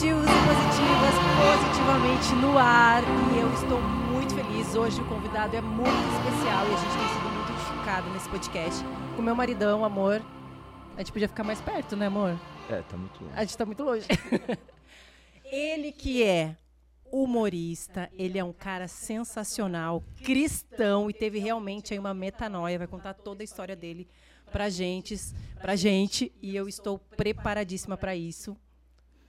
positivos e positivas, positivamente no ar. E eu estou muito feliz. Hoje o convidado é muito especial e a gente tem sido muito edificado nesse podcast. Com meu maridão, amor. A gente podia ficar mais perto, né, amor? É, tá muito longe. A gente tá muito longe. ele que é humorista, ele é um cara sensacional, cristão e teve realmente aí uma metanoia, vai contar toda a história dele pra gente, pra gente, e eu estou preparadíssima para isso.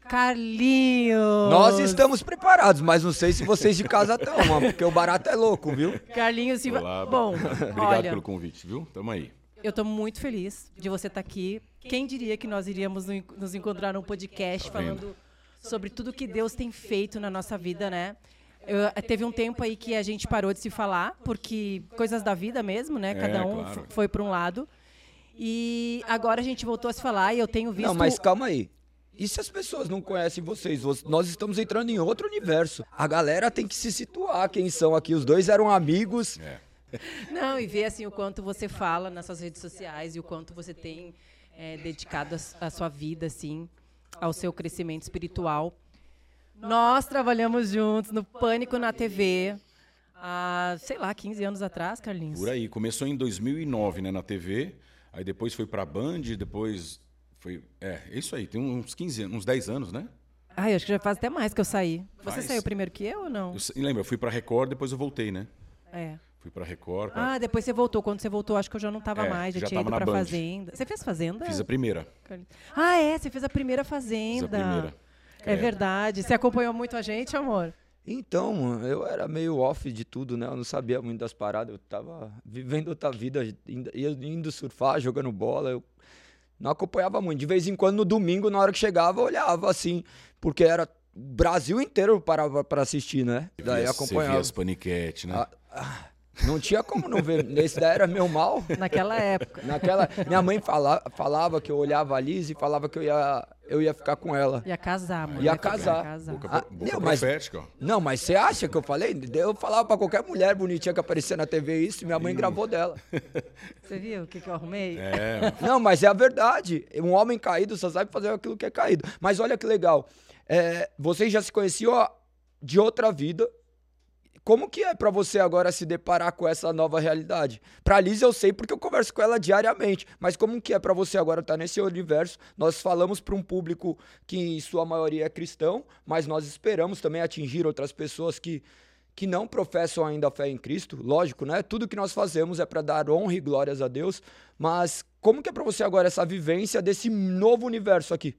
Carlinhos! Nós estamos preparados, mas não sei se vocês de casa estão, porque o barato é louco, viu? Carlinhos, se... Olá, bom, Obrigado olha, pelo convite, viu? Tamo aí. eu tô muito feliz de você estar aqui. Quem diria que nós iríamos no- nos encontrar num podcast Tá falando sobre tudo que Deus tem feito na nossa vida, né? Eu- teve um tempo aí que a gente parou de se falar, porque coisas da vida mesmo, né? Cada É, um claro. f- foi para um lado. E agora a gente voltou a se falar e eu tenho visto. Não, mas calma aí. E se as pessoas não conhecem vocês? Vo- Nós estamos entrando em outro universo. A galera tem que se situar quem são aqui. Os dois eram amigos. É. Não, e ver assim o quanto você fala nas suas redes sociais e o quanto você tem é, dedicado a, a sua vida assim ao seu crescimento espiritual. Nós trabalhamos juntos no Pânico na TV há, sei lá, 15 anos atrás, Carlinhos. Por aí. Começou em 2009, né, na TV. Aí depois foi pra Band, depois foi... É, é isso aí. Tem uns 15 anos, uns 10 anos, né? Ai, acho que já faz até mais que eu saí. Você Faz. saiu primeiro que eu ou não? Eu, lembra, eu fui pra Record, depois eu voltei, né? É. Fui pra Record. pra- Ah, depois você voltou. Quando você voltou, acho que eu já não estava É, mais, já, já tinha tava ido na pra Band. Fazenda. Você fez Fazenda? Fiz a primeira. Ah, é, você fez a primeira Fiz Fazenda. a primeira. É verdade. Você acompanhou muito a gente, amor? Então, mano, eu era meio off de tudo, né? Eu não sabia muito das paradas. Eu tava vivendo outra vida, indo surfar, jogando bola. Eu não acompanhava muito. De vez em quando, no domingo, na hora que chegava, eu olhava assim, porque era o Brasil inteiro parava pra assistir, né? Daí Via- Você acompanhava. via as paniquete, né? Ah, ah, não tinha como não ver. Esse daí era meu mal. Naquela época. Naquela, minha mãe fala, falava que eu olhava a Liz e falava que eu ia, eu ia ficar com ela. Ia casar, mano. Ia ficar- casar. Boca, Ah, boca não, mas- profética, ó. Não, mas você acha que eu falei? Eu falava pra qualquer mulher bonitinha que aparecia na TV isso, e minha mãe gravou dela. Você viu o que, que eu arrumei? É, Não, mas é a verdade. Um homem caído só sabe fazer aquilo que é caído. Mas olha que legal. É, vocês já se conheciam ó, de outra vida. Como que é pra você agora se deparar com essa nova realidade? Pra Liz eu sei porque eu converso com ela diariamente, mas como que é pra você agora estar nesse universo? Nós falamos pra um público que em sua maioria é cristão, mas nós esperamos também atingir outras pessoas que que não professam ainda a fé em Cristo, lógico, né? Tudo que nós fazemos é para dar honra e glórias a Deus, mas como que é para você agora essa vivência desse novo universo aqui?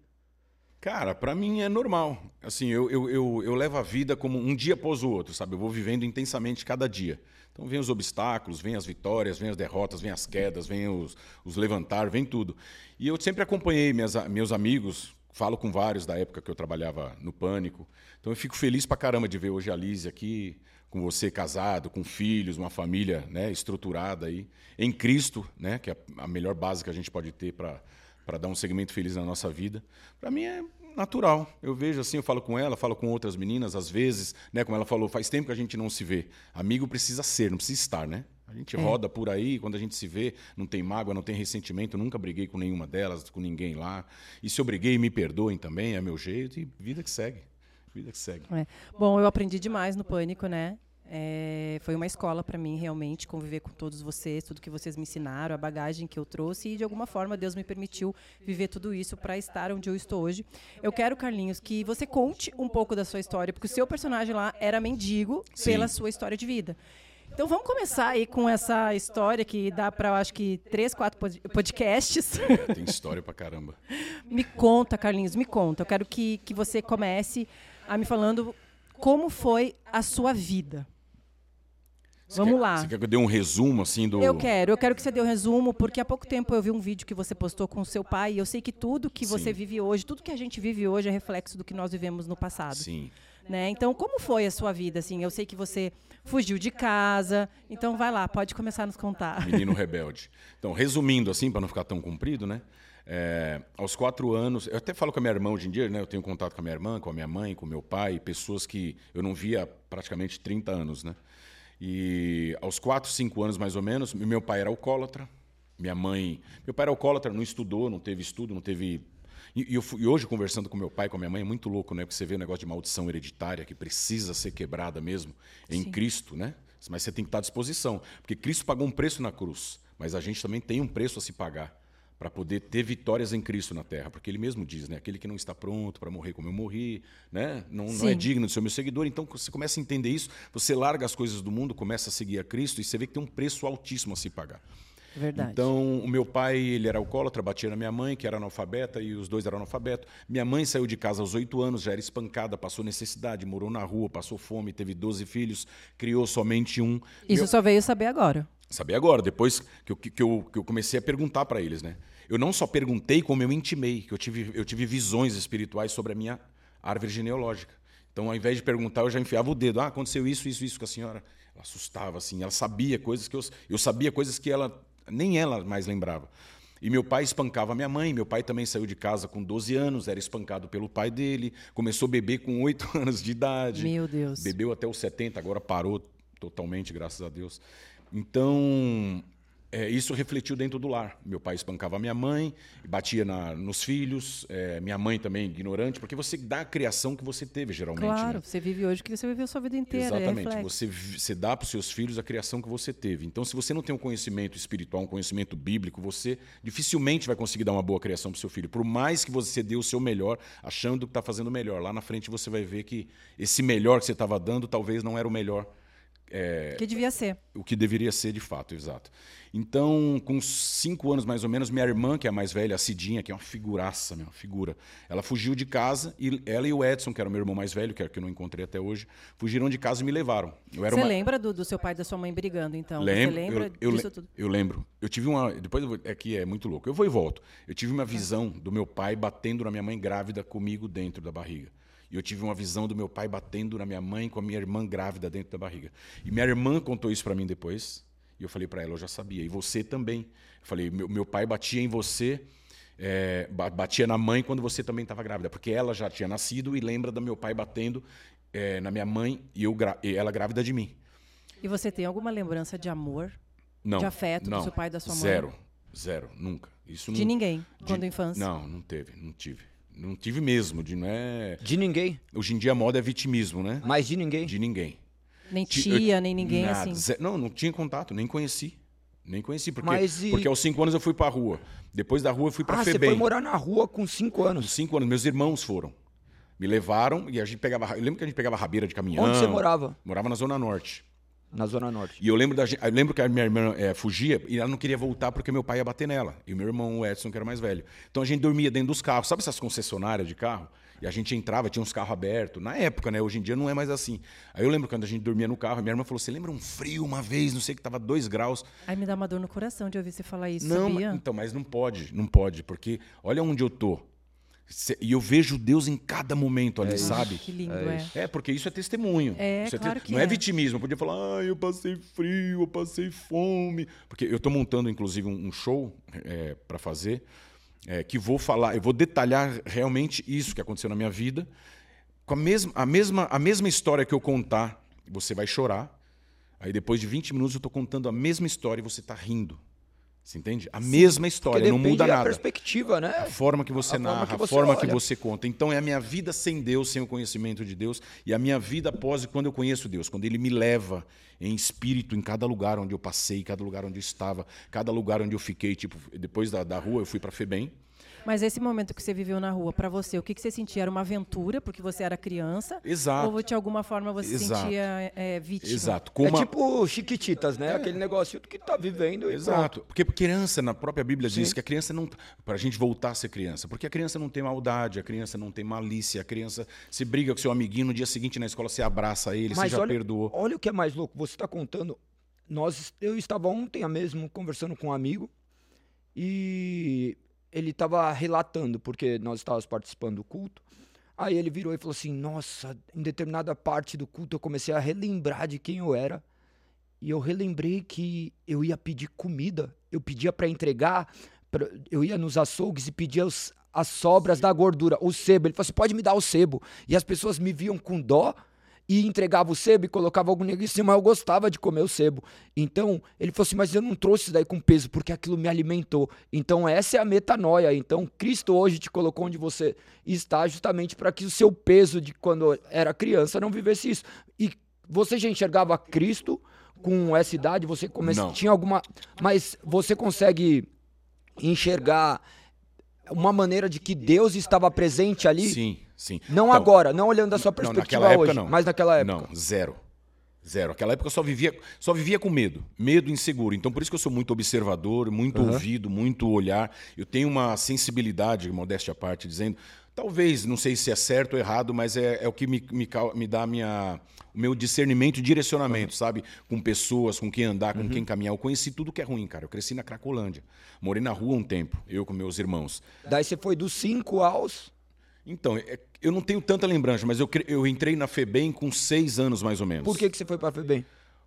Cara, pra mim é normal. Assim, eu, eu, eu, eu levo a vida como um dia após o outro, sabe? Eu vou vivendo intensamente cada dia. Então vem os obstáculos, vem as vitórias, vem as derrotas, vem as quedas, vem os, os levantar, vem tudo. E eu sempre acompanhei minhas, meus amigos, falo com vários da época que eu trabalhava no Pânico. Então eu fico feliz pra caramba de ver hoje a Lise aqui, com você casado, com filhos, uma família né, estruturada aí, em Cristo, né? Que é a melhor base que a gente pode ter para para dar um segmento feliz na nossa vida. Para mim é natural. Eu vejo assim, eu falo com ela, falo com outras meninas, às vezes, né, como ela falou, faz tempo que a gente não se vê. Amigo precisa ser, não precisa estar, né? A gente roda por aí, quando a gente se vê, não tem mágoa, não tem ressentimento, nunca briguei com nenhuma delas, com ninguém lá. E se eu briguei, me perdoem também, é meu jeito e vida que segue. Vida que segue. É. Bom, eu aprendi demais no Pânico, né? É, foi uma escola para mim, realmente, conviver com todos vocês, tudo que vocês me ensinaram, a bagagem que eu trouxe e, de alguma forma, Deus me permitiu viver tudo isso para estar onde eu estou hoje. Eu quero, Carlinhos, que você conte um pouco da sua história, porque o seu personagem lá era mendigo Sim. pela sua história de vida. Então vamos começar aí com essa história que dá para, acho que, três, quatro pod- podcasts. Tem história pra caramba. Me conta, Carlinhos, me conta. Eu quero que, que você comece a me falando como foi a sua vida. Você Vamos quer- lá. Você quer que eu dê um resumo assim do. Eu quero, eu quero que você dê um resumo, porque há pouco tempo eu vi um vídeo que você postou com o seu pai e eu sei que tudo que você Sim. vive hoje, tudo que a gente vive hoje é reflexo do que nós vivemos no passado. Sim. Né? Então, como foi a sua vida? Assim, eu sei que você fugiu de casa. Então, vai lá, pode começar a nos contar. Menino rebelde. Então, resumindo assim, para não ficar tão comprido, né? É, aos quatro anos, eu até falo com a minha irmã hoje em dia, né? Eu tenho contato com a minha irmã, com a minha mãe, com meu pai, pessoas que eu não via há praticamente 30 anos, né? E aos quatro, cinco anos mais ou menos, meu pai era alcoólatra, minha mãe, meu pai era alcoólatra, não estudou, não teve estudo, não teve E, eu e hoje, conversando com meu pai, com a minha mãe, é muito louco, né? Porque você vê o negócio de maldição hereditária que precisa ser quebrada mesmo em Sim. Cristo, né? Mas você tem que estar à disposição. Porque Cristo pagou um preço na cruz, mas a gente também tem um preço a se pagar para poder ter vitórias em Cristo na terra, porque ele mesmo diz, né, aquele que não está pronto para morrer como eu morri, né, não, não, é digno de ser meu seguidor. Então você começa a entender isso, você larga as coisas do mundo, começa a seguir a Cristo e você vê que tem um preço altíssimo a se pagar. Verdade. Então, o meu pai, ele era alcoólatra, batia na minha mãe, que era analfabeta, e os dois eram analfabetos. Minha mãe saiu de casa aos oito anos, já era espancada, passou necessidade, morou na rua, passou fome, teve 12 filhos, criou somente um. Isso meu... só veio saber agora. Saber agora, depois que eu, que eu, que eu comecei a perguntar para eles, né? Eu não só perguntei, como eu intimei, que eu tive, eu tive visões espirituais sobre a minha árvore genealógica. Então, ao invés de perguntar, eu já enfiava o dedo. Ah, aconteceu isso, isso, isso com a senhora. Ela assustava, assim. Ela sabia coisas que eu... Eu sabia coisas que ela... Nem ela mais lembrava. E meu pai espancava minha mãe. Meu pai também saiu de casa com 12 anos, era espancado pelo pai dele. Começou a beber com 8 anos de idade. Meu Deus. Bebeu até os 70, agora parou totalmente, graças a Deus. Então, é, isso refletiu dentro do lar. Meu pai espancava minha mãe, batia na, nos filhos, é, minha mãe também ignorante, porque você dá a criação que você teve, geralmente. Claro, né? você vive hoje que você viveu a sua vida inteira. É Exatamente. É você, você dá para os seus filhos a criação que você teve. Então, se você não tem um conhecimento espiritual, um conhecimento bíblico, você dificilmente vai conseguir dar uma boa criação para o seu filho. Por mais que você dê o seu melhor, achando que está fazendo melhor. Lá na frente você vai ver que esse melhor que você estava dando talvez não era o melhor é, que devia ser. O que deveria ser, de fato, exato. Então, com cinco anos mais ou menos, minha irmã, que é a mais velha, a Cidinha, que é uma figuraça, uma figura, ela fugiu de casa e ela e o Edson, que era o meu irmão mais velho, que é o que eu não encontrei até hoje, fugiram de casa e me levaram. Você uma... lembra do, do, seu pai e da sua mãe brigando, então? Lembro, Você lembra eu, eu, disso tudo? Eu lembro. Eu tive uma. Depois é que é muito louco. Eu vou e volto. Eu tive uma visão do meu pai batendo na minha mãe grávida comigo dentro da barriga. E eu tive uma visão do meu pai batendo na minha mãe com a minha irmã grávida dentro da barriga. E minha irmã contou isso para mim depois. E eu falei para ela, eu já sabia. E você também. Eu falei, meu, meu pai batia em você, é, batia na mãe quando você também estava grávida, porque ela já tinha nascido e lembra do meu pai batendo é, na minha mãe e, eu, e ela grávida de mim. E você tem alguma lembrança de amor, não, de afeto não, do seu pai e da sua mãe? Zero, zero, nunca. Isso de não, ninguém, de, quando infância? Não, não teve, não tive. Não tive mesmo, de não é. De ninguém. Hoje em dia a moda é vitimismo, né? Mas de ninguém. De ninguém. Nem tia, eu, nem ninguém nada, assim. Não, não tinha contato, nem conheci. Nem conheci, porque, Mas e... porque aos cinco anos eu fui pra rua. Depois da rua eu fui pra ah, Febem. você foi morar na rua com cinco anos? Com cinco anos. Meus irmãos foram. Me levaram e a gente pegava... Eu lembro que a gente pegava rabeira de caminhão. Onde você morava? Morava na Zona Norte. Na Zona Norte. E eu lembro, da, eu lembro que a minha irmã é, fugia e ela não queria voltar porque meu pai ia bater nela. E o meu irmão, o Edson, que era mais velho. Então a gente dormia dentro dos carros. Sabe essas concessionárias de carro? E a gente entrava, tinha uns carros abertos. Na época, né? Hoje em dia não é mais assim. Aí eu lembro quando a gente dormia no carro, minha irmã falou: Você lembra um frio uma vez, não sei que tava dois graus. Aí me dá uma dor no coração de ouvir você falar isso. Não, sabia? então, mas não pode, não pode, porque olha onde eu tô. E eu vejo Deus em cada momento ali, é sabe? Que lindo, é. é. É, porque isso é testemunho. É, isso é claro te... que Não é. é vitimismo. Eu podia falar, ah, eu passei frio, eu passei fome. Porque eu estou montando, inclusive, um show é, para fazer, é, que vou falar, eu vou detalhar realmente isso que aconteceu na minha vida. Com a mesma, a mesma, a mesma história que eu contar, você vai chorar. Aí depois de 20 minutos eu estou contando a mesma história e você está rindo. Você entende? A Sim, mesma história, não muda nada. A perspectiva, né? A forma que você a narra, que você a forma olha. que você conta. Então é a minha vida sem Deus, sem o conhecimento de Deus, e a minha vida após quando eu conheço Deus, quando Ele me leva em espírito em cada lugar onde eu passei, cada lugar onde eu estava, cada lugar onde eu fiquei. Tipo, depois da, da rua eu fui para Febem. Mas esse momento que você viveu na rua, para você, o que, que você sentia? Era uma aventura, porque você era criança? Exato. Ou de alguma forma você se sentia é, vítima? Exato. Como é tipo chiquititas, né? É. Aquele negócio que tá vivendo. Exato. Porque criança, na própria Bíblia Sim. diz que a criança não. Para a gente voltar a ser criança. Porque a criança não tem maldade, a criança não tem malícia, a criança se briga com seu amiguinho, no dia seguinte na escola você abraça ele, Mas você já olha, perdoou. Olha o que é mais louco. Você está contando. Nós, eu estava ontem mesmo conversando com um amigo e ele estava relatando, porque nós estávamos participando do culto. Aí ele virou e falou assim: Nossa, em determinada parte do culto eu comecei a relembrar de quem eu era. E eu relembrei que eu ia pedir comida. Eu pedia para entregar, pra, eu ia nos açougues e pedia os, as sobras da gordura, o sebo. Ele falou assim: Pode me dar o sebo. E as pessoas me viam com dó e entregava o sebo e colocava algo negro em cima, eu gostava de comer o sebo. Então, ele falou assim, mas eu não trouxe isso daí com peso, porque aquilo me alimentou. Então, essa é a metanoia. Então, Cristo hoje te colocou onde você está justamente para que o seu peso de quando era criança não vivesse isso. E você já enxergava Cristo com essa idade? Você come... Não. tinha alguma... Mas você consegue enxergar uma maneira de que Deus estava presente ali? Sim, sim. Não Então, agora, não olhando da sua Não, perspectiva época hoje, não. mas naquela época. Não, zero. Zero. Aquela época eu só vivia, só vivia com medo, medo inseguro. Então por isso que eu sou muito observador, muito ouvido, muito olhar. Eu tenho uma sensibilidade, modéstia à parte, dizendo, talvez, não sei se é certo ou errado, mas é, é o que me, me, me dá minha, o meu discernimento e direcionamento, sabe? Com pessoas, com quem andar, com quem caminhar. Eu conheci tudo que é ruim, cara. Eu cresci na Cracolândia. Morei na rua um tempo, eu com meus irmãos. Daí você foi dos 5 aos. Então, é- eu não tenho tanta lembrança, mas eu, eu entrei na FEBEM com seis anos, mais ou menos. Por que, que você foi pra FEBEM?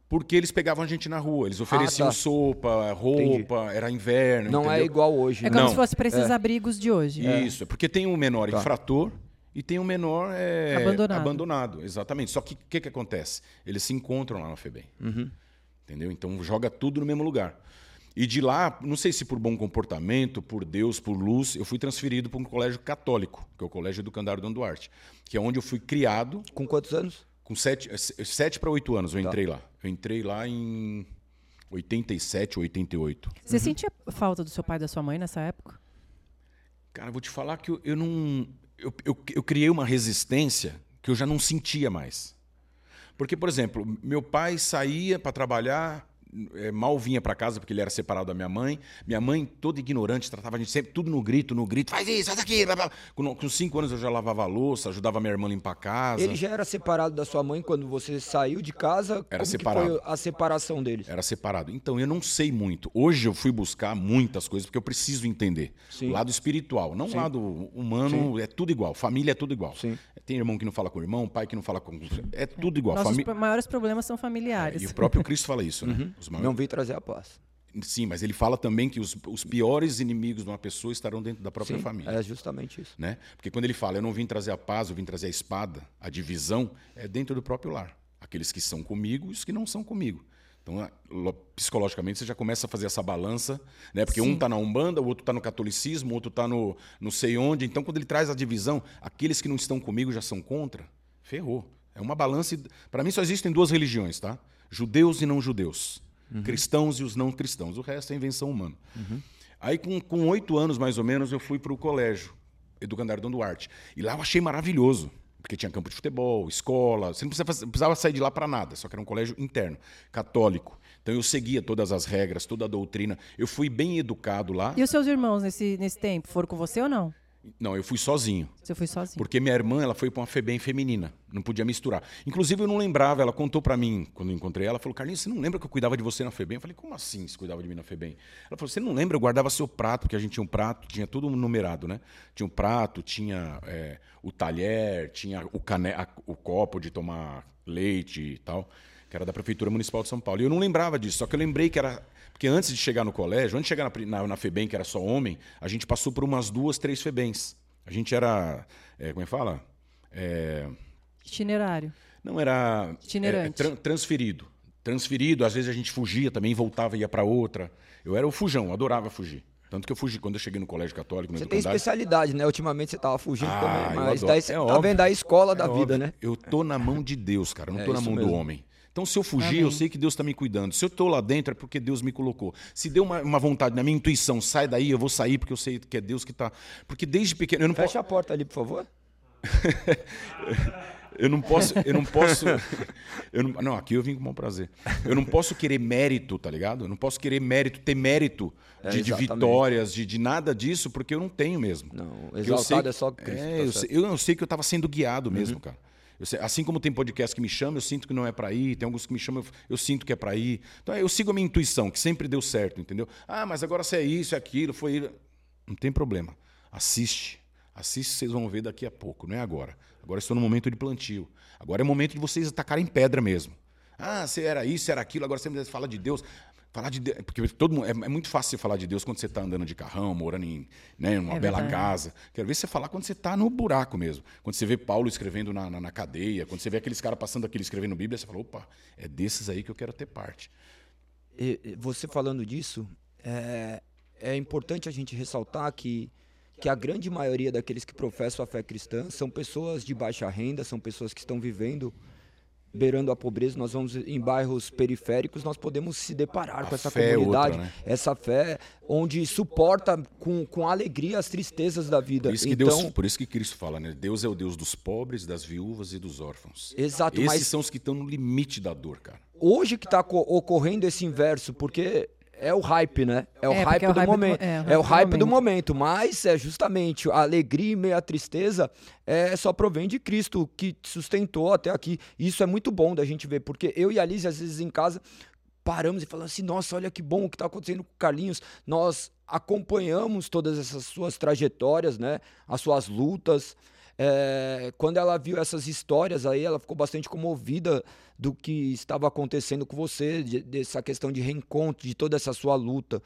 Porque eles pegavam a gente na rua, eles ofereciam tá. sopa, roupa, era inverno. Não é entendeu? igual hoje. É como Não. se fosse para esses abrigos de hoje. Isso, é porque tem um menor infrator e tem um menor é, Abandonado. abandonado, exatamente. Só que o que, que acontece? Eles se encontram lá na FEBEM. Entendeu? Então joga tudo no mesmo lugar. E de lá, não sei se por bom comportamento, por Deus, por luz, eu fui transferido para um colégio católico, que é o Colégio Educandário Dom Duarte, que é onde eu fui criado Com quantos anos? com sete, eh, sete para oito anos. Eu entrei lá. Eu entrei lá em 87, 88. Você sentia falta do seu pai e da sua mãe nessa época? Cara, vou te falar que eu, eu não. Eu, eu, eu criei uma resistência que eu já não sentia mais. Porque, por exemplo, meu pai saía para trabalhar, mal vinha para casa porque ele era separado da minha mãe. Minha mãe, toda ignorante, tratava a gente sempre tudo no grito, no grito, faz isso, faz aquilo. blá, blá. Com, com cinco anos eu já lavava a louça, ajudava minha irmã a limpar a casa. Ele já era separado da sua mãe quando você saiu de casa? Era Como separado. que foi a separação deles? Era separado. Então, eu não sei muito. Hoje eu fui buscar muitas coisas porque eu preciso entender. Sim. O lado espiritual, não o lado humano, é tudo igual. Família é tudo igual. Sim. Tem irmão que não fala com o irmão, pai que não fala com. É tudo igual. Nossos Fami- pro- maiores problemas são familiares. E o próprio Cristo fala isso, né? Os maiores- Não veio trazer a paz. Sim, mas ele fala também que os, os piores inimigos de uma pessoa estarão dentro da própria Sim, família. é justamente isso. né? Porque quando ele fala, eu não vim trazer a paz, eu vim trazer a espada, a divisão, é dentro do próprio lar. Aqueles que são comigo e os que não são comigo. Então, psicologicamente, você já começa a fazer essa balança, né? Porque um está na Umbanda, o outro está no catolicismo, o outro está no não sei onde. Então, quando ele traz a divisão, aqueles que não estão comigo já são contra, ferrou. É uma balança. Para mim, só existem duas religiões, tá? Judeus e não judeus. Cristãos e os não cristãos. O resto é invenção humana. Aí, com com oito anos, mais ou menos, eu fui para o colégio, Educandário Dom Duarte. E lá eu achei maravilhoso, porque tinha campo de futebol, escola. Você não precisava, precisava sair de lá para nada, só que era um colégio interno, católico. Então eu seguia todas as regras, toda a doutrina. Eu fui bem educado lá. E os seus irmãos nesse, nesse tempo? Foram com você ou não? Não, eu fui sozinho. Você foi sozinho? Porque minha irmã, ela foi para uma FEBEM feminina, não podia misturar. Inclusive eu não lembrava, ela contou para mim quando eu encontrei ela, falou: "Carlinhos, você não lembra que eu cuidava de você na FEBEM?" Eu falei: "Como assim você cuidava de mim na FEBEM?" Ela falou: "Você não lembra? Eu guardava seu prato, porque a gente tinha um prato, tinha tudo numerado, né? Tinha um prato, tinha é, o talher, tinha o cane o copo de tomar leite e tal, que era da prefeitura municipal de São Paulo. E eu não lembrava disso, só que eu lembrei que era porque antes de chegar no colégio, antes de chegar na, na, na FEBEM, que era só homem, a gente passou por umas duas, três FEBEMs. A gente era. é, como é que fala? É, Itinerário. não era. Itinerante. é, tran- transferido. Transferido, às vezes a gente fugia também, voltava e ia para outra. Eu era o fujão, eu adorava fugir. Tanto que eu fugi quando eu cheguei no colégio católico, no Você tem especialidade, né? Ultimamente você tava fugindo Ah, também, eu mas adoro. daí você É tá óbvio. vendo a escola da É vida, óbvio. né? Eu tô na mão de Deus, cara. Eu não É tô na mão do mesmo. homem. Então, se eu fugir, eu sei que Deus está me cuidando. Se eu tô lá dentro, é porque Deus me colocou. Se deu uma, uma vontade na minha intuição, sai daí, eu vou sair porque eu sei que é Deus que tá. Porque desde pequeno. Eu não posso. Fecha a porta ali, por favor. Eu não posso, eu não posso. Eu não, não, aqui eu vim com bom prazer. Eu não posso querer mérito, tá ligado? Eu não posso querer mérito, ter mérito É, de, de exatamente. vitórias, de, de nada disso, porque eu não tenho mesmo. Não, Porque eu exaltado sei- é só Cristo, É, tá eu, sei, eu, eu sei que eu estava sendo guiado mesmo, cara. Eu assim como tem podcast que me chama, eu sinto que não é para ir. Tem alguns que me chamam, eu, eu sinto que é para ir. Então eu sigo a minha intuição, que sempre deu certo, entendeu? Ah, mas agora se é isso, é aquilo, foi. Não tem problema. Assiste. Assiste, vocês vão ver daqui a pouco, não é agora. Agora estou no momento de plantio. Agora é o momento de vocês atacarem pedra mesmo. Ah, você era isso, era aquilo, agora você fala de Deus. Falar de Deus, porque todo mundo, é, é, muito fácil você falar de Deus quando você está andando de carrão, morando em né, uma é bela verdade. casa. Quero ver você falar quando você está no buraco mesmo. Quando você vê Paulo escrevendo na, na, na cadeia, quando você vê aqueles caras passando aqui escrevendo Bíblia, você fala, opa, é desses aí que eu quero ter parte. E, você falando disso, é, é importante a gente ressaltar que, que a grande maioria daqueles que professam a fé cristã são pessoas de baixa renda, são pessoas que estão vivendo beirando a pobreza, nós vamos em bairros periféricos, nós podemos se deparar a com essa comunidade, é outra, né? essa fé onde suporta com, com alegria as tristezas da vida. Por isso, que então, Deus, por isso que Cristo fala, né? Deus é o Deus dos pobres, das viúvas e dos órfãos. Exato. Esses mas, são os que estão no limite da dor, cara. Hoje que está ocorrendo esse inverso, porque é o hype, né? É o é, hype, é o do, hype momento. Do, é, é, o hype do, do momento. Mas é justamente a alegria e meio a tristeza é só provém de Cristo que sustentou até aqui. Isso é muito bom da gente ver, porque eu e a Alice, às vezes em casa, paramos e falamos assim: nossa, olha que bom o que está acontecendo com o Carlinhos. Nós acompanhamos todas essas suas trajetórias, né? As suas lutas. É, quando ela viu essas histórias aí, ela ficou bastante comovida do que estava acontecendo com você, de, dessa questão de reencontro, de toda essa sua luta.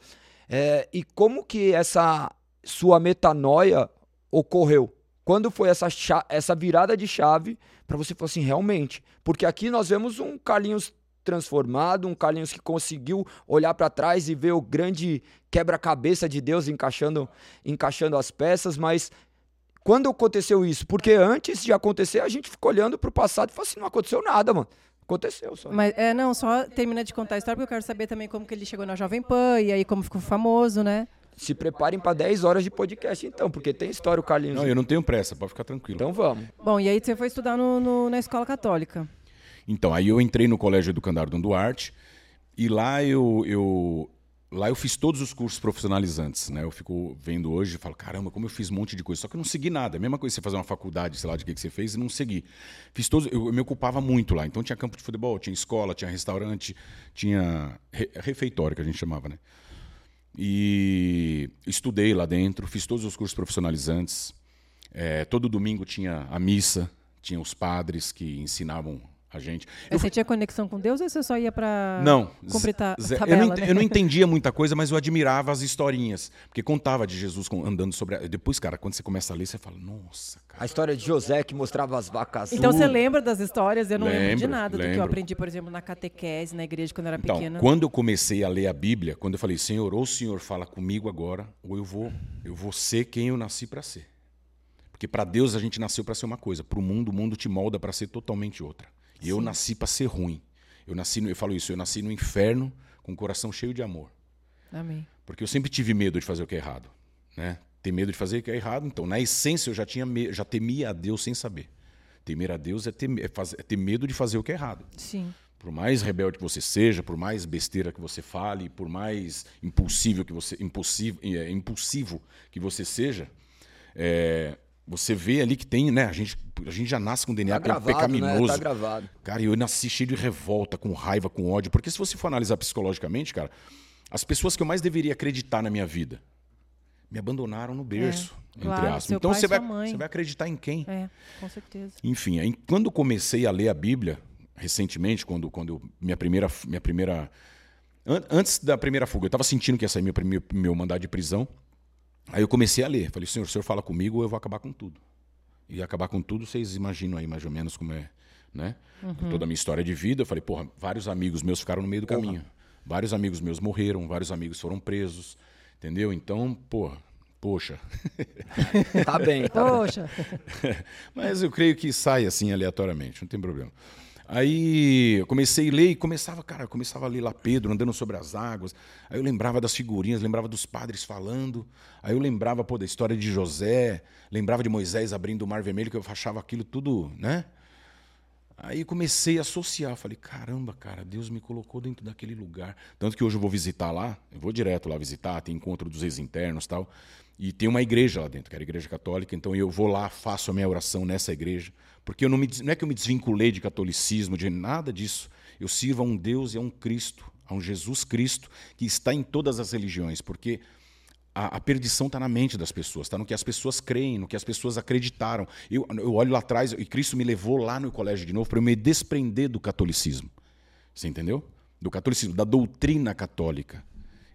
É, e como que essa sua metanoia ocorreu? Quando foi essa, essa virada de chave para você falar assim, realmente? Porque aqui nós vemos um Carlinhos transformado, um Carlinhos que conseguiu olhar para trás e ver o grande quebra-cabeça de Deus encaixando, encaixando as peças, mas quando aconteceu isso? Porque antes de acontecer, a gente ficou olhando pro passado e falou assim, não aconteceu nada, mano. Aconteceu só. Mas, é, não, só termina de contar a história, porque eu quero saber também como que ele chegou na Jovem Pan e aí como ficou famoso, né? Se preparem para 10 horas de podcast, então, porque tem história o Carlinhos. Não, eu não tenho pressa, pode ficar tranquilo. Então vamos. Bom, e aí você foi estudar no, no, na escola católica. Então, aí eu entrei no Colégio Educandário Dom Duarte, e lá eu, eu Lá eu fiz todos os cursos profissionalizantes, né? Eu fico vendo hoje e falo, caramba, como eu fiz um monte de coisa. Só que eu não segui nada. É a mesma coisa você fazer uma faculdade, sei lá, de que, que você fez e não segui. Fiz todos, eu, eu, me ocupava muito lá. Então tinha campo de futebol, tinha escola, tinha restaurante, tinha re, refeitório, que a gente chamava, né? E estudei lá dentro, fiz todos os cursos profissionalizantes. É, todo domingo tinha a missa, tinha os padres que ensinavam a gente. Eu você tinha conexão com Deus ou você só ia para não completar a tabela, eu, não, né? eu não entendia muita coisa, mas eu admirava as historinhas, porque contava de Jesus andando sobre. A... Depois, cara, quando você começa a ler, você fala, nossa, cara. A história de José que mostrava as vacas. Então você lembra das histórias? Eu não lembro, lembro de nada lembro. do que eu aprendi, por exemplo, na catequese, na igreja quando eu era então, pequena. Quando eu comecei a ler a Bíblia, quando eu falei, Senhor, ou o Senhor fala comigo agora, ou eu vou, eu vou ser quem eu nasci para ser. Porque para Deus a gente nasceu para ser uma coisa, para o mundo o mundo te molda para ser totalmente outra. E eu nasci para ser ruim. Eu nasci, no, eu falo isso, eu nasci no inferno com o coração cheio de amor. Amém. Porque eu sempre tive medo de fazer o que é errado, né? Ter medo de fazer o que é errado, então na essência eu já tinha já temia a Deus sem saber. Temer a Deus é ter, é, fazer, é ter medo de fazer o que é errado. Sim. Por mais rebelde que você seja, por mais besteira que você fale, por mais impulsivo que você impulsivo, é, impulsivo que você seja, é, você vê ali que tem, né? A gente, a gente já nasce com DNA tá gravado, pecaminoso. Né? Tá gravado. Cara, eu nasci cheio de revolta, com raiva, com ódio. Porque se você for analisar psicologicamente, cara, as pessoas que eu mais deveria acreditar na minha vida me abandonaram no berço, é, entre claro, aspas. Então você, vai, você vai acreditar em quem? É, com certeza. Enfim, aí, quando comecei a ler a Bíblia, recentemente, quando, quando minha primeira. Minha primeira an antes da primeira fuga, eu estava sentindo que ia sair meu, meu, meu mandado de prisão. Aí eu comecei a ler. Falei, senhor, o senhor fala comigo ou eu vou acabar com tudo. E acabar com tudo, vocês imaginam aí mais ou menos como é, né? Uhum. Toda a minha história de vida. Eu falei, porra, vários amigos meus ficaram no meio do porra. caminho. Vários amigos meus morreram, vários amigos foram presos. Entendeu? Então, porra, poxa. tá bem, tá Poxa. Mas eu creio que sai assim aleatoriamente, não tem problema. Aí eu comecei a ler e começava, cara, começava a ler lá Pedro andando sobre as águas. Aí eu lembrava das figurinhas, lembrava dos padres falando. Aí eu lembrava pô, da história de José, lembrava de Moisés abrindo o Mar Vermelho, que eu achava aquilo tudo, né? Aí comecei a associar, falei, caramba, cara, Deus me colocou dentro daquele lugar. Tanto que hoje eu vou visitar lá, eu vou direto lá visitar, tem encontro dos ex-internos tal. E tem uma igreja lá dentro, que era a igreja católica, então eu vou lá, faço a minha oração nessa igreja. Porque eu não, me, não é que eu me desvinculei de catolicismo, de nada disso. Eu sirvo a um Deus e a um Cristo, a um Jesus Cristo, que está em todas as religiões. Porque a, a perdição está na mente das pessoas, está no que as pessoas creem, no que as pessoas acreditaram. Eu, eu olho lá atrás, e Cristo me levou lá no colégio de novo para eu me desprender do catolicismo. Você entendeu? do catolicismo, da doutrina católica.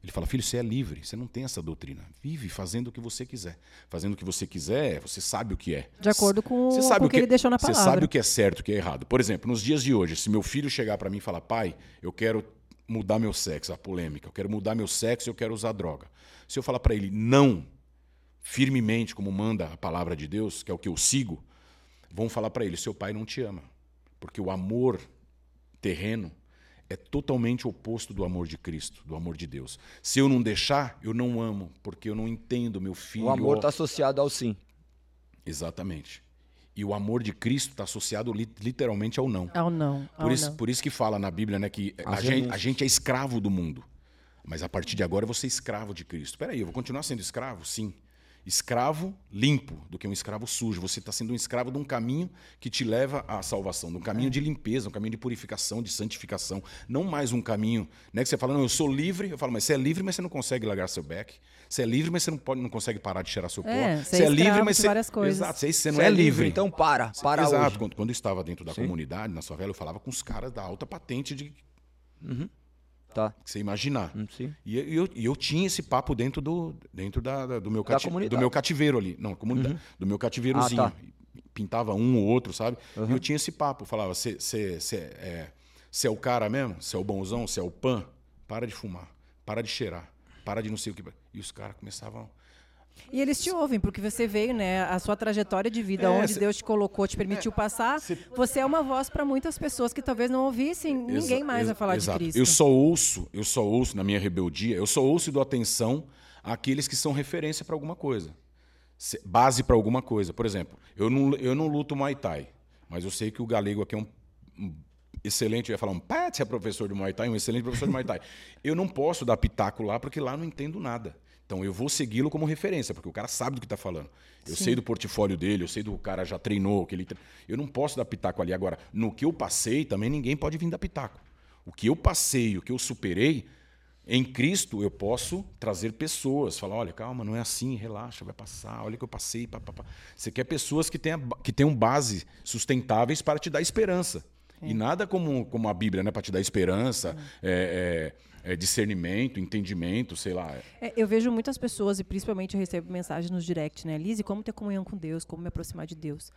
Ele fala, filho, você é livre, você não tem essa doutrina. Vive fazendo o que você quiser. Fazendo o que você quiser, você sabe o que é. De acordo com, Você sabe com o que ele deixou na palavra. Você sabe o que é certo e o que é errado. Por exemplo, nos dias de hoje, se meu filho chegar para mim e falar, pai, eu quero mudar meu sexo, a polêmica, eu quero mudar meu sexo, eu quero usar droga. Se eu falar para ele não, firmemente, como manda a palavra de Deus, que é o que eu sigo, vão falar para ele, seu pai não te ama. Porque o amor terreno é totalmente oposto do amor de Cristo, do amor de Deus. Se eu não deixar, eu não amo, porque eu não entendo meu filho. O amor ó- está associado ao sim. Exatamente. E o amor de Cristo está associado li- literalmente ao não. Ao não. Ao Por isso, não. por isso que fala na Bíblia né, que a gente, a gente é escravo do mundo. Mas a partir de agora eu vou ser escravo de Cristo. Peraí, eu vou continuar sendo escravo? Sim. Escravo limpo do que um escravo sujo. Você está sendo um escravo de um caminho que te leva à salvação, de um É. caminho de limpeza, um caminho de purificação, de santificação. Não mais um caminho né, que você fala, não, eu sou livre. Eu falo, mas você é livre, mas você não consegue largar seu beck. Você é livre, mas você não, pode, não consegue parar de cheirar seu pó. É, você é escravo de várias coisas. Exato, você, você não Você é, livre. Então para, para Exato. hoje. Quando, quando eu estava dentro da comunidade, na favela, eu falava com os caras da alta patente de Tá. que você imaginar. Hum, Sim. E eu, e eu, tinha esse papo dentro do, dentro da, da- do, meu Da cati- comunidade. do meu cativeiro ali. Não, comunidade. Do meu cativeirozinho. Ah, tá. Pintava um ou outro, sabe? E eu tinha esse papo. Falava, você é, cê é o cara mesmo? Você é o bonzão? Você é o pan? Para de fumar. Para de cheirar. Para de não sei o que. E os caras começavam... E eles te ouvem, porque você veio, né? A sua trajetória de vida, É, onde Deus te colocou, te permitiu passar. Você é uma voz para muitas pessoas que talvez não ouvissem ninguém Exa- mais ex- a falar de Cristo. Eu só ouço, eu só ouço na minha rebeldia, eu só ouço e dou atenção àqueles que são referência para alguma coisa. Se- Base para alguma coisa. Por exemplo, eu não, eu não luto Muay Thai, mas eu sei que o galego aqui é um, um excelente, eu ia falar um Pat é professor de Muay Thai, um excelente professor de Muay Thai. Eu não posso dar pitaco lá porque lá não entendo nada. Então eu vou segui-lo como referência, porque o cara sabe do que está falando. Eu sei do portfólio dele, eu sei do cara já treinou, que ele tre- eu não posso dar pitaco ali agora. No que eu passei, também ninguém pode vir dar pitaco. O que eu passei, o que eu superei, em Cristo eu posso trazer pessoas, falar, olha, calma, não é assim, relaxa, vai passar, olha o que eu passei, pá, pá, pá. Você quer pessoas que tenham, que tenham base sustentáveis para te dar esperança. E nada como, como a Bíblia, né, para te dar esperança, é, é, é discernimento, entendimento, sei lá. É, eu vejo muitas pessoas, e principalmente eu recebo mensagens nos direct, né? Lise, como ter comunhão com Deus, como me aproximar de Deus.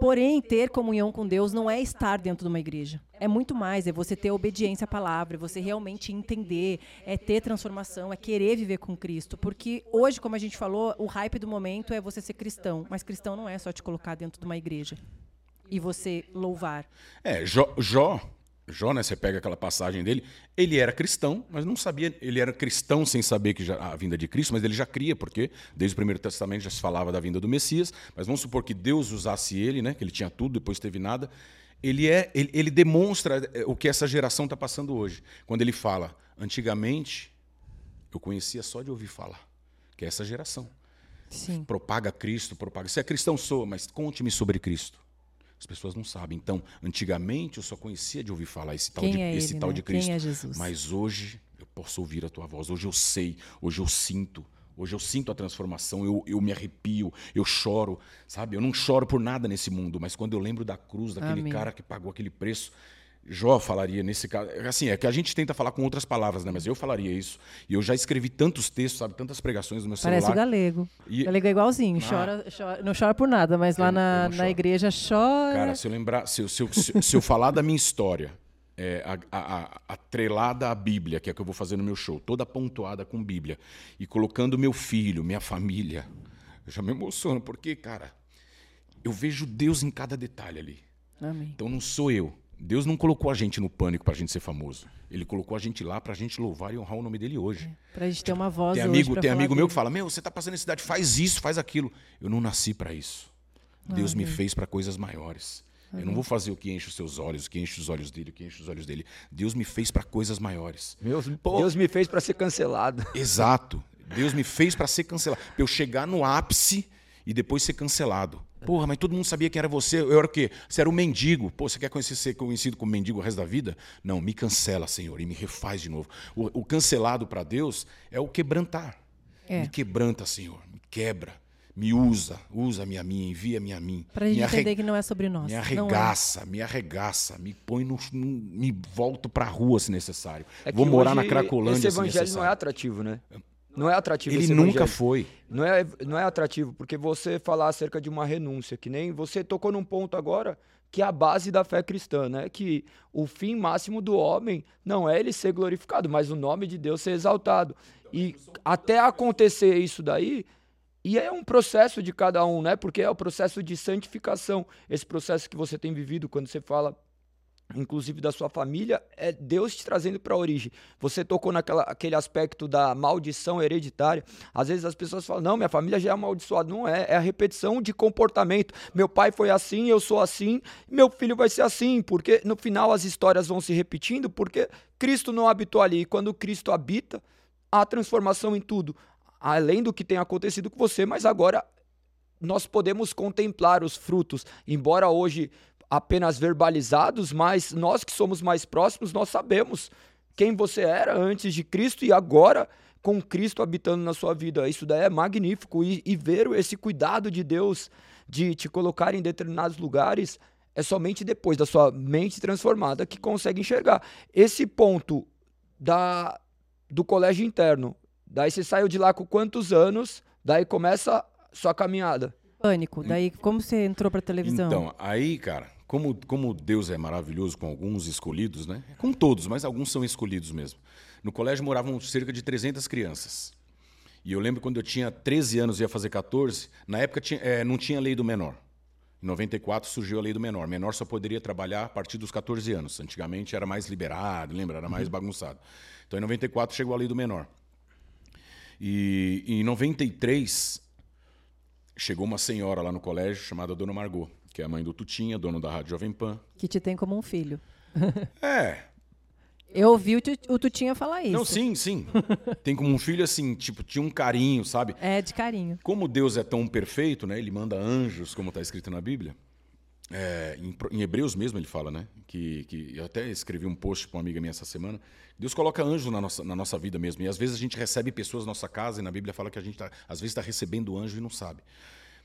Porém, ter comunhão com Deus não é estar dentro de uma igreja. É muito mais, é você ter obediência à palavra, é você realmente entender, é ter transformação, é querer viver com Cristo. Porque hoje, como a gente falou, o hype do momento é você ser cristão. Mas cristão não é só te colocar dentro de uma igreja e você louvar. É, Jó, Jó, Jó, né, você pega aquela passagem dele, ele era cristão, mas não sabia, ele era cristão sem saber que já, a vinda de Cristo, mas ele já cria, porque desde o Primeiro Testamento já se falava da vinda do Messias, mas vamos supor que Deus usasse ele, né, que ele tinha tudo, depois teve nada, ele, é, ele, ele demonstra é, o que essa geração está passando hoje, quando ele fala, antigamente eu conhecia só de ouvir falar, que é essa geração. Sim. Propaga Cristo, propaga. Se é cristão, sou, mas conte-me sobre Cristo. As pessoas não sabem. Então, antigamente eu só conhecia de ouvir falar esse tal, Quem de, é esse ele, tal né? de Quem Cristo. é Jesus? Mas hoje eu posso ouvir a tua voz. Hoje eu sei, hoje eu sinto. Hoje eu sinto a transformação, eu, eu me arrepio, eu choro, sabe? Eu não choro por nada nesse mundo, mas quando eu lembro da cruz, daquele Amém. cara que pagou aquele preço, Jó falaria nesse caso. Assim, é que a gente tenta falar com outras palavras, né? Mas eu falaria isso. E eu já escrevi tantos textos, sabe? Tantas pregações no meu Parece o celular. galego. E- O galego é igualzinho, Ah. chora, chora- não chora por nada, mas lá Eu- na, não na choro. igreja chora. Cara, se eu lembrar, se eu, se eu, se- se eu falar da minha história, é, a- a- a- atrelada à Bíblia, que é o que eu vou fazer no meu show, toda pontuada com Bíblia, e colocando meu filho, minha família, eu já me emociono, porque, cara, eu vejo Deus em cada detalhe ali. Amém. Então não sou eu. Deus não colocou a gente no pânico pra gente ser famoso. Ele colocou a gente lá pra gente louvar e honrar o nome dele hoje. Pra gente ter uma voz Tem hoje amigo, tem amigo meu dele. que fala: Meu, você tá passando essa idade, faz isso, faz aquilo. Eu não nasci para isso. Deus me fez para coisas maiores. Eu não vou fazer o que enche os seus olhos, o que enche os olhos dele, o que enche os olhos dele. Deus me fez para coisas maiores. Deus, Deus me fez para ser cancelado. Exato. Deus me fez para ser cancelado. Pra eu chegar no ápice e depois ser cancelado. Porra, mas todo mundo sabia quem era você. Eu era o quê? Você era um mendigo. Pô, você quer conhecer, ser conhecido como mendigo o resto da vida? Não, me cancela, Senhor, e me refaz de novo. O, o cancelado para Deus é o quebrantar. É. Me quebranta, Senhor. Me quebra. me usa, usa-me a mim, envia-me a mim. Pra gente me entender arre- que não é sobre nós. Me não é. arregaça, me arregaça, me põe no, no- me volto pra rua se necessário. É que Vou morar na Cracolândia Esse se evangelho não é atrativo, né? Não é atrativo Ele nunca foi. Não é, não é atrativo, porque você falar acerca de uma renúncia, que nem você tocou num ponto agora que é a base da fé cristã, né? Que o fim máximo do homem não é ele ser glorificado, mas o nome de Deus ser exaltado. E até acontecer isso daí, e é um processo de cada um, né? Porque é o processo de santificação. Esse processo que você tem vivido quando você fala inclusive da sua família, é Deus te trazendo para a origem. Você tocou naquela aquele aspecto da maldição hereditária. Às vezes as pessoas falam: "Não, minha família já é amaldiçoada". Não é, é a repetição de comportamento. Meu pai foi assim, eu sou assim, meu filho vai ser assim, porque no final as histórias vão se repetindo, porque Cristo não habitou ali. E quando Cristo habita, há transformação em tudo. Além do que tem acontecido com você, mas agora nós podemos contemplar os frutos, embora hoje apenas verbalizados, mas nós que somos mais próximos, nós sabemos quem você era antes de Cristo e agora com Cristo habitando na sua vida. Isso daí é magnífico e, e ver esse cuidado de Deus de te colocar em determinados lugares é somente depois da sua mente transformada que consegue enxergar. Esse ponto da, do colégio interno, daí você saiu de lá com quantos anos, daí começa sua caminhada. Pânico. Daí, como você entrou pra televisão? Então, aí, cara, como, como Deus é maravilhoso com alguns escolhidos, né? Com todos, mas alguns são escolhidos mesmo. No colégio moravam cerca de 300 crianças. E eu lembro quando eu tinha 13 anos e ia fazer 14, na época tinha, eh, não tinha lei do menor. Em 94 surgiu a lei do menor. Menor só poderia trabalhar a partir dos 14 anos. Antigamente era mais liberado, lembra? Era mais bagunçado. Então em 94 chegou a lei do menor. E em 93 chegou uma senhora lá no colégio chamada Dona Margot, que é a mãe do Tutinha, dono da Rádio Jovem Pan. Que te tem como um filho. É, Eu ouvi o, o Tutinha falar isso. não, sim, sim. Tem como um filho assim, tipo, tinha um carinho, sabe? É, de carinho. Como Deus é tão perfeito, né? Ele manda anjos, como está escrito na Bíblia. É, em, em Hebreus mesmo ele fala, né? Que, que eu até escrevi um post para uma amiga minha essa semana. Deus coloca anjos na nossa, na nossa vida mesmo. E às vezes a gente recebe pessoas na nossa casa e na Bíblia fala que a gente tá, às vezes está recebendo anjo e não sabe.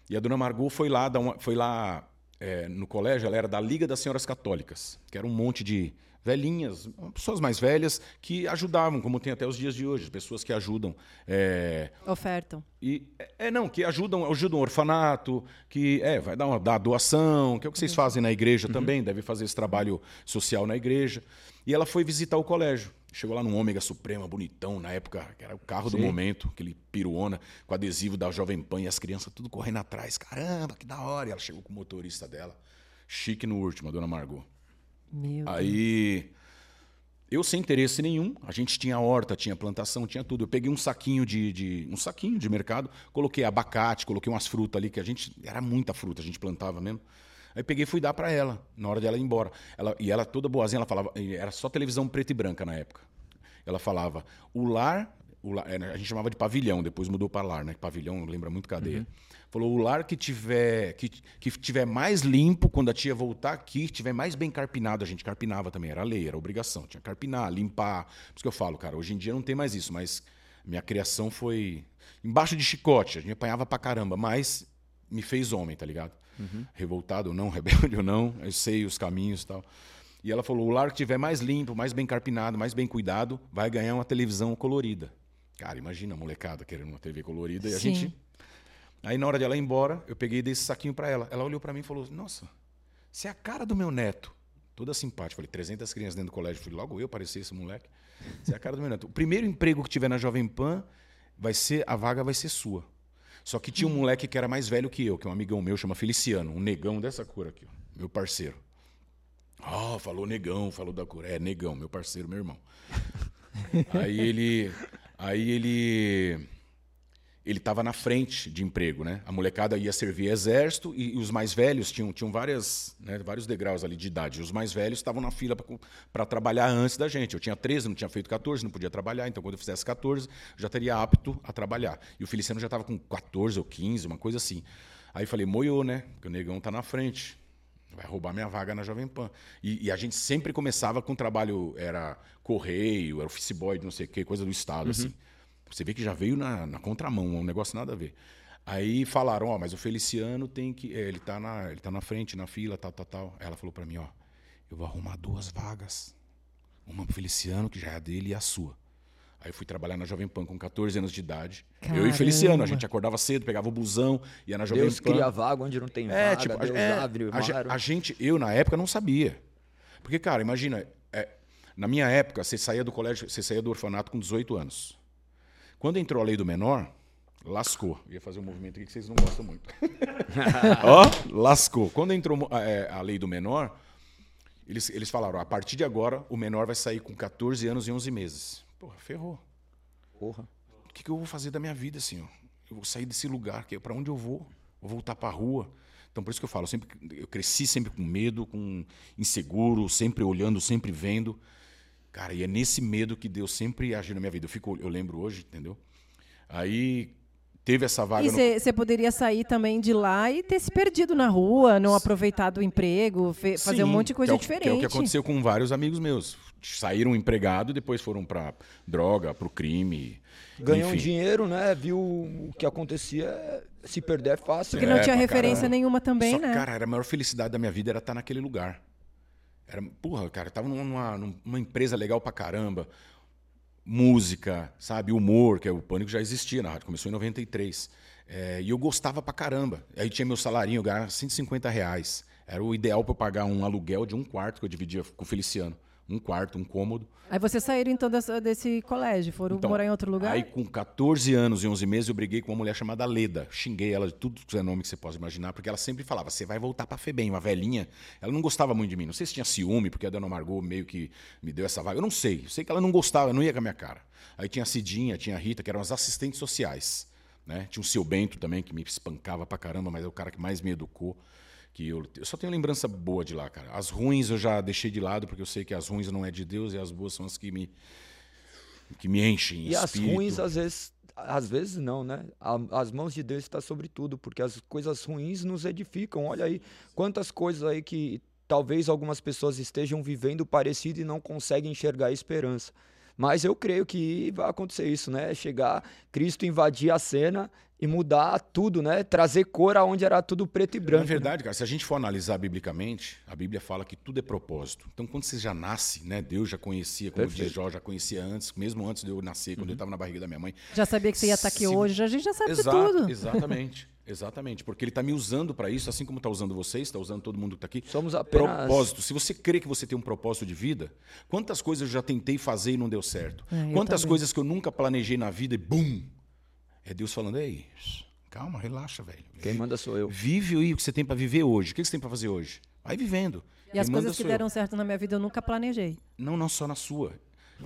E a dona Margot foi lá, uma, foi lá é, no colégio, ela era da Liga das Senhoras Católicas, que era um monte de velhinhas, pessoas mais velhas que ajudavam, como tem até os dias de hoje, pessoas que ajudam. é, Ofertam. e é não, que ajudam, ajudam o orfanato, que é, vai dar uma dar doação, que é o que vocês fazem na igreja também, deve fazer esse trabalho social na igreja. E ela foi visitar o colégio. Chegou lá num Ômega Suprema, bonitão, na época, que era o carro do momento, aquele piruona, com adesivo da Jovem Pan e as crianças tudo correndo atrás. Caramba, que da hora! E ela chegou com o motorista dela, chique no último, a dona Margot. Meu Deus. Aí, eu sem interesse nenhum, a gente tinha horta, tinha plantação, tinha tudo. Eu peguei um saquinho de, de- um saquinho de mercado, coloquei abacate, coloquei umas frutas ali que a gente era muita fruta, a gente plantava mesmo. Aí peguei e fui dar para ela na hora dela ir embora. Ela, e ela toda boazinha, ela falava, era só televisão preta e branca na época. Ela falava: "O lar, o lar- a gente chamava de pavilhão, depois mudou para lar, né? Pavilhão lembra muito cadeia. Falou: "O lar que tiver que, que tiver mais limpo quando a tia voltar aqui, tiver mais bem carpinado, a gente carpinava também, era lei, era obrigação, tinha que carpinar, limpar. Por isso que eu falo, cara, hoje em dia não tem mais isso, mas minha criação foi embaixo de chicote, a gente apanhava pra caramba, mas me fez homem, tá ligado? Revoltado ou não, rebelde ou não, eu sei os caminhos e tal. E ela falou: o lar que tiver mais limpo, mais bem carpinado, mais bem cuidado, vai ganhar uma televisão colorida. Cara, imagina a molecada querendo uma TV colorida e a gente. Aí na hora de ela ir embora, eu peguei desse saquinho pra ela. Ela olhou pra mim e falou: Nossa, você é a cara do meu neto. Toda simpática. Falei: 300 crianças dentro do colégio. Falei: Logo eu parecia esse moleque. Você é a cara do meu neto. O primeiro emprego que tiver na Jovem Pan, vai ser a vaga vai ser sua. Só que tinha um moleque que era mais velho que eu, que é um amigão meu, chama Feliciano, um negão dessa cor aqui, ó, meu parceiro. Ah, falou negão, falou da cor. É, negão, meu parceiro, meu irmão. aí ele. Aí ele. Ele estava na frente de emprego, né? A molecada ia servir exército e, e os mais velhos tinham, tinham várias, né, vários degraus ali de idade. Os mais velhos estavam na fila para trabalhar antes da gente. Eu tinha 13, não tinha feito 14, não podia trabalhar. Então, quando eu fizesse 14, eu já estaria apto a trabalhar. E o Feliciano já estava com 14 ou 15, uma coisa assim. Aí falei, moiou, né? Porque o negão tá na frente. Vai roubar minha vaga na Jovem Pan. E, e a gente sempre começava com trabalho, era correio, era office boy, de não sei o quê, coisa do Estado, assim. Você vê que já veio na, na contramão, um negócio nada a ver. Aí falaram, ó, mas o Feliciano tem que. é, Ele tá na, ele tá na frente, na fila, tal, tal, tal. Aí ela falou pra mim, ó, eu vou arrumar duas vagas. Uma pro Feliciano, que já é a dele, e a sua. Aí eu fui trabalhar na Jovem Pan com 14 anos de idade. Eu e o Feliciano, a Caramba. gente acordava cedo, pegava o busão, ia na Jovem Deus Pan. cria vaga onde não tem É, vaga, tipo, a, Deus é, abre o a, a gente, eu na época não sabia. Porque, cara, imagina, é, na minha época, você saía do colégio, você saía do orfanato com 18 anos. Quando entrou a lei do menor, lascou. Eu ia fazer um movimento aqui que vocês não gostam muito. Ó, lascou. Quando entrou mo- é, a lei do menor, eles, eles falaram: a partir de agora, o menor vai sair com 14 anos e 11 meses. Porra, ferrou. Porra. O que, que eu vou fazer da minha vida, senhor? Eu vou sair desse lugar, que para onde eu vou? Vou voltar para a rua. Então, por isso que eu falo, eu sempre, eu cresci sempre com medo, com inseguro, sempre olhando, sempre vendo. Cara, e é nesse medo que Deus sempre agiu na minha vida. Eu, fico, eu lembro hoje, entendeu? Aí teve essa vaga E no... você poderia sair também de lá e ter se perdido na rua, não aproveitar do emprego, fe- fazer um Sim, monte de coisa que é o- diferente. Que é o que aconteceu com vários amigos meus. Saíram empregado, depois foram para droga, para o crime. Ganhou um enfim. dinheiro, né? Viu o que acontecia, se perder é fácil. Porque não É, tinha referência caramba. nenhuma também, Só, né? Cara, era a maior felicidade da minha vida era estar naquele lugar. Era, porra, cara, tava numa, numa empresa legal pra caramba. Música, sabe? Humor, que é o Pânico já existia na rádio, começou em 93. É, e eu gostava pra caramba. Aí tinha meu salarinho, eu ganhava 150 reais. Era o ideal pra eu pagar um aluguel de um quarto que eu dividia com o Feliciano. Um quarto, um cômodo. Aí vocês saíram então dessa- desse colégio, foram Então, morar em outro lugar? Aí, com 14 anos e 11 meses, eu briguei com uma mulher chamada Leda. Xinguei ela de tudo que é nome que você possa imaginar, porque ela sempre falava: você vai voltar pra FEBEM, uma velhinha. Ela não gostava muito de mim. Não sei se tinha ciúme, porque a dona Margot meio que me deu essa vaga. Eu não sei. Eu sei que ela não gostava, não ia com a minha cara. Aí tinha a Cidinha, tinha a Rita, que eram as assistentes sociais. Né? Tinha o seu Bento também, que me espancava pra caramba, mas é o cara que mais me educou. Que eu, eu só tenho lembrança boa de lá, cara. As ruins eu já deixei de lado, porque eu sei que as ruins não é de Deus e as boas são as que me, que me enchem. E as espírito. ruins, às vezes, às vezes não, né? As mãos de Deus estão sobre tudo, porque as coisas ruins nos edificam. Olha aí, quantas coisas aí que talvez algumas pessoas estejam vivendo parecido e não conseguem enxergar a esperança. Mas eu creio que vai acontecer isso, né? Chegar, Cristo invadir a cena e mudar tudo, né? Trazer cor aonde era tudo preto e branco. Na verdade, cara, se a gente for analisar biblicamente, a Bíblia fala que tudo é propósito. Então, quando você já nasce, né, Deus já conhecia, como diz Perfeito. Jó, já conhecia antes, mesmo antes de eu nascer, quando eu estava na barriga da minha mãe. Já sabia que você ia estar aqui Se- hoje, a gente já sabe Exato, de tudo. Exatamente. Exatamente. Porque ele está me usando para isso, assim como está usando vocês, está usando todo mundo que está aqui. Somos apenas- Propósito. Se você crê que você tem um propósito de vida, quantas coisas eu já tentei fazer e não deu certo? É, quantas também. coisas que eu nunca planejei na vida e bum! É Deus falando, ei, calma, relaxa, velho. Quem manda sou eu. Vive aí o que você tem para viver hoje. O que você tem para fazer hoje? Vai vivendo. E as Quem manda coisas que sou eu. deram certo na minha vida eu nunca planejei. Não, não só na sua.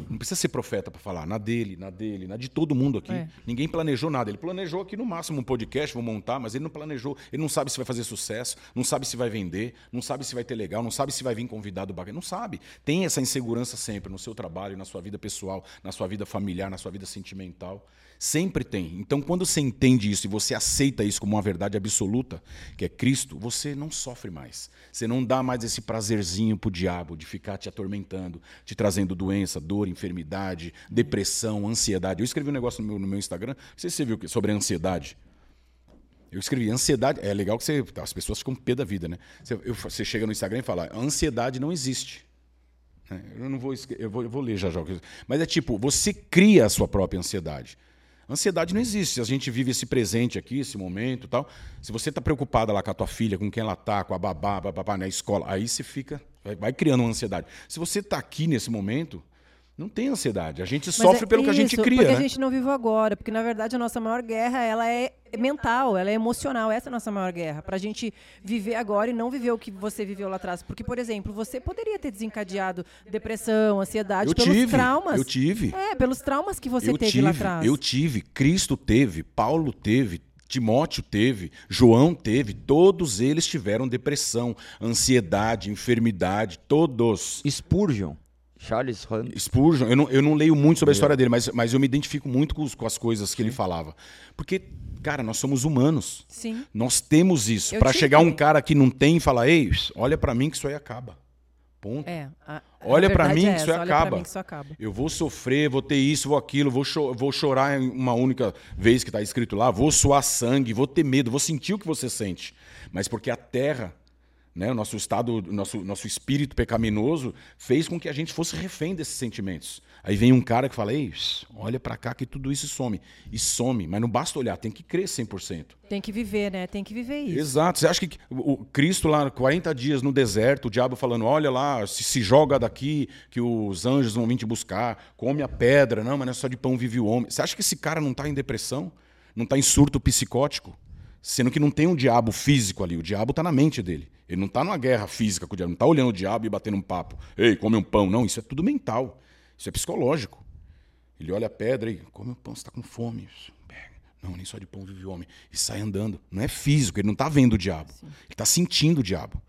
Não precisa ser profeta para falar. Na dele, na dele, na de todo mundo aqui. É. Ninguém planejou nada. Ele planejou aqui no máximo um podcast, vou montar, mas ele não planejou. Ele não sabe se vai fazer sucesso, não sabe se vai vender, não sabe se vai ter legal, não sabe se vai vir convidado bacana. Não sabe. Tem essa insegurança sempre no seu trabalho, na sua vida pessoal, na sua vida familiar, na sua vida sentimental. Sempre tem. Então, quando você entende isso e você aceita isso como uma verdade absoluta, que é Cristo, você não sofre mais. Você não dá mais esse prazerzinho pro diabo de ficar te atormentando, te trazendo doença, dor, enfermidade, depressão, ansiedade. Eu escrevi um negócio no meu, no meu Instagram, não sei se você viu, sobre a ansiedade. Eu escrevi, ansiedade. É legal que você, as pessoas ficam pé da vida, né? Você, eu- você chega no Instagram e fala: ansiedade não existe. né? Eu não vou, eu vou, eu vou ler já já. Mas é tipo, você cria a sua própria ansiedade. Ansiedade não existe. Se a gente vive esse presente aqui, esse momento tal. Se você está preocupada lá com a tua filha, com quem ela tá, com a babá, babá na escola, aí você fica, vai, vai criando uma ansiedade. Se você está aqui nesse momento, não tem ansiedade. A gente Mas sofre é pelo que a gente isso, cria, Porque né? a gente não vive agora, porque na verdade a nossa maior guerra ela é mental, ela é emocional. Essa é a nossa maior guerra. Pra gente viver agora e não viver o que você viveu lá atrás. Porque, por exemplo, você poderia ter desencadeado depressão, ansiedade Eu pelos tive, traumas. eu tive. É, pelos traumas que você eu teve tive, lá atrás. Eu tive, Cristo teve, Paulo teve, Timóteo teve, João teve, todos eles tiveram depressão, ansiedade, enfermidade, todos. Spurgeon. Charles Hunt. Spurgeon, eu não, eu não leio muito sobre a história dele, mas, mas eu me identifico muito com, com as coisas que ele falava. Porque, cara, nós somos humanos. Sim. Nós temos isso. Tive chegar um cara que não tem e falar, ei, olha pra mim que isso aí acaba. Ponto. É, a- a Olha verdade mim é mim que isso acaba. Eu vou sofrer, vou ter isso, vou aquilo, vou, cho- vou chorar uma única vez que está escrito lá, vou suar sangue, vou ter medo, vou sentir o que você sente. Mas porque a terra, né, o nosso estado, o nosso, nosso espírito pecaminoso fez com que a gente fosse refém desses sentimentos. Aí vem um cara que fala, Ei, olha pra cá que tudo isso some. E some, mas não basta olhar, tem que crer 100%. Tem que viver, né? Tem que viver isso. Exato. Você acha que o o Cristo lá, 40 dias no deserto, o diabo falando: olha lá, se, se joga daqui, que os anjos vão vir te buscar, come a pedra, não, mas não é só de pão vive o homem. Você acha que esse cara não está em depressão? Não está em surto psicótico? Sendo que não tem um diabo físico ali, o diabo está na mente dele. Ele não está numa guerra física com o diabo, não está olhando o diabo e batendo um papo. Ei, come um pão. Não, isso é tudo mental. Isso é psicológico. Ele olha a pedra e come o pão, você está com fome. Pega. Não, nem só de pão vive o homem. E sai andando. Não é físico, ele não está vendo o diabo. Ele está sentindo o diabo.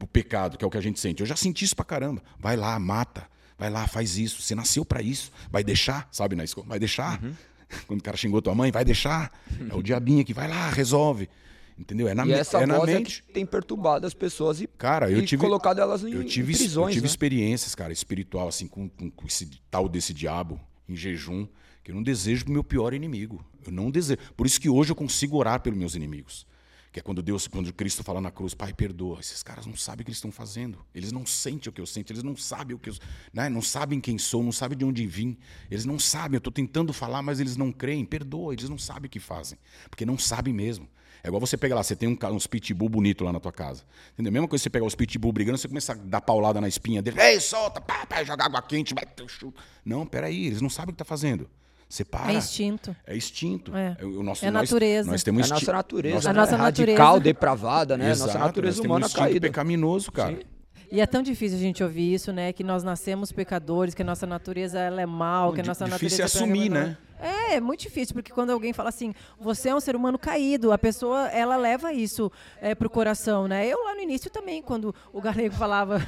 O, pecado, que é o que a gente sente. Eu já senti isso pra caramba. Vai lá, mata. Vai lá, faz isso. Você nasceu pra isso. Vai deixar, sabe, na escola? Vai deixar. Quando o cara xingou tua mãe, vai deixar. É o diabinho que vai lá, resolve. Entendeu? É na, E essa é na é mente. que tem perturbado as pessoas e, Cara, eu e tive. colocado elas em, eu tive, em prisões. eu tive né? experiências, cara, espiritual, assim, com, com- com esse tal desse diabo em jejum, que eu não desejo pro meu pior inimigo. Eu não desejo. Por isso que hoje eu consigo orar pelos meus inimigos. Que é quando Deus, quando Cristo fala na cruz, Pai, perdoa. Esses caras não sabem o que eles estão fazendo. Eles não sentem o que eu sinto, eles não sabem o que eu. Né? Não sabem quem sou, não sabem de onde vim. Eles não sabem, eu estou tentando falar, mas eles não creem. Perdoa, eles não sabem o que fazem. Porque não sabem mesmo. É igual você pega lá, você tem um, uns pitbull bonito lá na tua casa. Entendeu? A mesma coisa que você pegar os pitbull brigando, você começa a dar paulada na espinha dele. Ei, solta, pá, pá, joga água quente, vai, teu chuto. Não, peraí, eles não sabem o que tá fazendo. Separa. É instinto. É instinto. É. o nosso, É nós- natureza. Nós É temos a nossa natureza, nós- A né? nossa radical, natureza. depravada, né? Exato, nossa nós natureza temos humana um instinto caída. pecaminoso, cara. E é tão difícil a gente ouvir isso, né? Que nós nascemos pecadores, que a nossa natureza ela é mal, que a nossa difícil natureza é assumir, pecaminosa. É, é muito difícil, porque quando alguém fala assim, você é um ser humano caído, a pessoa, ela leva isso é, pro coração, né? Eu lá no início também, quando o galego falava,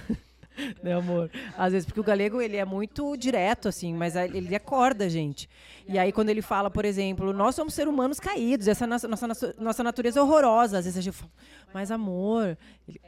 né, amor? Às vezes, porque o galego, ele é muito direto, assim, mas ele acorda a gente. E aí, quando ele fala, por exemplo, nós somos seres humanos caídos, essa nossa, nossa, nossa natureza é horrorosa. Às vezes a gente fala, mas amor,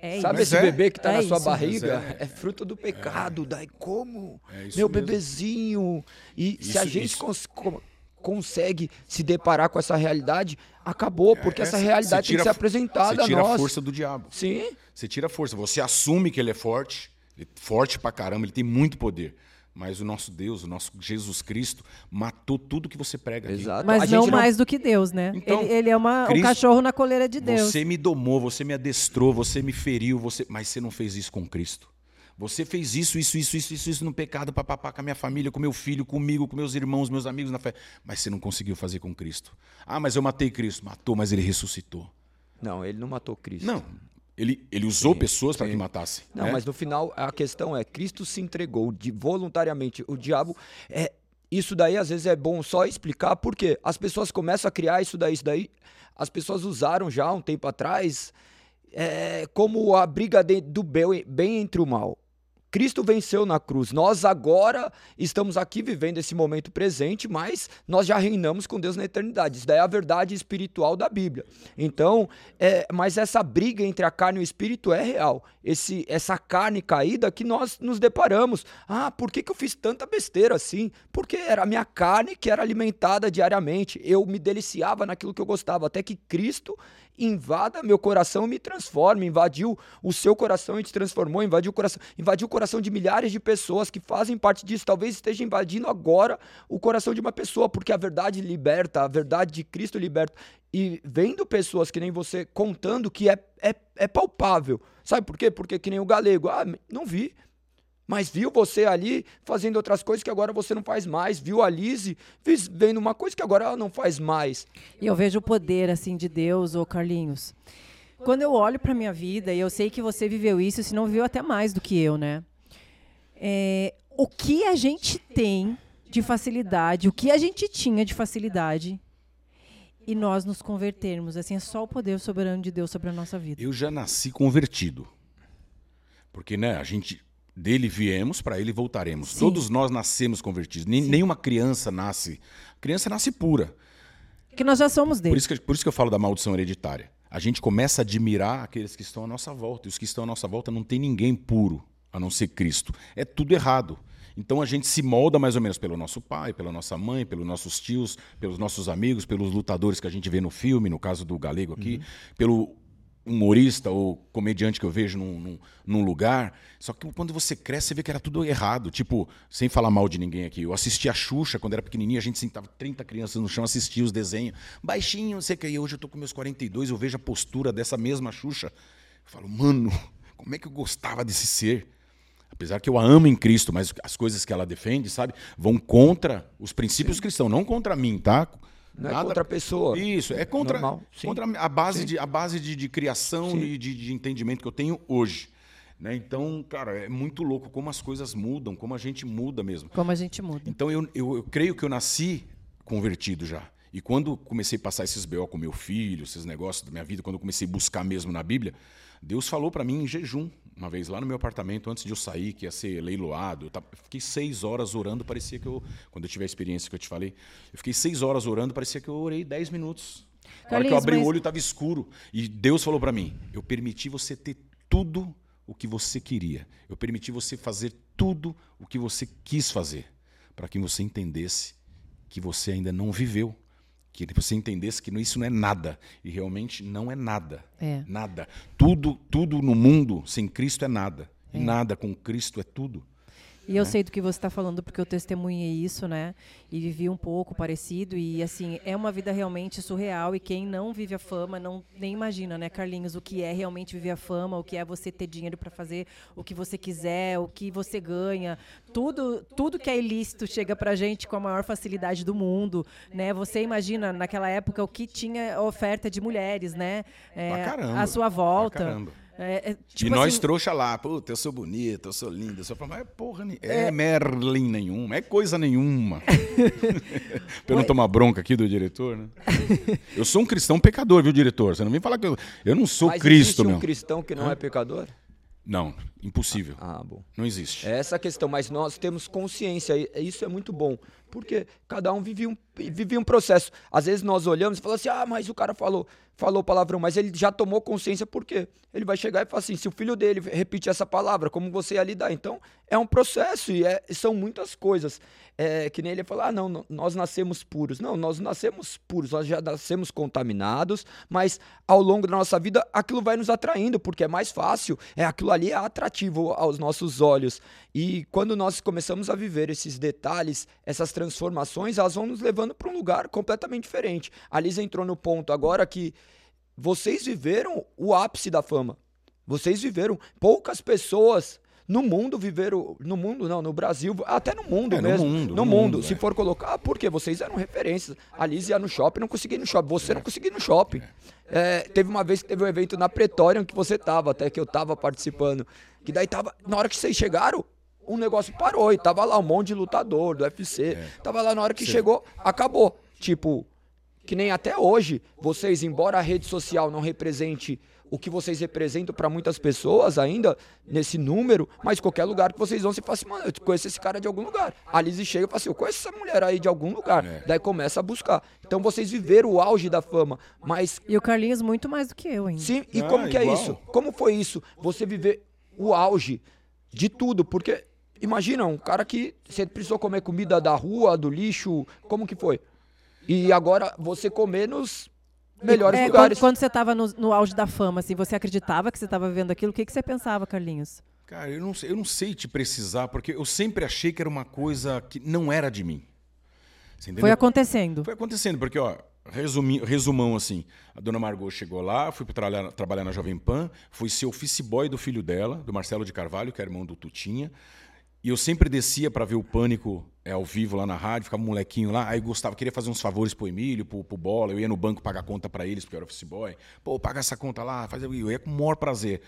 é Sabe isso. esse é. bebê que tá É na sua isso. barriga? Mas É. fruto do pecado. Daí como? É Meu mesmo. bebezinho. E se Isso- a gente cons- co- consegue se deparar com essa realidade, acabou, porque É, essa realidade tem tira que ser a- apresentada Você tira nós. a força do diabo. Sim. Você tira a força. Você assume que ele é forte, ele é forte pra caramba, ele tem muito poder. Mas o nosso Deus, o nosso Jesus Cristo, matou tudo que você prega aqui. Exato. A Mas gente não mais do que Deus, né? Então, ele, ele é uma, um Cristo- cachorro na coleira de Deus. Você me domou, você me adestrou, você me feriu, você... mas você não fez isso com Cristo. Você fez isso, isso, isso, isso, isso, isso no pecado, papapá, com a minha família, com meu filho, comigo, com meus irmãos, meus amigos na fé. Mas você não conseguiu fazer com Cristo. Ah, mas eu matei Cristo. Matou, mas ele ressuscitou. Não, ele não matou Cristo. Não. Ele, ele usou pessoas para que matassem. Não, né? mas no final a questão é Cristo se entregou de, voluntariamente. O diabo é isso daí às vezes é bom só explicar porque as pessoas começam a criar isso daí, isso daí. As pessoas usaram já um tempo atrás é, como a briga de- do bem, bem entre o mal. Cristo venceu na cruz. Nós agora estamos aqui vivendo esse momento presente, mas nós já reinamos com Deus na eternidade. Isso daí é a verdade espiritual da Bíblia. Então, é, mas essa briga entre a carne e o espírito é real. Esse, essa carne caída que nós nos deparamos. Ah, por que, que eu fiz tanta besteira assim? Porque era a minha carne que era alimentada diariamente. Eu me deliciava naquilo que eu gostava, até que Cristo invada meu coração e me transforme, invadiu o seu coração e te transformou, invadiu o coração, invadiu o coração de milhares de pessoas que fazem parte disso, talvez esteja invadindo agora o coração de uma pessoa, porque a verdade liberta, a verdade de Cristo liberta. E vendo pessoas que nem você contando que é, é, é palpável. Sabe por quê? Porque que nem o galego, ah, não vi, mas viu você ali fazendo outras coisas que agora você não faz mais. Viu a Lise vendo uma coisa que agora ela não faz mais. E eu vejo o poder assim de Deus, ô Carlinhos. Quando eu olho para minha vida, e eu sei que você viveu isso, se não viu até mais do que eu, né? É, o que a gente tem de facilidade, o que a gente tinha de facilidade, e nós nos convertermos, assim, é só o poder soberano de Deus sobre a nossa vida. Eu já nasci convertido. Porque, né, a gente dele viemos, para ele voltaremos. Sim. Todos nós nascemos convertidos. Nem, nenhuma criança nasce. A criança nasce pura. Porque nós já somos Por dele. isso, que, por isso que eu falo da maldição hereditária. A gente começa a admirar aqueles que estão à nossa volta. E os que estão à nossa volta não tem ninguém puro. a não ser Cristo. É tudo errado. Então a gente se molda mais ou menos pelo nosso pai, pela nossa mãe, pelos nossos tios, pelos nossos amigos, pelos lutadores que a gente vê no filme, no caso do Galego aqui, uhum. pelo humorista ou comediante que eu vejo num, num, num, lugar. Só que quando você cresce, você vê que era tudo errado. Tipo, sem falar mal de ninguém aqui. Eu assisti a Xuxa quando era pequenininha, a gente sentava 30 crianças no chão, assistia os desenhos. Baixinho, não sei o que. E hoje eu tô com meus 42, eu vejo a postura dessa mesma Xuxa. Eu falo, mano, como é que eu gostava desse ser? Apesar que eu a amo em Cristo, mas as coisas que ela defende, sabe, vão contra os princípios Sim. cristãos, não contra mim, tá? Não é Nada... é contra a pessoa. Isso, é contra, contra a base, de, a base de, de criação e de, de, entendimento que eu tenho hoje. Né? Então, cara, é muito louco como as coisas mudam, como a gente muda mesmo. Como a gente muda. Então, eu, eu, eu creio que eu nasci convertido já. E quando comecei a passar esses BO com meu filho, esses negócios da minha vida, quando eu comecei a buscar mesmo na Bíblia, Deus falou para mim em jejum, uma vez lá no meu apartamento, antes de eu sair, que ia ser leiloado. Eu fiquei seis horas orando, parecia que eu. Quando eu tive a experiência que eu te falei, eu fiquei seis horas orando, parecia que eu orei dez minutos. Na hora que eu abri mas... o olho, estava escuro. E Deus falou para mim: Eu permiti você ter tudo o que você queria. Eu permiti você fazer tudo o que você quis fazer. Para que você entendesse que você ainda não viveu que você entendesse que isso não é nada e realmente não é nada. É. Nada. Tudo, tudo no mundo sem Cristo é nada. É. E nada com Cristo é tudo. E eu né? sei do que você está falando porque eu testemunhei isso, né? E vivi um pouco parecido e assim é uma vida realmente surreal e quem não vive a fama não nem imagina, né, Carlinhos, o que é realmente viver a fama, o que é você ter dinheiro para fazer o que você quiser, o que você ganha, tudo tudo que é ilícito chega para gente com a maior facilidade do mundo, né? Você imagina naquela época o que tinha oferta de mulheres, né? É, a sua volta. É, é, tipo e nós assim, trouxa lá, puta, eu sou bonita, eu sou linda. Eu sou mas é porra, é, é Merlin nenhuma, é coisa nenhuma. pra eu não tomar bronca aqui do diretor, né? Eu sou um cristão pecador, viu, diretor? Você não vem falar que eu, eu não sou mas Cristo, meu. um cristão que não é pecador? Não, impossível. Ah, bom. Não existe. É essa a questão, mas nós temos consciência, e isso é muito bom, porque cada um vive um, vive um processo. Às vezes nós olhamos e falamos assim, ah, mas o cara falou falou palavrão, mas ele já tomou consciência por quê? Ele vai chegar e falar assim: se o filho dele repete essa palavra, como você ia lidar? Então, é um processo e é, são muitas coisas. É, que nem ele falar: ah, não, nós nascemos puros. Não, nós nascemos puros, nós já nascemos contaminados, mas ao longo da nossa vida aquilo vai nos atraindo, porque é mais fácil, é aquilo ali é atrativo aos nossos olhos. E quando nós começamos a viver esses detalhes, essas transformações, elas vão nos levando para um lugar completamente diferente. A Lisa entrou no ponto agora que vocês viveram o ápice da fama. Vocês viveram. Poucas pessoas no mundo viveram. No mundo, não, no Brasil, até no mundo é, mesmo. No mundo. No, no mundo, mundo, se é. for colocar, ah, porque vocês eram referências. A Liz ia no shopping, não conseguia ir no shopping. Você não conseguia ir no shopping. É, teve uma vez que teve um evento na Pretória que você tava, até que eu tava participando. Que daí tava. Na hora que vocês chegaram, um negócio parou e tava lá um monte de lutador do UFC. É. Tava lá na hora que Sim. chegou, acabou. Tipo, que nem até hoje, vocês, embora a rede social não represente o que vocês representam para muitas pessoas ainda, nesse número, mas qualquer lugar que vocês vão, você fala assim, mano, eu conheço esse cara de algum lugar. A Lizzie chega e fala assim, eu conheço essa mulher aí de algum lugar. É. Daí começa a buscar. Então vocês viveram o auge da fama, mas... E o Carlinhos muito mais do que eu ainda. Sim, e ah, como que é igual. é isso? Como foi isso? Você viver o auge de tudo, porque... Imagina, um cara que você precisou comer comida da rua, do lixo, como que foi? E agora você comer nos melhores é, lugares. Quando, quando você estava no, no, auge da fama, assim, você acreditava que você estava vendo aquilo? O que, que você pensava, Carlinhos? Cara, eu não, eu não sei te precisar, porque eu sempre achei que era uma coisa que não era de mim. Foi acontecendo. Foi acontecendo, porque, ó, resumi, resumão assim, a dona Margot chegou lá, fui trabalhar, trabalhar na Jovem Pan, fui ser office boy do filho dela, do Marcelo de Carvalho, que é irmão do Tutinha. E eu sempre descia para ver o Pânico é, ao vivo lá na rádio, ficava um molequinho lá, aí gostava, queria fazer uns favores pro Emílio, pro, pro Bola, eu ia no banco pagar conta para eles, porque eu era office boy. Pô, paga essa conta lá, faz, eu ia com o maior prazer.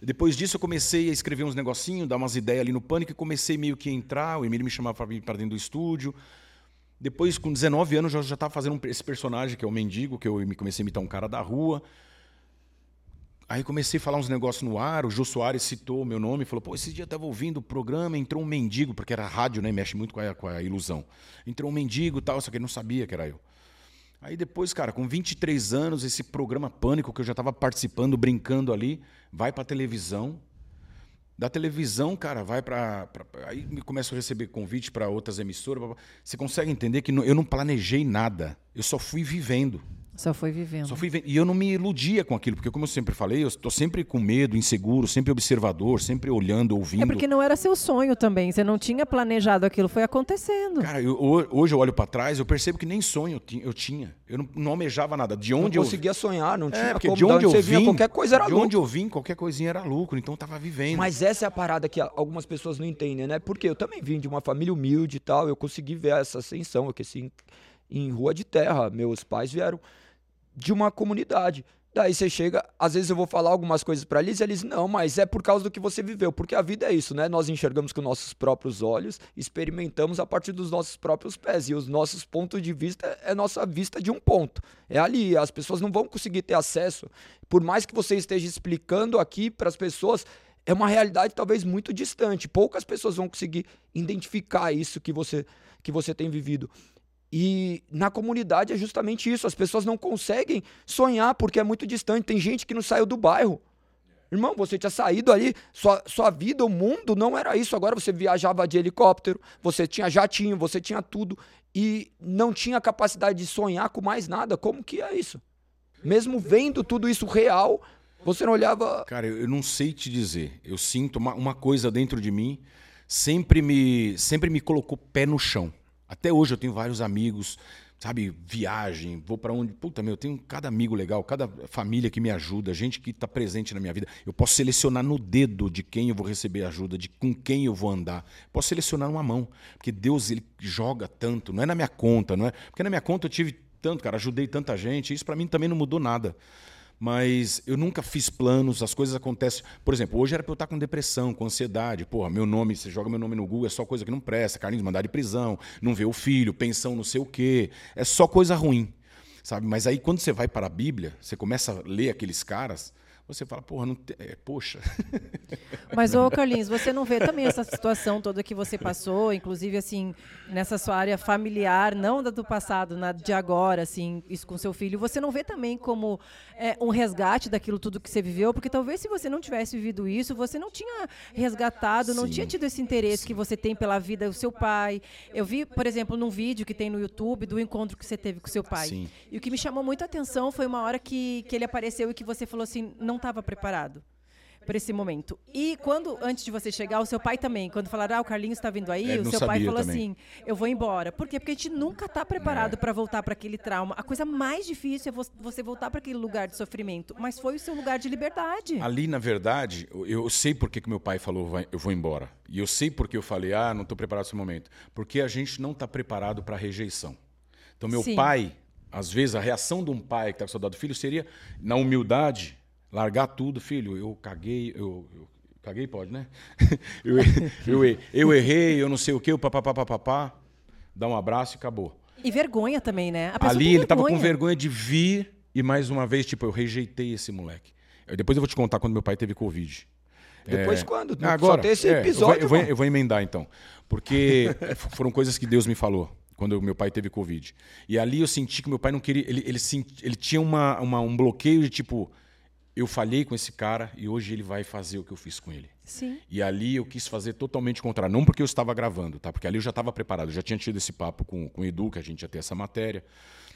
Depois disso eu comecei a escrever uns negocinhos, dar umas ideias ali no Pânico e comecei meio que a entrar, o Emílio me chamava para vir para dentro do estúdio. Depois, com 19 anos, eu já estava fazendo esse personagem, que é o Mendigo, que eu comecei a imitar um cara da rua. Aí comecei a falar uns negócios no ar, o Jô Soares citou o meu nome, falou, pô, esse dia eu tava ouvindo o programa, entrou um mendigo, porque era rádio, né, mexe muito com a, com a ilusão. Entrou um mendigo e tal, só que ele não sabia que era eu. Aí depois, cara, com 23 anos, esse programa Pânico, que eu já estava participando, brincando ali, vai pra televisão. Da televisão, cara, vai pra. pra aí começo a receber convite para outras emissoras. Você consegue entender que eu não planejei nada. Eu só fui vivendo. Só foi vivendo. Só fui vivendo. E eu não me iludia com aquilo, porque, como eu sempre falei, eu estou sempre com medo, inseguro, sempre observador, sempre olhando, ouvindo. É porque não era seu sonho também. Você não tinha planejado aquilo, foi acontecendo. Cara, eu, hoje eu olho para trás, eu percebo que nem sonho eu tinha. Eu não, não almejava nada. De onde não eu conseguia sonhar, não é, tinha porque como, de onde, onde eu vim, qualquer coisa era de lucro. De onde eu vim, qualquer coisinha era lucro, então eu tava vivendo. Mas essa é a parada que algumas pessoas não entendem, né? Porque eu também vim de uma família humilde e tal, eu consegui ver essa ascensão, aqui assim, em rua de terra. Meus pais vieram de uma comunidade. Daí você chega, às vezes eu vou falar algumas coisas para eles e eles, não, mas é por causa do que você viveu, porque a vida é isso, né? Nós enxergamos com nossos próprios olhos, experimentamos a partir dos nossos próprios pés, e os nossos pontos de vista é nossa vista de um ponto. É ali, as pessoas não vão conseguir ter acesso, por mais que você esteja explicando aqui para as pessoas, é uma realidade talvez muito distante. Poucas pessoas vão conseguir identificar isso que você que você tem vivido. E na comunidade é justamente isso. As pessoas não conseguem sonhar porque é muito distante. Tem gente que não saiu do bairro. Irmão, você tinha saído ali, sua, sua vida, o mundo não era isso. Agora você viajava de helicóptero, você tinha jatinho, você tinha tudo e não tinha capacidade de sonhar com mais nada. Como que é isso? Mesmo vendo tudo isso real, você não olhava. Cara, eu não sei te dizer. Eu sinto uma, uma coisa dentro de mim sempre me, sempre me colocou pé no chão. Até hoje eu tenho vários amigos, sabe, viagem, vou para onde. Puta, meu, eu tenho cada amigo legal, cada família que me ajuda, gente que está presente na minha vida. Eu posso selecionar no dedo de quem eu vou receber ajuda, de com quem eu vou andar. Posso selecionar numa mão, porque Deus ele joga tanto, não é na minha conta, não é? Porque na minha conta eu tive tanto, cara, ajudei tanta gente, isso para mim também não mudou nada mas eu nunca fiz planos, as coisas acontecem. Por exemplo, hoje era para eu estar com depressão, com ansiedade. Porra, meu nome, você joga meu nome no Google, é só coisa que não presta. Carlinhos mandar de prisão, não vê o filho, pensão não sei o quê. É só coisa ruim, sabe? Mas aí quando você vai para a Bíblia, você começa a ler aqueles caras, você fala, porra, não te... é, poxa. Mas, ô Carlinhos, você não vê também essa situação toda que você passou, inclusive, assim, nessa sua área familiar, não da do passado, na de agora, assim, isso com seu filho, você não vê também como é, um resgate daquilo tudo que você viveu? Porque talvez se você não tivesse vivido isso, você não tinha resgatado, não Sim. tinha tido esse interesse Sim. que você tem pela vida do seu pai. Eu vi, por exemplo, num vídeo que tem no YouTube do encontro que você teve com seu pai. Sim. E o que me chamou muito a atenção foi uma hora que, que ele apareceu e que você falou assim, não não estava preparado para esse momento. E quando, antes de você chegar, o seu pai também, quando falaram, ah, o Carlinhos está vindo aí, é, o seu pai falou também. assim, eu vou embora. Por quê? Porque a gente nunca está preparado é. para voltar para aquele trauma. A coisa mais difícil é você voltar para aquele lugar de sofrimento, mas foi o seu lugar de liberdade. Ali, na verdade, eu sei por que, meu pai falou, eu vou embora. E eu sei por que eu falei, ah, não estou preparado para esse momento. Porque a gente não está preparado para a rejeição. Então, meu Sim. pai, às vezes, a reação de um pai que está com saudade do filho seria, na humildade, largar tudo, filho, eu caguei, eu, eu caguei pode, né? eu, eu, eu, errei, eu não sei o que, o papapá, papapá, dá um abraço e acabou. E vergonha também, né? Ali ele tava com vergonha de vir e mais uma vez, tipo, eu rejeitei esse moleque. Eu, depois eu vou te contar quando meu pai teve Covid. Depois é... quando? Agora, Só ter esse episódio. É, eu, vou, eu, vou, eu vou emendar então. Porque foram coisas que Deus me falou quando meu pai teve Covid. E ali eu senti que meu pai não queria. Ele, ele, ele, ele tinha uma, uma, um bloqueio de tipo eu falhei com esse cara e hoje ele vai fazer o que eu fiz com ele. Sim. E ali eu quis fazer totalmente contrário. Não porque eu estava gravando, tá? Porque ali eu já estava preparado. Eu já tinha tido esse papo com, com o Edu, que a gente ia ter essa matéria.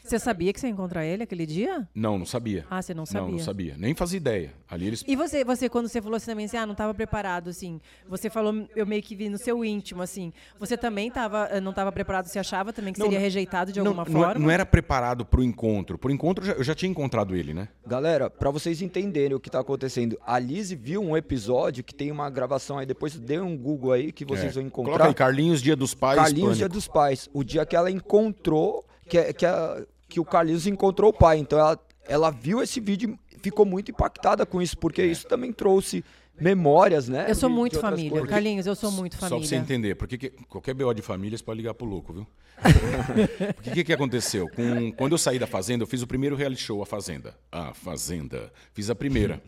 Você sabia que você ia encontrar ele aquele dia? Não, não sabia. Ah, você não sabia? Não, não sabia. Nem fazia ideia. Ali eles... E você, você, quando você falou assim também, assim, ah, não estava preparado, assim, você falou, eu meio que vi no seu íntimo, assim, você também tava, eh, não estava preparado, você achava também que não, seria rejeitado de alguma não, forma? Não era preparado para o encontro. Para o encontro, eu já, eu já tinha encontrado ele, né? Galera, para vocês entenderem o que está acontecendo, a Liz viu um episódio que tem uma gravação aí, depois dê um Google aí que vocês é. vão encontrar. Coloca aí, Carlinhos Dia dos Pais. Carlinhos Pânico. Dia dos Pais. O dia que ela encontrou, que, que a que o Carlinhos encontrou o pai. Então ela, ela viu esse vídeo e ficou muito impactada com isso, porque isso também trouxe memórias, né? Eu sou muito de família. Coisas. Carlinhos, eu sou muito família. Só pra você entender, porque que, qualquer BO de família você pode ligar pro louco, viu? O que, que aconteceu? Com, quando eu saí da Fazenda, eu fiz o primeiro reality show, A Fazenda. A Fazenda. Fiz a primeira.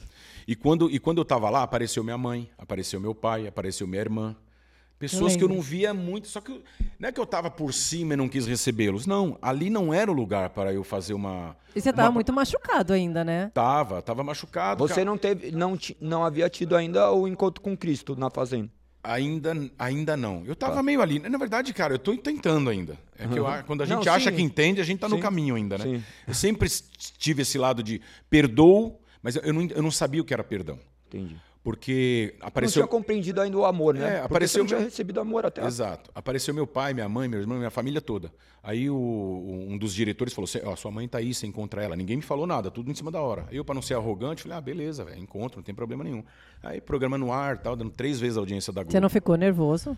E quando, e quando eu tava lá, apareceu minha mãe, apareceu meu pai, apareceu minha irmã. Pessoas Eu que eu não via muito, só que não é que eu tava por cima e não quis recebê-los. Não, ali não era o lugar para eu fazer uma. E você tava uma- muito machucado ainda, né? Tava, tava machucado. Você cara. não teve, não, não havia tido ainda o encontro com Cristo na fazenda. Ainda, ainda não. Eu tava meio ali. Na verdade, cara, eu tô tentando ainda. É que eu a- quando a Não, gente acha sim. que entende, a gente tá no caminho ainda, né? Sim. Eu sempre tive esse lado de perdoo, mas eu não, eu não sabia o que era perdão. Entendi. Porque Não apareceu. tinha compreendido ainda o amor, né? É, Porque apareceu você não tinha recebido amor até. Exato. Apareceu meu pai, minha mãe, meu irmão, minha família toda. Aí o- um dos diretores falou: "Cê- ó, sua mãe tá aí, você encontra ela. Ninguém me falou nada, tudo em cima da hora. Eu, para não ser arrogante, falei: ah, beleza, velho, encontro, não tem problema nenhum. Aí programa no ar, tal, dando três vezes a audiência da Globo. Você não ficou nervoso?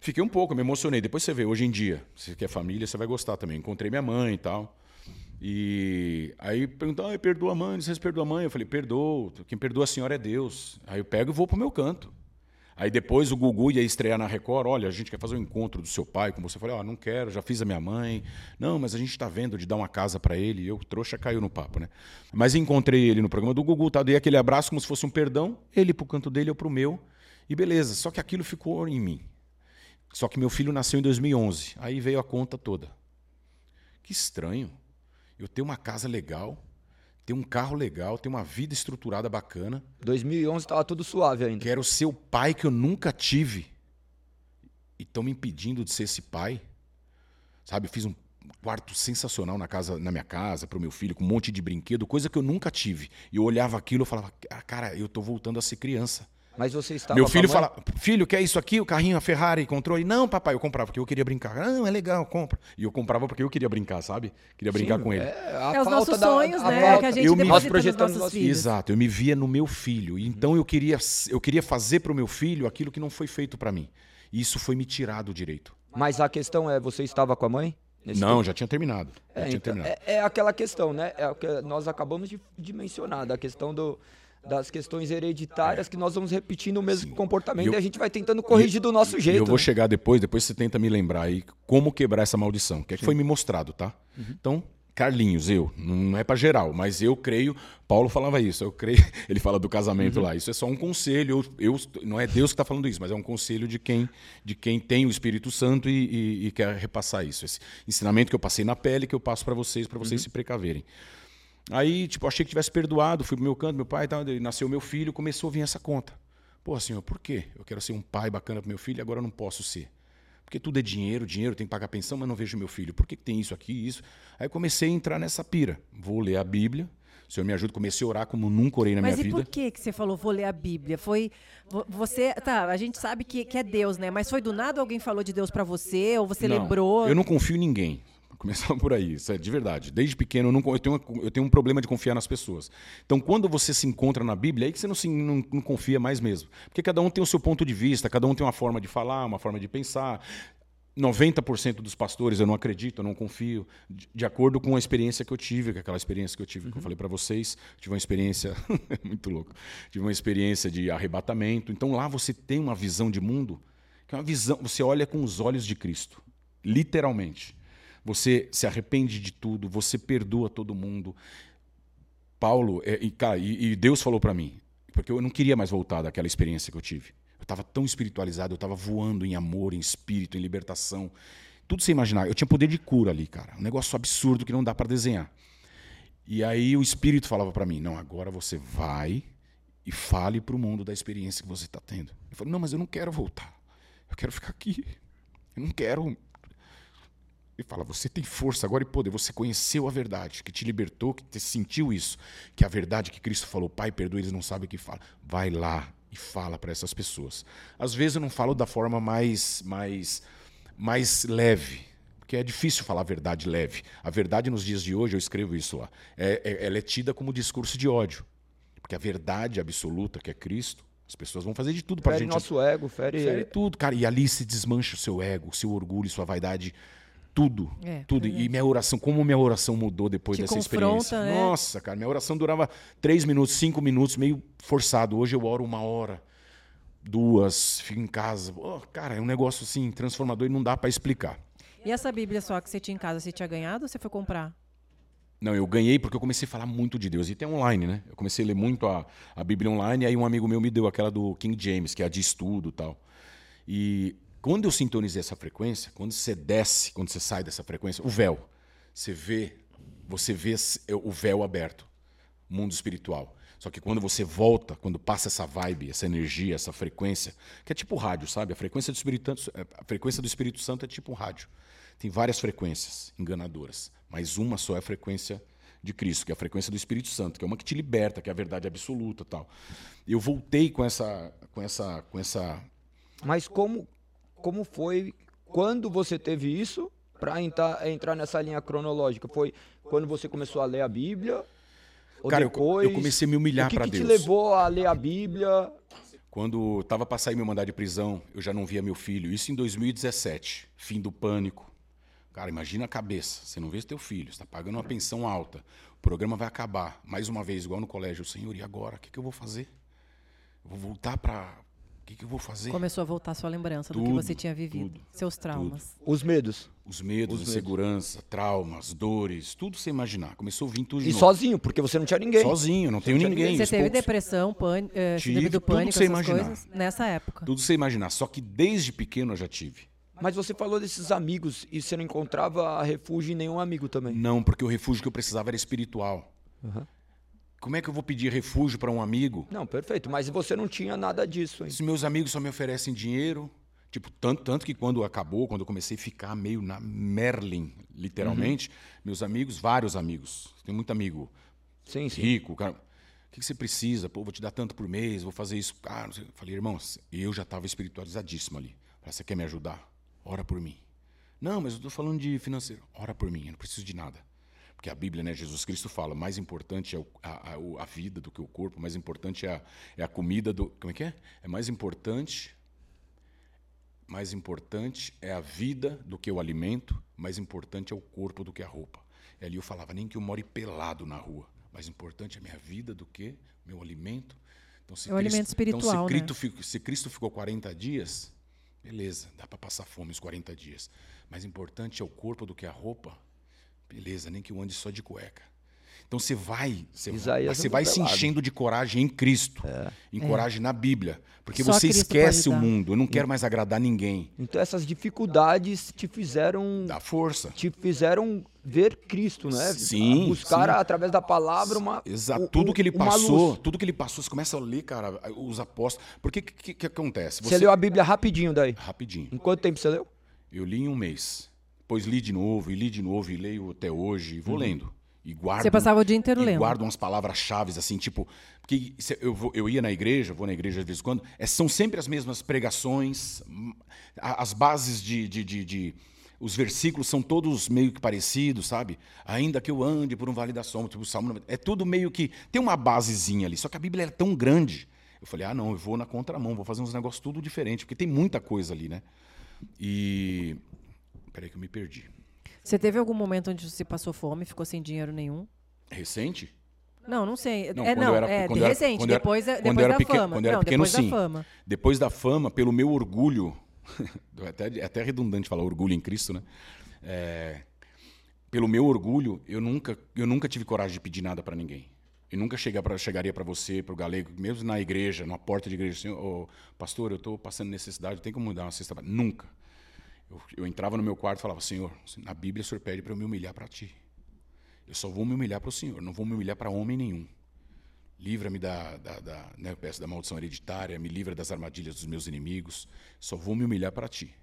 Fiquei um pouco, me emocionei. Depois você vê, hoje em dia, se quer família, você vai gostar também. Encontrei minha mãe e tal. E aí perguntou, ah, perdoa a mãe, vocês perdoam a mãe? Eu falei, perdoo, quem perdoa a senhora é Deus. Aí eu pego e vou pro meu canto. Aí depois o Gugu ia estrear na Record, olha, a gente quer fazer um encontro do seu pai com você. Eu falei, ó, não quero, já fiz a minha mãe. Não, mas a gente tá vendo de dar uma casa para ele. E eu, trouxa, caiu no papo, né? Mas encontrei ele no programa do Gugu, tá? Dei aquele abraço como se fosse um perdão, ele pro canto dele, eu pro meu. E beleza, só que aquilo ficou em mim. Só que meu filho nasceu em 2011. Aí veio a conta toda. Que estranho. Eu tenho uma casa legal, tenho um carro legal, tenho uma vida estruturada bacana. 2011 tava tudo suave ainda. Quero ser o pai que eu nunca tive. E estão me impedindo de ser esse pai. Sabe, eu fiz um quarto sensacional na casa, na minha casa, para o meu filho, com um monte de brinquedo, coisa que eu nunca tive. E eu olhava aquilo e falava, "Ah, cara, eu tô voltando a ser criança. Mas você estava Meu com a filho fala, filho, quer isso aqui? O carrinho, a Ferrari, controle? Não, papai, eu comprava porque eu queria brincar. Não, é legal, compra. E eu comprava porque eu queria brincar, sabe? Queria brincar Sim, com ele. É, a É os nossos da- sonhos, a né? falta- Que a gente Eu me- Nós nos projetamos nossos nossos filhos. Exato, eu me via no meu filho. Então eu queria, eu queria fazer para o meu filho aquilo que não foi feito para mim. E isso foi me tirado o direito. Mas a questão é, você estava com a mãe? nesse não, tempo? já tinha terminado. Já É, tinha então, terminado. é, é aquela questão, né? É o que nós acabamos de, de mencionar, da questão do, das questões hereditárias que nós vamos repetindo o mesmo comportamento E eu- e a gente vai tentando corrigir do nosso jeito. eu vou né? chegar depois, depois você tenta me lembrar aí como quebrar essa maldição, que é que foi me mostrado, tá? Uhum. Então, Carlinhos, eu, não é para geral, mas eu creio, Paulo falava isso, eu creio, ele fala do Uhum. casamento lá, isso é só um conselho, eu, eu- não é Deus que está falando isso, mas é um conselho de quem, de quem tem o Espírito Santo e, e- e quer repassar isso, esse ensinamento que eu passei na pele, que eu passo para vocês, para Uhum. vocês se precaverem. Aí, tipo, achei que tivesse perdoado, fui pro meu canto, meu pai e tal, nasceu meu filho, começou a vir essa conta. Pô, senhor, por quê? Eu quero ser um pai bacana pro meu filho e agora eu não posso ser. Porque tudo é dinheiro, dinheiro, tem que pagar pensão, mas não vejo meu filho. Por que, que tem isso aqui e isso? Aí eu comecei a entrar nessa pira. Vou ler a Bíblia. O senhor me ajuda, comecei a orar como nunca orei na Mas minha e vida. por que que você falou, vou ler a Bíblia? Foi vo- você, tá, a gente sabe que, que é Deus, né? Mas foi do nada alguém falou de Deus pra você ou você Não, lembrou? Eu não confio em ninguém. Começar por aí, isso é de verdade. Desde pequeno eu, não, eu, tenho eu tenho um problema de confiar nas pessoas. Então, quando você se encontra na Bíblia, é aí que você não, se, não, não confia mais mesmo. Porque cada um tem o seu ponto de vista, cada um tem uma forma de falar, uma forma de pensar. 90% dos pastores eu não acredito, eu não confio, de, de acordo com a experiência que eu tive, com aquela experiência que eu tive, que eu falei para vocês, tive uma experiência muito louco, tive uma experiência de arrebatamento. Então lá você tem uma visão de mundo, que é uma visão, você olha com os olhos de Cristo, literalmente. Você se arrepende de tudo, você perdoa todo mundo. Paulo, é, e, cara, e, e Deus falou para mim, porque eu não queria mais voltar daquela experiência que eu tive. Eu estava tão espiritualizado, eu estava voando em amor, em espírito, em libertação. Tudo sem imaginar. Eu tinha poder de cura ali, cara. Um negócio absurdo que não dá para desenhar. E aí o espírito falava para mim: não, agora você vai e fale para o mundo da experiência que você está tendo. Eu falei: não, mas eu não quero voltar. Eu quero ficar aqui. Eu não quero. Ele fala: você tem força agora e poder. Você conheceu a verdade, que te libertou, que te sentiu isso. Que a verdade que Cristo falou: Pai, perdoa, eles não sabem o que fala. Vai lá e fala para essas pessoas. Às vezes eu não falo da forma mais, mais, mais leve. Porque é difícil falar a verdade leve. A verdade nos dias de hoje, eu escrevo isso lá, é, é- ela é tida como discurso de ódio. Porque a verdade absoluta, que é Cristo, as pessoas vão fazer de tudo para a Fere gente nosso ego, fere... Fere tudo, cara. E ali se desmancha o seu ego, o seu orgulho, sua vaidade. Tudo. É, tudo. E minha oração, como minha oração mudou depois Te dessa experiência. né? Nossa, cara, minha oração durava três minutos, cinco minutos, meio forçado. Hoje eu oro uma hora, duas, fico em casa. Oh, cara, é um negócio assim, transformador e não dá pra explicar. E essa Bíblia só que você tinha em casa, você tinha ganhado ou você foi comprar? Não, eu ganhei porque eu comecei a falar muito de Deus. E tem online, né? Eu comecei a ler muito a, a Bíblia online, e aí um amigo meu me deu aquela do King James, que é a de estudo e tal. E Quando eu sintonizei essa frequência, quando você desce, quando você sai dessa frequência, o véu, você vê, você vê o véu aberto, mundo espiritual. Só que quando você volta, quando passa essa vibe, essa energia, essa frequência, que é tipo rádio, sabe? A frequência do Espírito Santo, a frequência do Espírito Santo é tipo um rádio. Tem várias frequências enganadoras, mas uma só é a frequência de Cristo, que é a frequência do Espírito Santo, que é uma que te liberta, que é a verdade absoluta, tal. Eu voltei com essa com essa com essa Mas como como foi quando você teve isso para entrar, entrar nessa linha cronológica? Foi quando você começou a ler a Bíblia? Ou Cara, depois, eu, eu comecei a me humilhar para Deus. O que, que te levou a ler a Bíblia? Quando estava para sair meu mandado de prisão, eu já não via meu filho. Isso em 2017, fim do pânico. Cara, imagina a cabeça. Você não vê seu filho, está pagando uma pensão alta. O programa vai acabar. Mais uma vez, igual no colégio. Senhor, e agora? O que, que eu vou fazer? Eu vou voltar para que, que eu vou fazer? Começou a voltar a sua lembrança tudo, do que você tinha vivido, tudo, seus traumas. Tudo. Os medos. Os medos, Os insegurança, medos. traumas, dores, tudo você imaginar. Começou a vir tudo de E novo. sozinho, porque você não tinha ninguém. Sozinho, não tenho ninguém. Você teve poucos... depressão, pânico, uh, tive, do pânico, tudo você imaginar. Coisas, nessa época. Tudo você imaginar. Só que desde pequeno eu já tive. Mas você falou desses amigos e você não encontrava refúgio em nenhum amigo também? Não, porque o refúgio que eu precisava era espiritual. Uhum. Como é que eu vou pedir refúgio para um amigo? Não, perfeito. Mas você não tinha nada disso, hein? Se meus amigos só me oferecem dinheiro, tipo, tanto, tanto que quando acabou, quando eu comecei a ficar meio na Merlin, literalmente, uhum. meus amigos, vários amigos, tem muito amigo sim, sim. rico, cara, o que, que, você precisa? Pô, vou te dar tanto por mês, vou fazer isso. Ah, falei, irmão, eu já estava espiritualizadíssimo ali. Falei, você quer me ajudar? Ora por mim. Não, mas eu estou falando de financeiro. Ora por mim, eu não preciso de nada. Porque a Bíblia, né, Jesus Cristo fala, mais importante é a, a, a vida do que o corpo, mais importante é a, é a comida do. Como é que é? É mais importante. Mais importante é a vida do que o alimento, mais importante é o corpo do que a roupa. E ali eu falava, nem que eu more pelado na rua. Mais importante é a minha vida do que meu alimento. Então, se é o Cristo, alimento espiritual. Então, se, né? Cristo, ficou, se Cristo ficou 40 dias, beleza, dá para passar fome os 40 dias. Mais importante é o corpo do que a roupa. Beleza, nem que eu ande só de cueca. Então você vai, você vai, você vai se enchendo de coragem em Cristo, é. em coragem é. na Bíblia, porque só você Cristo esquece o mundo. Eu não quero mais agradar ninguém. Então essas dificuldades te fizeram dá força, te fizeram ver Cristo, né? Sim, buscar sim. através da palavra uma exato. tudo que ele passou, tudo que ele passou, você começa a ler, cara, os apóstolos. Porque que, que, que acontece? Você... você leu a Bíblia rapidinho daí? Rapidinho. Em quanto tempo você leu? Eu li em um mês. Depois li de novo, e li de novo, e leio até hoje, e vou uhum. lendo. E guardo, Você passava o dia inteiro e lendo. guardo umas palavras-chave, assim, tipo. Porque eu, vou, eu ia na igreja, vou na igreja de vez em quando, é, são sempre as mesmas pregações, as bases de, de, de, de os versículos são todos meio que parecidos, sabe? Ainda que eu ande por um vale da sombra, tipo, Salmo, é tudo meio que tem uma basezinha ali, só que a Bíblia é tão grande. Eu falei: "Ah, não, eu vou na contramão, vou fazer uns negócios tudo diferente, porque tem muita coisa ali, né?" E Peraí que eu me perdi. Você teve algum momento onde você passou fome, ficou sem dinheiro nenhum? Recente? Não, não sei. Não, é, não, era, é de recente, era, depois, depois da pequeno, fama. Quando eu era não, pequeno, depois sim. Da fama. Depois da fama, pelo meu orgulho, é até, é até redundante falar orgulho em Cristo, né? É, pelo meu orgulho, eu nunca, eu nunca tive coragem de pedir nada para ninguém. Eu nunca chegar pra, chegaria para você, para o galego, mesmo na igreja, na porta de igreja, assim, oh, pastor, eu estou passando necessidade, tem como mudar uma cesta? Nunca. Eu, eu, entrava no meu quarto e falava, Senhor, na Bíblia o Senhor pede para eu me humilhar para Ti. Eu só vou me humilhar para o Senhor, não vou me humilhar para homem nenhum. Livra-me da, da, da né, peço da maldição hereditária, me livra das armadilhas dos meus inimigos. Só vou me humilhar para Ti.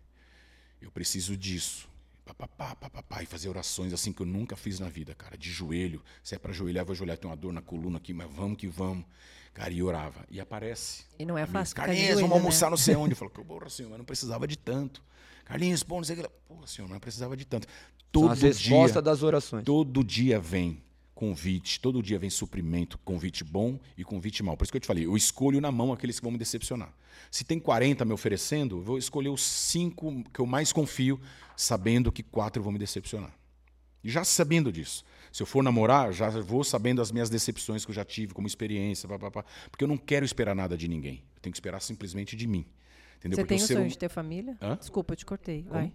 Eu preciso disso. Papapá, papapá, e fazer orações assim que eu nunca fiz na vida, cara. De joelho. Se é para ajoelhar, vou ajoelhar. Tem uma dor na coluna aqui, mas vamos que vamos. Cara, e orava. E aparece. E não é fácil. Carlinhos, vamos almoçar né? não sei onde. Eu falo, porra, senhor, mas não precisava de tanto. Carlinhos, pô, não sei o que. Pô, senhor, não precisava de tanto. Todo São as dia, das orações. Todo dia vem convite, todo dia vem suprimento, convite bom e convite mal. Por isso que eu te falei, eu escolho na mão aqueles que vão me decepcionar. Se tem 40 me oferecendo, eu vou escolher os cinco que eu mais confio, sabendo que quatro vão me decepcionar. E já sabendo disso. Se eu for namorar, já vou sabendo as minhas decepções que eu já tive como experiência, pá, pá, pá, porque eu não quero esperar nada de ninguém. Eu tenho que esperar simplesmente de mim. Entendeu? Você porque tem o sonho de ter família? Hã? Desculpa, eu te cortei. Vai.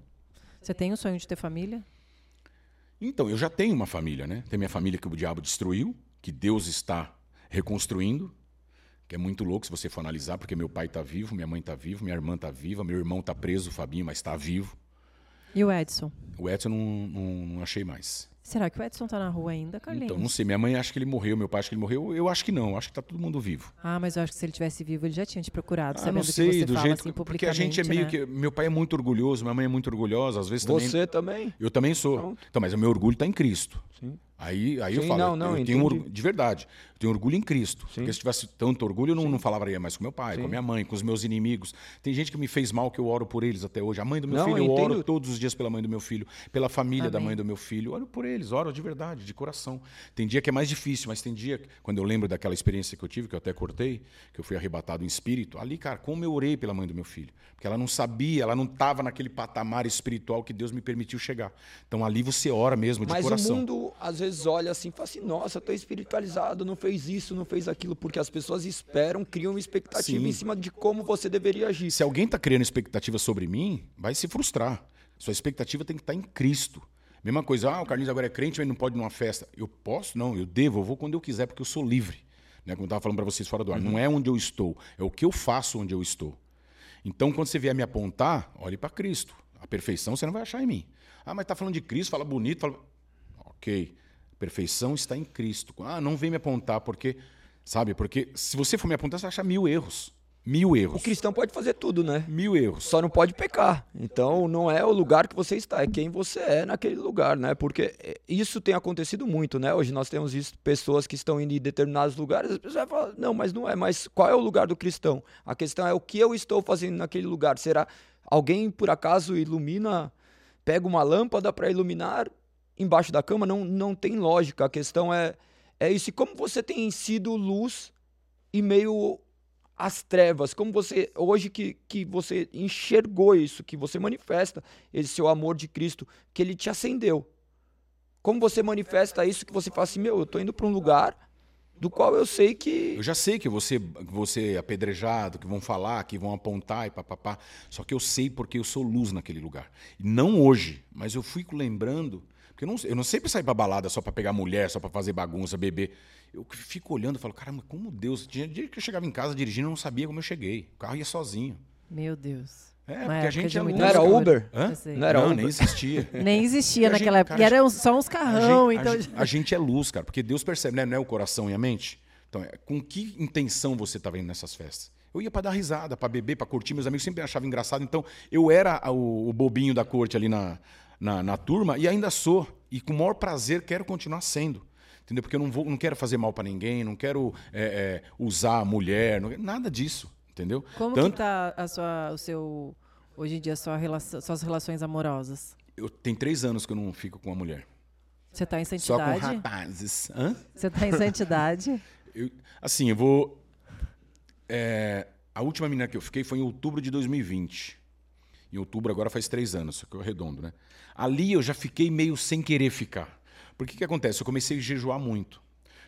Você tem o sonho de ter família? Então, eu já tenho uma família, né? Tem minha família que o diabo destruiu, que Deus está reconstruindo. que é muito louco se você for analisar, porque meu pai tá vivo, minha mãe tá viva, minha irmã tá viva, meu irmão tá preso, o Fabinho, mas tá vivo. E o Edson? O Edson não, não, não achei mais. Será que o Edson tá na rua ainda, Carlinhos? Então, não sei. Minha mãe acha que ele morreu, meu pai acha que ele morreu. Eu acho que não. Acho que tá todo mundo vivo. Ah, mas eu acho que se ele tivesse vivo, ele já tinha te procurado, Ah, sabendo não sei, que você do fala jeito assim porque a gente é meio né? que meu pai é muito orgulhoso, minha mãe é muito orgulhosa, às vezes também Você também? Eu também sou. Pronto. Então, mas o meu orgulho está em Cristo. Sim. Aí, aí eu Sim, falo, não, não, eu tenho entendi. orgu- de verdade, eu tenho orgulho em Cristo. Porque se tivesse tanto orgulho, eu não, não falaria mais com meu pai, com Sim. minha mãe, com os meus inimigos. Tem gente que me fez mal que eu oro por eles até hoje. A mãe do meu Não, filho, eu eu oro todos os dias pela mãe do meu filho, pela família da Amém. mãe do meu filho. Oro por eles, oro de verdade, de coração. Tem dia que é mais difícil, mas tem dia, quando eu lembro daquela experiência que eu tive, que eu até cortei, que eu fui arrebatado em espírito, ali, cara, como eu orei pela mãe do meu filho. Porque ela não sabia, ela não estava naquele patamar espiritual que Deus me permitiu chegar. Então ali você ora mesmo, de Mas coração. o mundo às vezes olha assim e fala assim: nossa, tô espiritualizado, não fez isso, não fez aquilo, porque as pessoas esperam, criam uma expectativa Sim. em cima de como você deveria agir. Se alguém está criando expectativa sobre mim, vai se frustrar. Sua expectativa tem que estar em Cristo. Mesma coisa, ah, o Carlinhos agora é crente, mas não pode ir numa festa. Eu posso? Não, eu devo, eu vou quando eu quiser, porque eu sou livre. Né? Como eu estava falando para vocês fora do ar. Não é onde eu estou, é o que eu faço onde eu estou. Então, quando você vier me apontar, olhe para Cristo. A perfeição você não vai achar em mim. Ah, mas está falando de Cristo, fala bonito, fala. Ok. Perfeição está em Cristo. Ah, não vem me apontar, porque. Sabe? Porque se você for me apontar, você vai achar mil erros. Mil erros. O cristão pode fazer tudo, né? Mil erros. Só não pode pecar. Então não é o lugar que você está, é quem você é naquele lugar, né? Porque eh, isso tem acontecido muito, né? Hoje nós temos visto pessoas que estão indo em determinados lugares, as pessoas falam, não, mas não é. Mas qual é o lugar do cristão? A questão é o que eu estou fazendo naquele lugar. Será alguém por acaso ilumina, pega uma lâmpada para iluminar embaixo da cama? Não, não tem lógica. A questão é, é isso. E como você tem sido luz e meio as trevas, como você, hoje que, que você enxergou isso, que você manifesta esse seu amor de Cristo, que ele te acendeu. Como você manifesta isso que você fala assim, meu, eu tô indo para um lugar do qual eu sei que Eu já sei que você você é apedrejado, que vão falar, que vão apontar e papapá. Só que eu sei porque eu sou luz naquele lugar. Não hoje, mas eu fico lembrando. Porque eu não, eu não sempre saio pra balada só pra pegar mulher, só pra fazer bagunça, beber. Eu fico olhando e falo, caramba, como Deus. Tinha dia que eu chegava em casa dirigindo, eu não sabia como eu cheguei. O carro ia sozinho. Meu Deus. É, porque a gente é muita Não era. Uber? Hã? Não era não, Uber. nem existia. Nem existia E naquela gente- época. cara, e eram só uns A carrão, gente, então. a gente- a gente é luz, cara, porque Deus percebe, né? Não é o coração e a mente. Então, é, com que intenção você estava indo nessas festas? Eu ia para dar risada, para beber, para curtir. Meus amigos sempre achavam engraçado. Então, eu era o, o bobinho da corte ali na, na, na turma e ainda sou. E com o maior prazer quero continuar sendo. Entendeu? Porque eu não, vou, não quero fazer mal para ninguém, não quero é, é, usar a mulher, não- nada disso. Entendeu? Como Tanto- que tá a sua, o seu. Hoje em dia, sua relação, suas relações amorosas? Eu, tem três anos que eu não fico com uma mulher. Você tá em Só com santidade? rapazes. Hã? Você tá em santidade? Eu- assim, eu vou. é, a última menina que eu fiquei foi em outubro de 2020. Em outubro, agora faz três anos, só que eu arredondo, né? Ali eu já fiquei meio sem querer ficar. Porque o que acontece? Eu comecei a jejuar muito.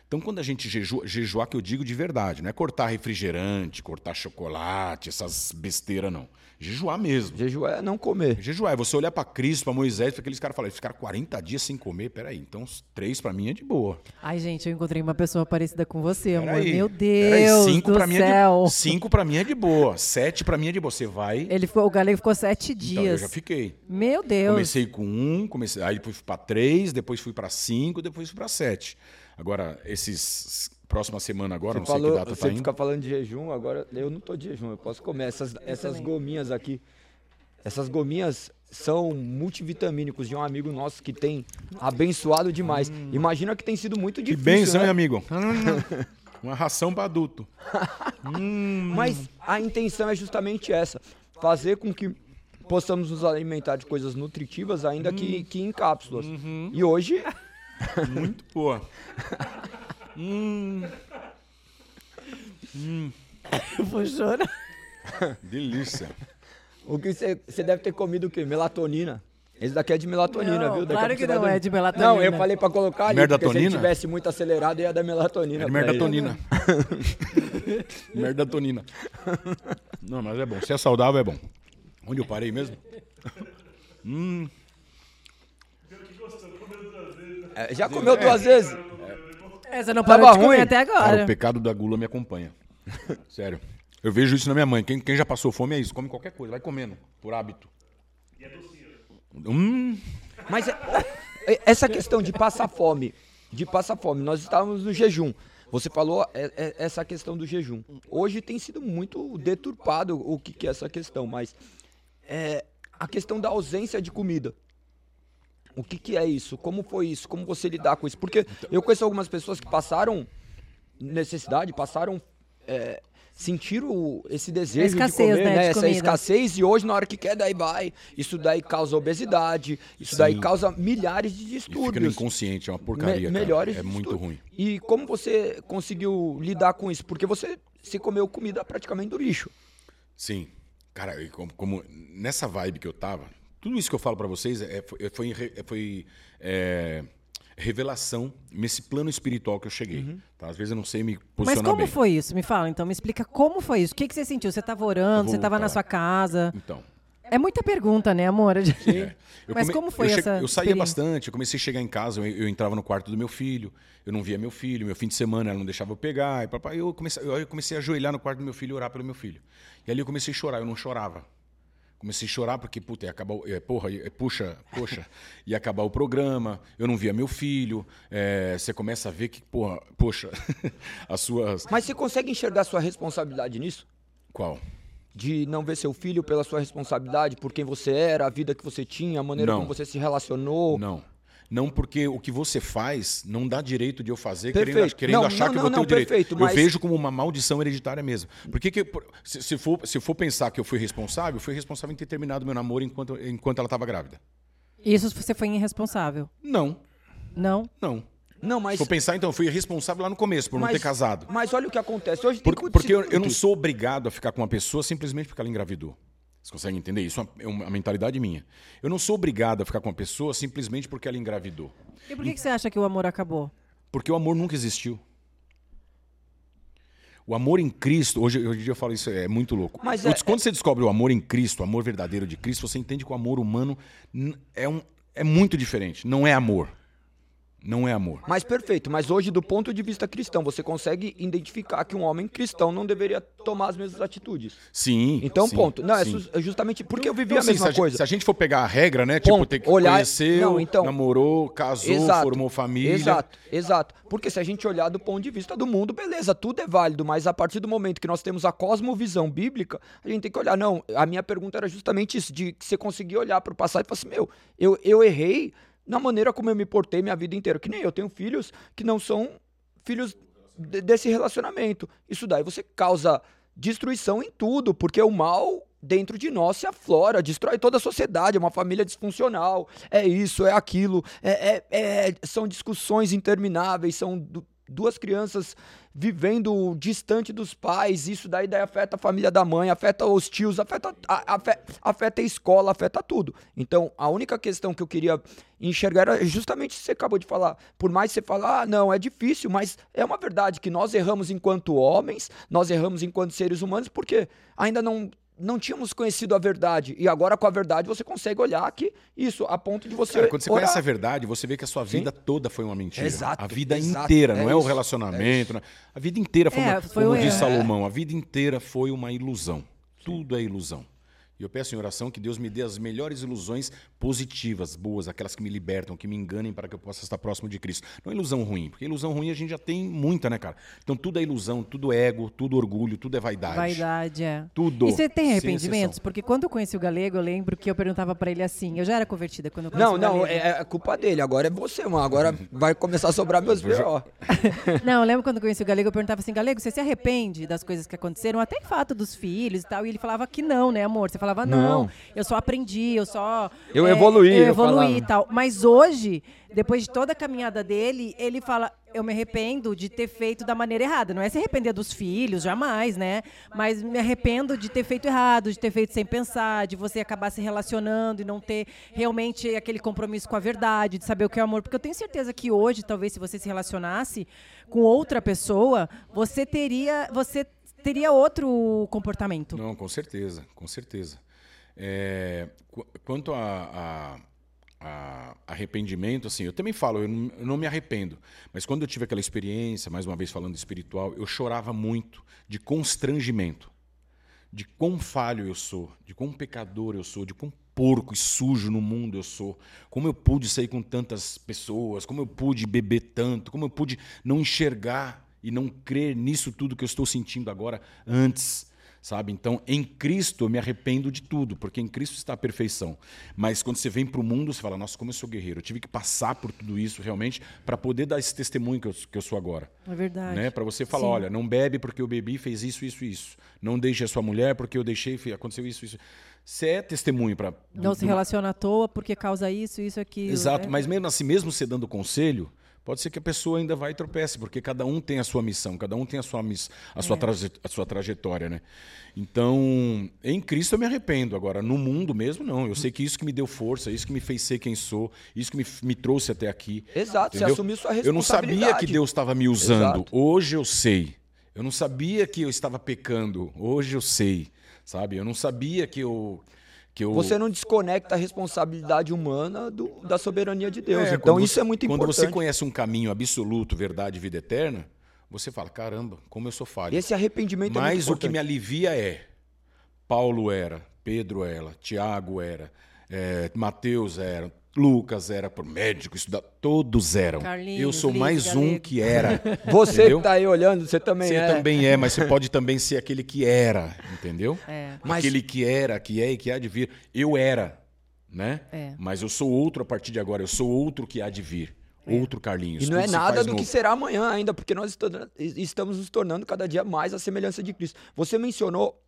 Então, quando a gente jejua, jejuar, que eu digo de verdade, não é cortar refrigerante, cortar chocolate, essas besteiras, não. Jejuar mesmo. jejum é não comer. Jejuar é você olhar para Cristo, para Moisés, para aqueles caras falarem, eles ficaram 40 dias sem comer, peraí, então os três para mim é de boa. Ai, gente, eu encontrei uma pessoa parecida com você, amor. Peraí, Meu peraí, Deus cinco do pra mim céu. É de, cinco pra mim é de boa, sete pra mim é de boa. Você vai. Ele ficou, o galego ficou sete Então, eu dias. já fiquei. Meu Deus. Comecei com um, comecei, aí depois fui pra três, depois fui pra cinco, depois fui pra sete. Agora, esses. Próxima semana agora, não Você, sei falou, que data você tá indo. fica falando de jejum, agora eu não tô de jejum, eu posso comer. Essas, essas gominhas aqui, essas gominhas são multivitamínicos de um amigo nosso que tem abençoado demais. Imagina que tem sido muito Hum. Que difícil, benção, né? hein, amigo? Uma ração pra adulto. Mas a intenção é justamente essa, fazer com que possamos nos alimentar de coisas nutritivas, ainda Hum. que, que em cápsulas. Uhum. E hoje, Muito boa. Eu vou chorar. Delícia. o que você você deve ter comido o quê? Melatonina. Esse daqui é de melatonina, Não, viu? Daqui claro que não dormir. é de melatonina. Não, eu falei pra colocar ali, porque se Merdatonina? ele tivesse muito acelerado, ia dar melatonina. É merdatonina. merdatonina. Não, mas é bom. Se é saudável, é bom. Onde eu parei mesmo? É, já comeu duas vezes? É, você não Tava parou de comer ruim? até Cara, agora. o pecado da gula me acompanha. Sério. Eu vejo isso na minha mãe. Quem, quem já passou fome é isso. Come qualquer coisa, vai comendo, por hábito. E é docinho. Hum. Mas é- é- essa questão de passar fome, de passar fome, nós estávamos no jejum. Você falou é, é, essa questão do jejum. Hoje tem sido muito deturpado o que, que é essa questão, mas é, a questão da ausência de comida. O que, que é isso? Como foi isso? Como você lidar com isso? Porque eu conheço algumas pessoas que passaram necessidade, passaram. É, sentiram esse desejo escassez, de comer, né, né? de essa comida. escassez, e hoje, na hora que quer, daí vai. Isso daí causa obesidade, isso daí Sim. causa milhares de E fica no distúrbios. inconsciente, é uma Me- porcaria. cara. melhores É muito distúrbios. ruim. E como você conseguiu lidar com isso? Porque você se comeu comida praticamente do lixo. Sim. Cara, como, como- nessa vibe que eu tava, tudo isso que eu falo pra vocês é, foi, foi, re- foi, é, revelação nesse plano espiritual que eu cheguei. tá? Às vezes eu não sei me Mas posicionar como bem. foi isso? Me fala, então, me explica como foi isso. O que, que você sentiu? Você estava orando, você estava na sua casa. Então. É muita pergunta, né, amor? É. Eu Mas come- como foi eu che- essa Eu saía bastante, eu comecei a chegar em casa, eu, eu entrava no quarto do meu filho, eu não via meu filho, meu fim de semana ela não deixava eu pegar, e papai, eu comecei, eu, eu comecei a ajoelhar no quarto do meu filho e orar pelo meu filho. E ali eu comecei a chorar, eu não chorava. Comecei a chorar porque, puta, ia acabar, o- é, porra, é, puxa, poxa, ia acabar o programa, eu não via meu filho, é, você começa a ver que, porra, poxa, as suas... Mas você consegue enxergar sua responsabilidade nisso? Qual? De não ver seu filho pela sua responsabilidade, por quem você era, a vida que você tinha, a maneira Não. como você se relacionou. Não. Não porque o que você faz não dá direito de eu fazer Perfeito. querendo, querendo Não, achar não, que eu não, vou ter não, o direito. perfeito, eu mas- vejo como uma maldição hereditária mesmo. Por que se, se for, se for pensar que eu fui responsável, eu fui responsável em ter terminado meu namoro enquanto, enquanto ela estava grávida. Isso você foi irresponsável. Não, Não? não. Não, Se mas. for pensar, então, eu fui responsável lá no começo, por não mas- ter casado. Mas olha o que acontece. Hoje Por- porque eu, eu não sou obrigado a ficar com uma pessoa simplesmente porque ela engravidou. Vocês conseguem entender? Isso é uma, é uma mentalidade minha. Eu não sou obrigado a ficar com uma pessoa simplesmente porque ela engravidou. E por que, que você acha que o amor acabou? Porque o amor nunca existiu. O amor em Cristo, hoje, hoje em dia eu falo isso, é muito louco. Mas Eu- é- Quando você descobre o amor em Cristo, o amor verdadeiro de Cristo, você entende que o amor humano é, um, é muito diferente. Não é amor. Não é amor. Mas perfeito, mas hoje, do ponto de vista cristão, você consegue identificar que um homem cristão não deveria tomar as mesmas atitudes. Sim. Então, sim, ponto. Não, é sim. é justamente porque eu vivi Então, a assim, mesma se, a, coisa. se a gente for pegar a regra, né? Tipo, Ponto. ter que Olhar- conheceu, Não, então- namorou, casou, Exato. formou família. Exato, exato. Porque se a gente olhar do ponto de vista do mundo, beleza, tudo é válido, mas a partir do momento que nós temos a cosmovisão bíblica, a gente tem que olhar. Não, a minha pergunta era justamente isso, de que você conseguir olhar para o passado e falar assim, meu, eu, eu errei na maneira como eu me portei minha vida inteira. Que nem eu tenho filhos que não são filhos de- desse relacionamento. Isso daí você causa destruição em tudo, porque o mal dentro de nós se aflora, destrói toda a sociedade, é uma família disfuncional, é isso, é aquilo, é, é- é- são discussões intermináveis, são du- duas crianças vivendo distante dos pais, isso daí, daí afeta a família da mãe, afeta os tios, afeta a, afe- afeta a escola, afeta tudo. Então, a única questão que eu queria enxergar era justamente isso que você acabou de falar. Por mais que você fale, ah, não, é difícil, mas é uma verdade que nós erramos enquanto homens, nós erramos enquanto seres humanos, porque ainda não não tínhamos conhecido a verdade. E agora, com a verdade, você consegue olhar que isso, a ponto de você. Cara, quando você orar. conhece a verdade, você vê que a sua vida toda foi uma mentira. Exato, A vida exato, inteira, é não é o isso, relacionamento. né? A vida inteira foi É, uma. foi como um diz erro. Salomão, a vida inteira foi uma ilusão. Tudo é ilusão. E eu peço em oração que Deus me dê as melhores ilusões positivas, boas, aquelas que me libertam, que me enganem para que eu possa estar próximo de Cristo. Não ilusão ruim, porque ilusão ruim a gente já tem muita, né, cara? Então tudo é ilusão, tudo é ego, tudo orgulho, tudo é vaidade. Vaidade, é. Tudo. E você tem arrependimentos? Porque quando eu conheci o Galego, eu lembro que eu perguntava pra ele assim, eu já era convertida quando eu conheci Não, o não, Galego. é, é culpa dele. Agora é você, mano. Agora vai começar a sobrar meus B.O. Não, eu lembro quando eu conheci o Galego, eu perguntava assim, Galego, você se arrepende das coisas que aconteceram, até em fato dos filhos e tal, e ele falava que não, né, amor? Você falava, não, Não. eu só aprendi, eu só... Eu é, evoluí, Eu evoluí falava. e tal. Mas hoje, depois de toda a caminhada dele, ele fala, eu me arrependo de ter feito da maneira errada. Não é se arrepender dos filhos, jamais, né? Mas me arrependo de ter feito errado, de ter feito sem pensar, de você acabar se relacionando e não ter realmente aquele compromisso com a verdade, de saber o que é amor. Porque eu tenho certeza que hoje, talvez, se você se relacionasse com outra pessoa, você teria, você teria outro comportamento. Não, com certeza, com certeza. É, qu- quanto a, a- a arrependimento, assim, eu também falo, eu não, eu não, me arrependo. Mas quando eu tive aquela experiência, mais uma vez falando espiritual, eu chorava muito de constrangimento, de quão falho eu sou, de quão pecador eu sou, de quão porco e sujo no mundo eu sou. Como eu pude sair com tantas pessoas, como eu pude beber tanto, como eu pude não enxergar e não crer nisso tudo que eu estou sentindo agora antes sabe? Então, em Cristo eu me arrependo de tudo, porque em Cristo está a perfeição. Mas quando você vem para o mundo, você fala: Nossa, como eu sou guerreiro. Eu tive que passar por tudo isso realmente para poder dar esse testemunho que eu, que eu sou agora. É verdade. Né? Para você falar: Sim. Olha, não bebe porque eu bebi, fez isso, isso, isso. Não deixe a sua mulher porque eu deixei, aconteceu isso, isso. Você é testemunho para. Não se relaciona à toa porque causa isso, isso, aquilo. Exato, né? mas mesmo assim, mesmo você dando conselho pode ser que a pessoa ainda vai e tropece, porque cada um tem a sua missão, cada um tem a sua, a sua, é. a sua trajetória, né? Então, em Cristo eu me arrependo. Agora, no mundo mesmo, não. Eu sei que isso que me deu força, isso que me fez ser quem sou, isso que me, me trouxe até aqui. Exato, entendeu? você assumiu sua responsabilidade. Eu não sabia que Deus estava me usando. Exato. Hoje eu sei. Eu não sabia que eu estava pecando. Hoje eu sei. Sabe? Eu não sabia que eu eu... Você não desconecta a responsabilidade humana do, da soberania de Deus. É, então isso você, é muito quando importante. Quando você conhece um caminho absoluto, verdade, vida eterna, você fala: caramba, como eu sou falho. Esse arrependimento Mas é muito o que me alivia é: Paulo era, Pedro era, Tiago era, é, Mateus era, Lucas era por médico, estudar, todos eram. Carlinhos, eu sou mais Galego. um que era. Você entendeu? que tá aí olhando, você também você é. Você também é, mas você pode também ser aquele que era, entendeu? É. Mas... Aquele que era, que é e que há de vir. Eu era, né? É. Mas eu sou outro a partir de agora, eu sou outro que há de vir. É. Outro Carlinhos. E não é nada do novo. que será amanhã ainda, porque nós estamos nos tornando cada dia mais a semelhança de Cristo. Você mencionou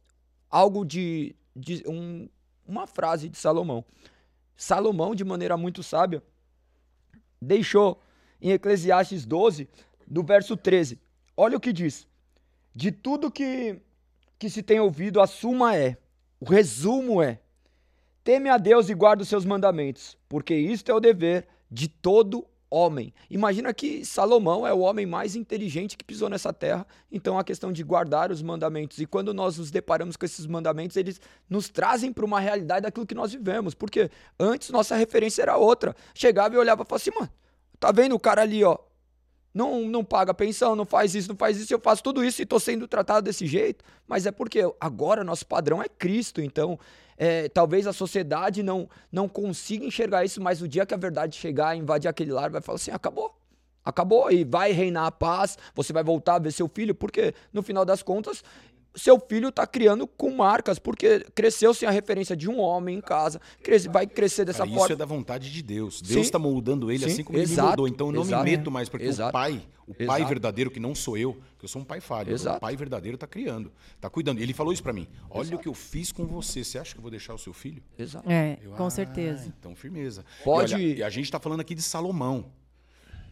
algo de, de um, uma frase de Salomão. Salomão, de maneira muito sábia, deixou em Eclesiastes 12, do verso 13. Olha o que diz. De tudo que, que se tem ouvido, a suma é, o resumo é: teme a Deus e guarda os seus mandamentos, porque isto é o dever de todo homem. Imagina que Salomão é o homem mais inteligente que pisou nessa terra, então a questão de guardar os mandamentos. E quando nós nos deparamos com esses mandamentos, eles nos trazem para uma realidade daquilo que nós vivemos, porque antes nossa referência era outra. Chegava e olhava e falava assim, mano, tá vendo o cara ali, ó, não, não paga pensão, não faz isso, não faz isso, eu faço tudo isso e estou sendo tratado desse jeito, mas é porque agora nosso padrão é Cristo, então é, talvez a sociedade não, não consiga enxergar isso, mas o dia que a verdade chegar, invadir aquele lar, vai falar assim: acabou. Acabou e vai reinar a paz, você vai voltar a ver seu filho, porque no final das contas seu filho está criando com marcas, porque cresceu sem a referência de um homem em casa, cresce, vai crescer dessa Cara, forma. Isso é da vontade de Deus. Deus está moldando ele Sim, assim como exato, ele me moldou. Então eu não exato, me meto mais, porque exato, o pai, o pai verdadeiro, que não sou eu, que eu sou um pai falho, o pai verdadeiro está criando, está cuidando. Ele falou isso para mim. Olha o que eu fiz com você. Você acha que eu vou deixar o seu filho? Exato. É, eu, com ah, certeza. Então, firmeza. Pode. E, olha, e a gente está falando aqui de Salomão,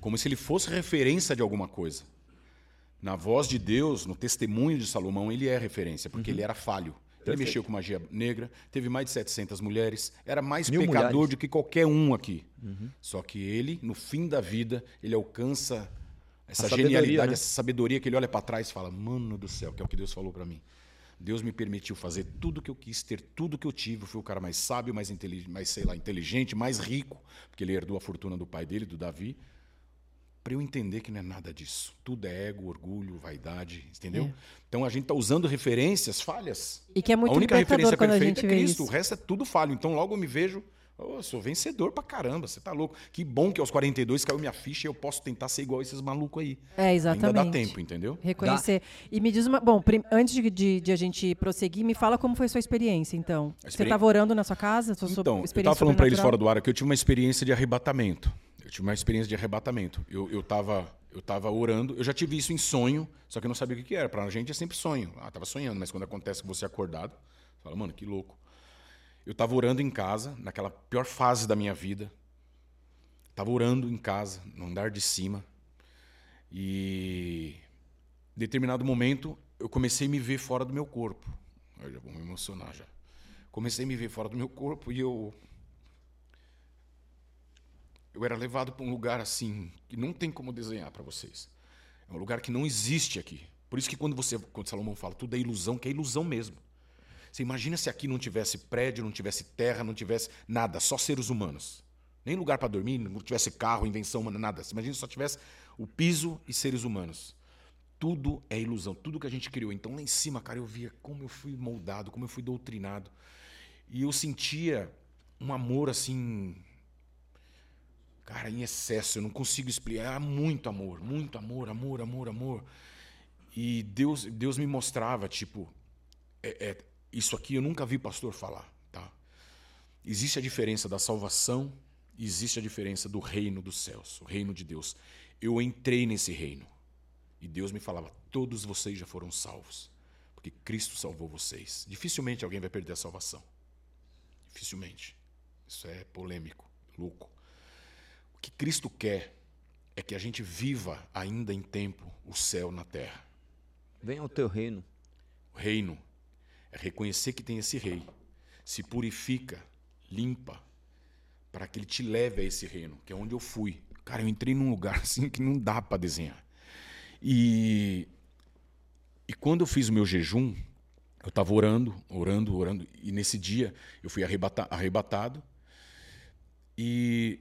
como se ele fosse referência de alguma coisa na voz de Deus, no testemunho de Salomão, ele é referência, porque uhum. ele era falho. Ele mexeu com magia negra, teve mais de 700 mulheres, era mais Mil pecador mulheres. do que qualquer um aqui. Uhum. Só que ele, no fim da vida, ele alcança essa genialidade, né? essa sabedoria que ele olha para trás e fala: Mano do céu, que é o que Deus falou para mim. Deus me permitiu fazer tudo que eu quis, ter tudo que eu tive. Eu fui o cara mais sábio, mais inteligente, mais, sei lá, inteligente, mais rico, porque ele herdou a fortuna do pai dele, do Davi para eu entender que não é nada disso. Tudo é ego, orgulho, vaidade, entendeu? É. Então a gente está usando referências falhas. E que é muito A única referência perfeita é Cristo, o resto é tudo falho. Então logo eu me vejo, oh, sou vencedor pra caramba, você tá louco. Que bom que aos 42 caiu minha ficha e eu posso tentar ser igual a esses malucos aí. É, exatamente. Ainda dá tempo, entendeu? Reconhecer. Dá. E me diz uma. Bom, antes de, de, de, a gente prosseguir, me fala como foi a sua experiência, então. Você estava orando na sua casa? Sua então, eu estava falando para eles fora do ar que eu tive uma experiência de arrebatamento tive uma experiência de arrebatamento. Eu, eu, eu tava orando, eu já tive isso em sonho, só que eu não sabia o que, que era. Para a gente é sempre sonho. Ah, tava sonhando, mas quando acontece com você acordado, você fala, mano, que louco. Eu tava orando em casa, naquela pior fase da minha vida. Tava orando em casa, no andar de cima. E em determinado momento eu comecei a me ver fora do meu corpo. Eu já vou me emocionar já. Comecei a me ver fora do meu corpo e eu eu era levado para um lugar assim que não tem como desenhar para vocês. É um lugar que não existe aqui. Por isso que quando você, quando Salomão fala tudo é ilusão, que é ilusão mesmo. Você imagina se aqui não tivesse prédio, não tivesse terra, não tivesse nada, só seres humanos. Nem lugar para dormir, não tivesse carro, invenção, nada. Imagina se só tivesse o piso e seres humanos. Tudo é ilusão, tudo que a gente criou. Então lá em cima, cara, eu via como eu fui moldado, como eu fui doutrinado. E eu sentia um amor assim. Cara, em excesso, eu não consigo explicar. muito amor, muito amor, amor, amor, amor. E Deus, Deus me mostrava, tipo, é, é, isso aqui eu nunca vi pastor falar, tá? Existe a diferença da salvação, existe a diferença do reino dos céus, o reino de Deus. Eu entrei nesse reino e Deus me falava: todos vocês já foram salvos, porque Cristo salvou vocês. Dificilmente alguém vai perder a salvação. Dificilmente. Isso é polêmico, louco. O que Cristo quer é que a gente viva ainda em tempo o céu na terra. Venha ao teu reino. O reino é reconhecer que tem esse rei, se purifica, limpa, para que ele te leve a esse reino, que é onde eu fui. Cara, eu entrei num lugar assim que não dá para desenhar. E, e quando eu fiz o meu jejum, eu estava orando, orando, orando, e nesse dia eu fui arrebata, arrebatado. E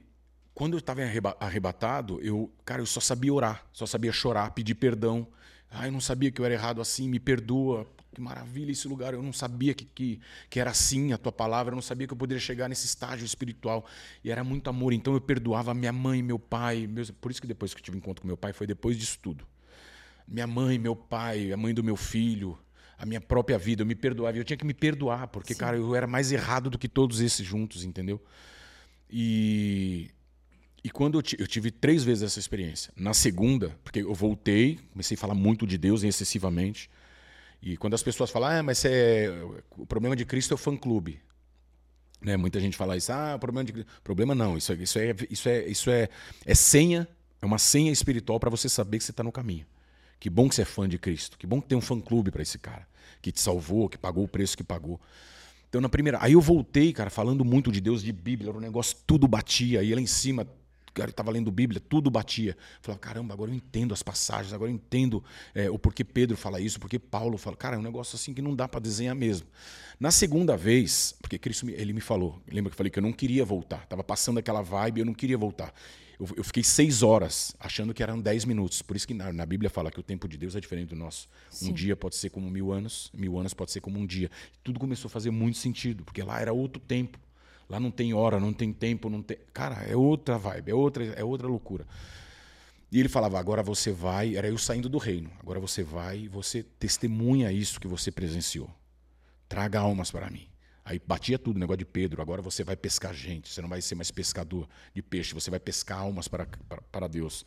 quando eu estava arrebatado, eu, cara, eu só sabia orar, só sabia chorar, pedir perdão. Ah, eu não sabia que eu era errado assim, me perdoa. Que maravilha esse lugar. Eu não sabia que, que, que era assim a tua palavra, eu não sabia que eu poderia chegar nesse estágio espiritual. E era muito amor. Então eu perdoava minha mãe, meu pai. Meus... Por isso que depois que eu tive encontro com meu pai, foi depois disso tudo. Minha mãe, meu pai, a mãe do meu filho, a minha própria vida. Eu me perdoava. Eu tinha que me perdoar, porque, Sim. cara, eu era mais errado do que todos esses juntos, entendeu? E e quando eu, eu, tive três vezes essa experiência. Na segunda, porque eu voltei, comecei a falar muito de Deus excessivamente. E quando as pessoas falam, ah, mas é, o problema de Cristo é o fã-clube. Né? Muita gente fala isso, ah, o problema de Problema não, isso, é, isso, é, isso, é, isso é, é senha, é uma senha espiritual para você saber que você está no caminho. Que bom que você é fã de Cristo, que bom que tem um fã-clube para esse cara, que te salvou, que pagou o preço que pagou. Então, na primeira. Aí eu voltei, cara, falando muito de Deus, de Bíblia, era um negócio, tudo batia. Aí lá em cima, cara estava lendo Bíblia, tudo batia. Falava, caramba, agora eu entendo as passagens, agora eu entendo é, o porquê Pedro fala isso, porque Paulo fala. Cara, é um negócio assim que não dá para desenhar mesmo. Na segunda vez, porque Cristo ele me falou, lembra que eu falei que eu não queria voltar, estava passando aquela vibe, eu não queria voltar. Eu, eu, fiquei seis horas achando que eram dez minutos. Por isso que na, na, Bíblia fala que o tempo de Deus é diferente do nosso. Sim. Um dia pode ser como mil anos, mil anos pode ser como um dia. Tudo começou a fazer muito sentido, porque lá era outro tempo. Lá não tem hora, não tem tempo, não tem. Cara, é outra vibe, é outra, é outra loucura. E ele falava: agora você vai, era eu saindo do reino, agora você vai e você testemunha isso que você presenciou. Traga almas para mim. Aí batia tudo, negócio de Pedro. Agora você vai pescar gente, você não vai ser mais pescador de peixe, você vai pescar almas para, para, para Deus.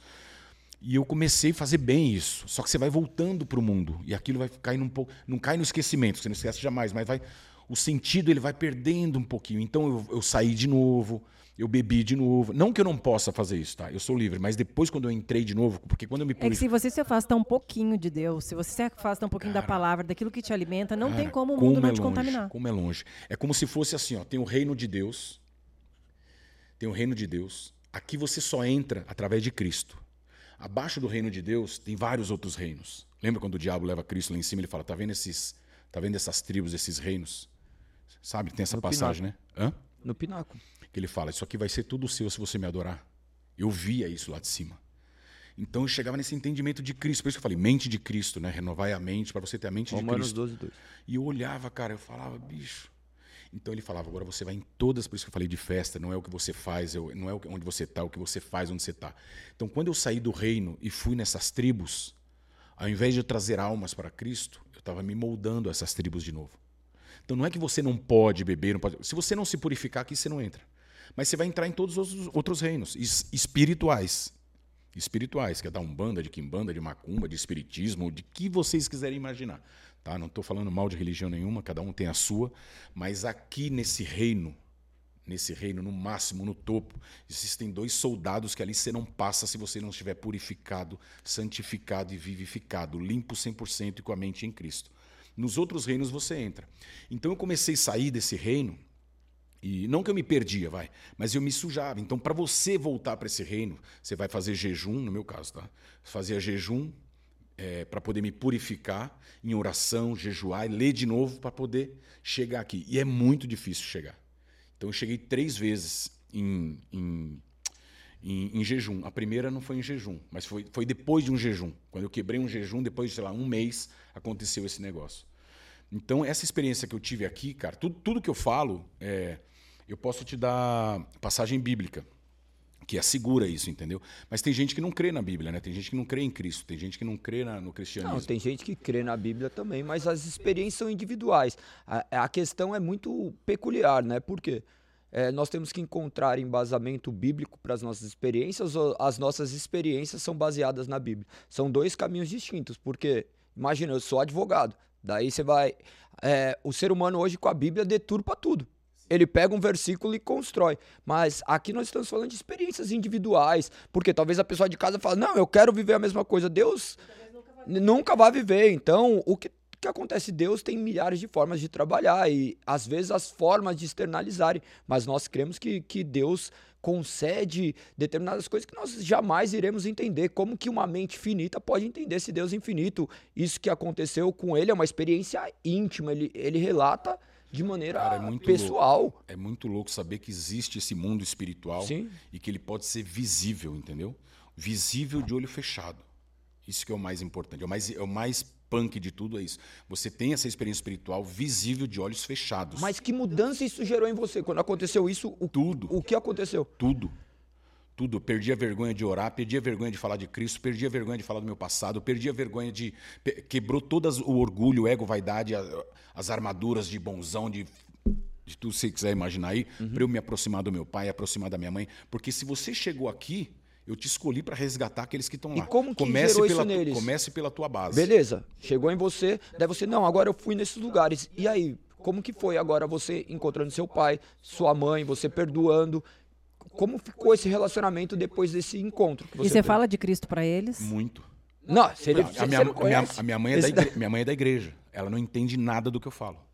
E eu comecei a fazer bem isso. Só que você vai voltando para o mundo e aquilo vai cair um pouco. Não cai no esquecimento, você não esquece jamais, mas vai o sentido ele vai perdendo um pouquinho. Então eu, eu saí de novo, eu bebi de novo. Não que eu não possa fazer isso, tá? Eu sou livre, mas depois quando eu entrei de novo, porque quando eu me purifico... É que se você se afasta um pouquinho de Deus, se você se afasta um pouquinho cara, da palavra, daquilo que te alimenta, não cara, tem como o mundo como não é te longe, contaminar. Como é longe. É como se fosse assim, ó, tem o reino de Deus, tem o reino de Deus. Aqui você só entra através de Cristo. Abaixo do reino de Deus tem vários outros reinos. Lembra quando o diabo leva Cristo lá em cima, ele fala: "Tá vendo esses, tá vendo essas tribos, esses reinos? Sabe? Tem essa no passagem, né? Hã? No pináculo. Que ele fala: Isso aqui vai ser tudo seu se você me adorar. Eu via isso lá de cima. Então eu chegava nesse entendimento de Cristo. Por isso que eu falei, mente de Cristo, né? Renovar a mente para você ter a mente Romanos de Cristo. 12, 2. E eu olhava, cara, eu falava, bicho. Então ele falava, agora você vai em todas, por isso que eu falei de festa, não é o que você faz, não é onde você está, é o que você faz, onde você está. Então quando eu saí do reino e fui nessas tribos, ao invés de trazer almas para Cristo, eu estava me moldando a essas tribos de novo. Então não é que você não pode beber, não pode... se você não se purificar aqui, você não entra. Mas você vai entrar em todos os outros reinos espirituais. Espirituais, que é da Umbanda, de Quimbanda, de Macumba, de Espiritismo, de que vocês quiserem imaginar. Tá? Não estou falando mal de religião nenhuma, cada um tem a sua. Mas aqui nesse reino, nesse reino, no máximo, no topo, existem dois soldados que ali você não passa se você não estiver purificado, santificado e vivificado, limpo 100% e com a mente em Cristo. Nos outros reinos você entra. Então eu comecei a sair desse reino e não que eu me perdia, vai, mas eu me sujava. Então, para você voltar para esse reino, você vai fazer jejum, no meu caso, tá? Fazia jejum é, para poder me purificar em oração, jejuar e ler de novo para poder chegar aqui. E é muito difícil chegar. Então, eu cheguei três vezes em, em, em, em, jejum. A primeira não foi em jejum, mas foi, foi depois de um jejum. Quando eu quebrei um jejum, depois de, sei lá, um mês, aconteceu esse negócio. Então, essa experiência que eu tive aqui, cara, tudo, tudo que eu falo, é, eu posso te dar passagem bíblica que assegura isso, entendeu? Mas tem gente que não crê na Bíblia, né? Tem gente que não crê em Cristo, tem gente que não crê na, no cristianismo. Não, tem gente que crê na Bíblia também, mas as experiências são individuais. A, a questão é muito peculiar, né? Por quê? É, nós temos que encontrar embasamento bíblico para as nossas experiências ou as nossas experiências são baseadas na Bíblia. São dois caminhos distintos, porque, imagina, eu sou advogado, daí você vai... É, o ser humano hoje com a Bíblia deturpa tudo. Ele pega um versículo e constrói. Mas aqui nós estamos falando de experiências individuais. Porque talvez a pessoa de casa fale, não, eu quero viver a mesma coisa. Deus nunca, nunca vai viver. Então, o que, que acontece? Deus tem milhares de formas de trabalhar. E às vezes as formas de externalizarem. Mas nós cremos que, que Deus concede determinadas coisas que nós jamais iremos entender. Como que uma mente finita pode entender esse Deus infinito? Isso que aconteceu com ele é uma experiência íntima. Ele, ele relata de maneira Cara, é pessoal. Louco. É muito louco saber que existe esse mundo espiritual Sim. e que ele pode ser visível, entendeu? Visível de olho fechado. Isso que é o mais importante. É o mais, é o mais punk de tudo é isso. Você tem essa experiência espiritual visível de olhos fechados. Mas que mudança isso gerou em você? Quando aconteceu isso, o, tudo. O que aconteceu? Tudo tudo. Perdi a vergonha de orar, perdi a vergonha de falar de Cristo, perdi a vergonha de falar do meu passado, perdi a vergonha de. Quebrou todas o orgulho, o ego, vaidade, as armaduras de bonzão, de. De tudo que você quiser imaginar aí, uhum. para eu me aproximar do meu pai, aproximar da minha mãe. Porque se você chegou aqui, eu te escolhi para resgatar aqueles que estão lá. E como que comece gerou pela, isso neles? Comece pela tua base. Beleza, chegou em você, daí você, não, agora eu fui nesses lugares. E aí, como que foi agora você encontrando seu pai, sua mãe, você perdoando? Como ficou esse relacionamento depois desse encontro? Você e você teve? fala de Cristo para eles? Muito. Não, se ele, a, minha, minha, a minha, mãe é da igreja, minha mãe é da igreja. Ela não entende nada do que eu falo.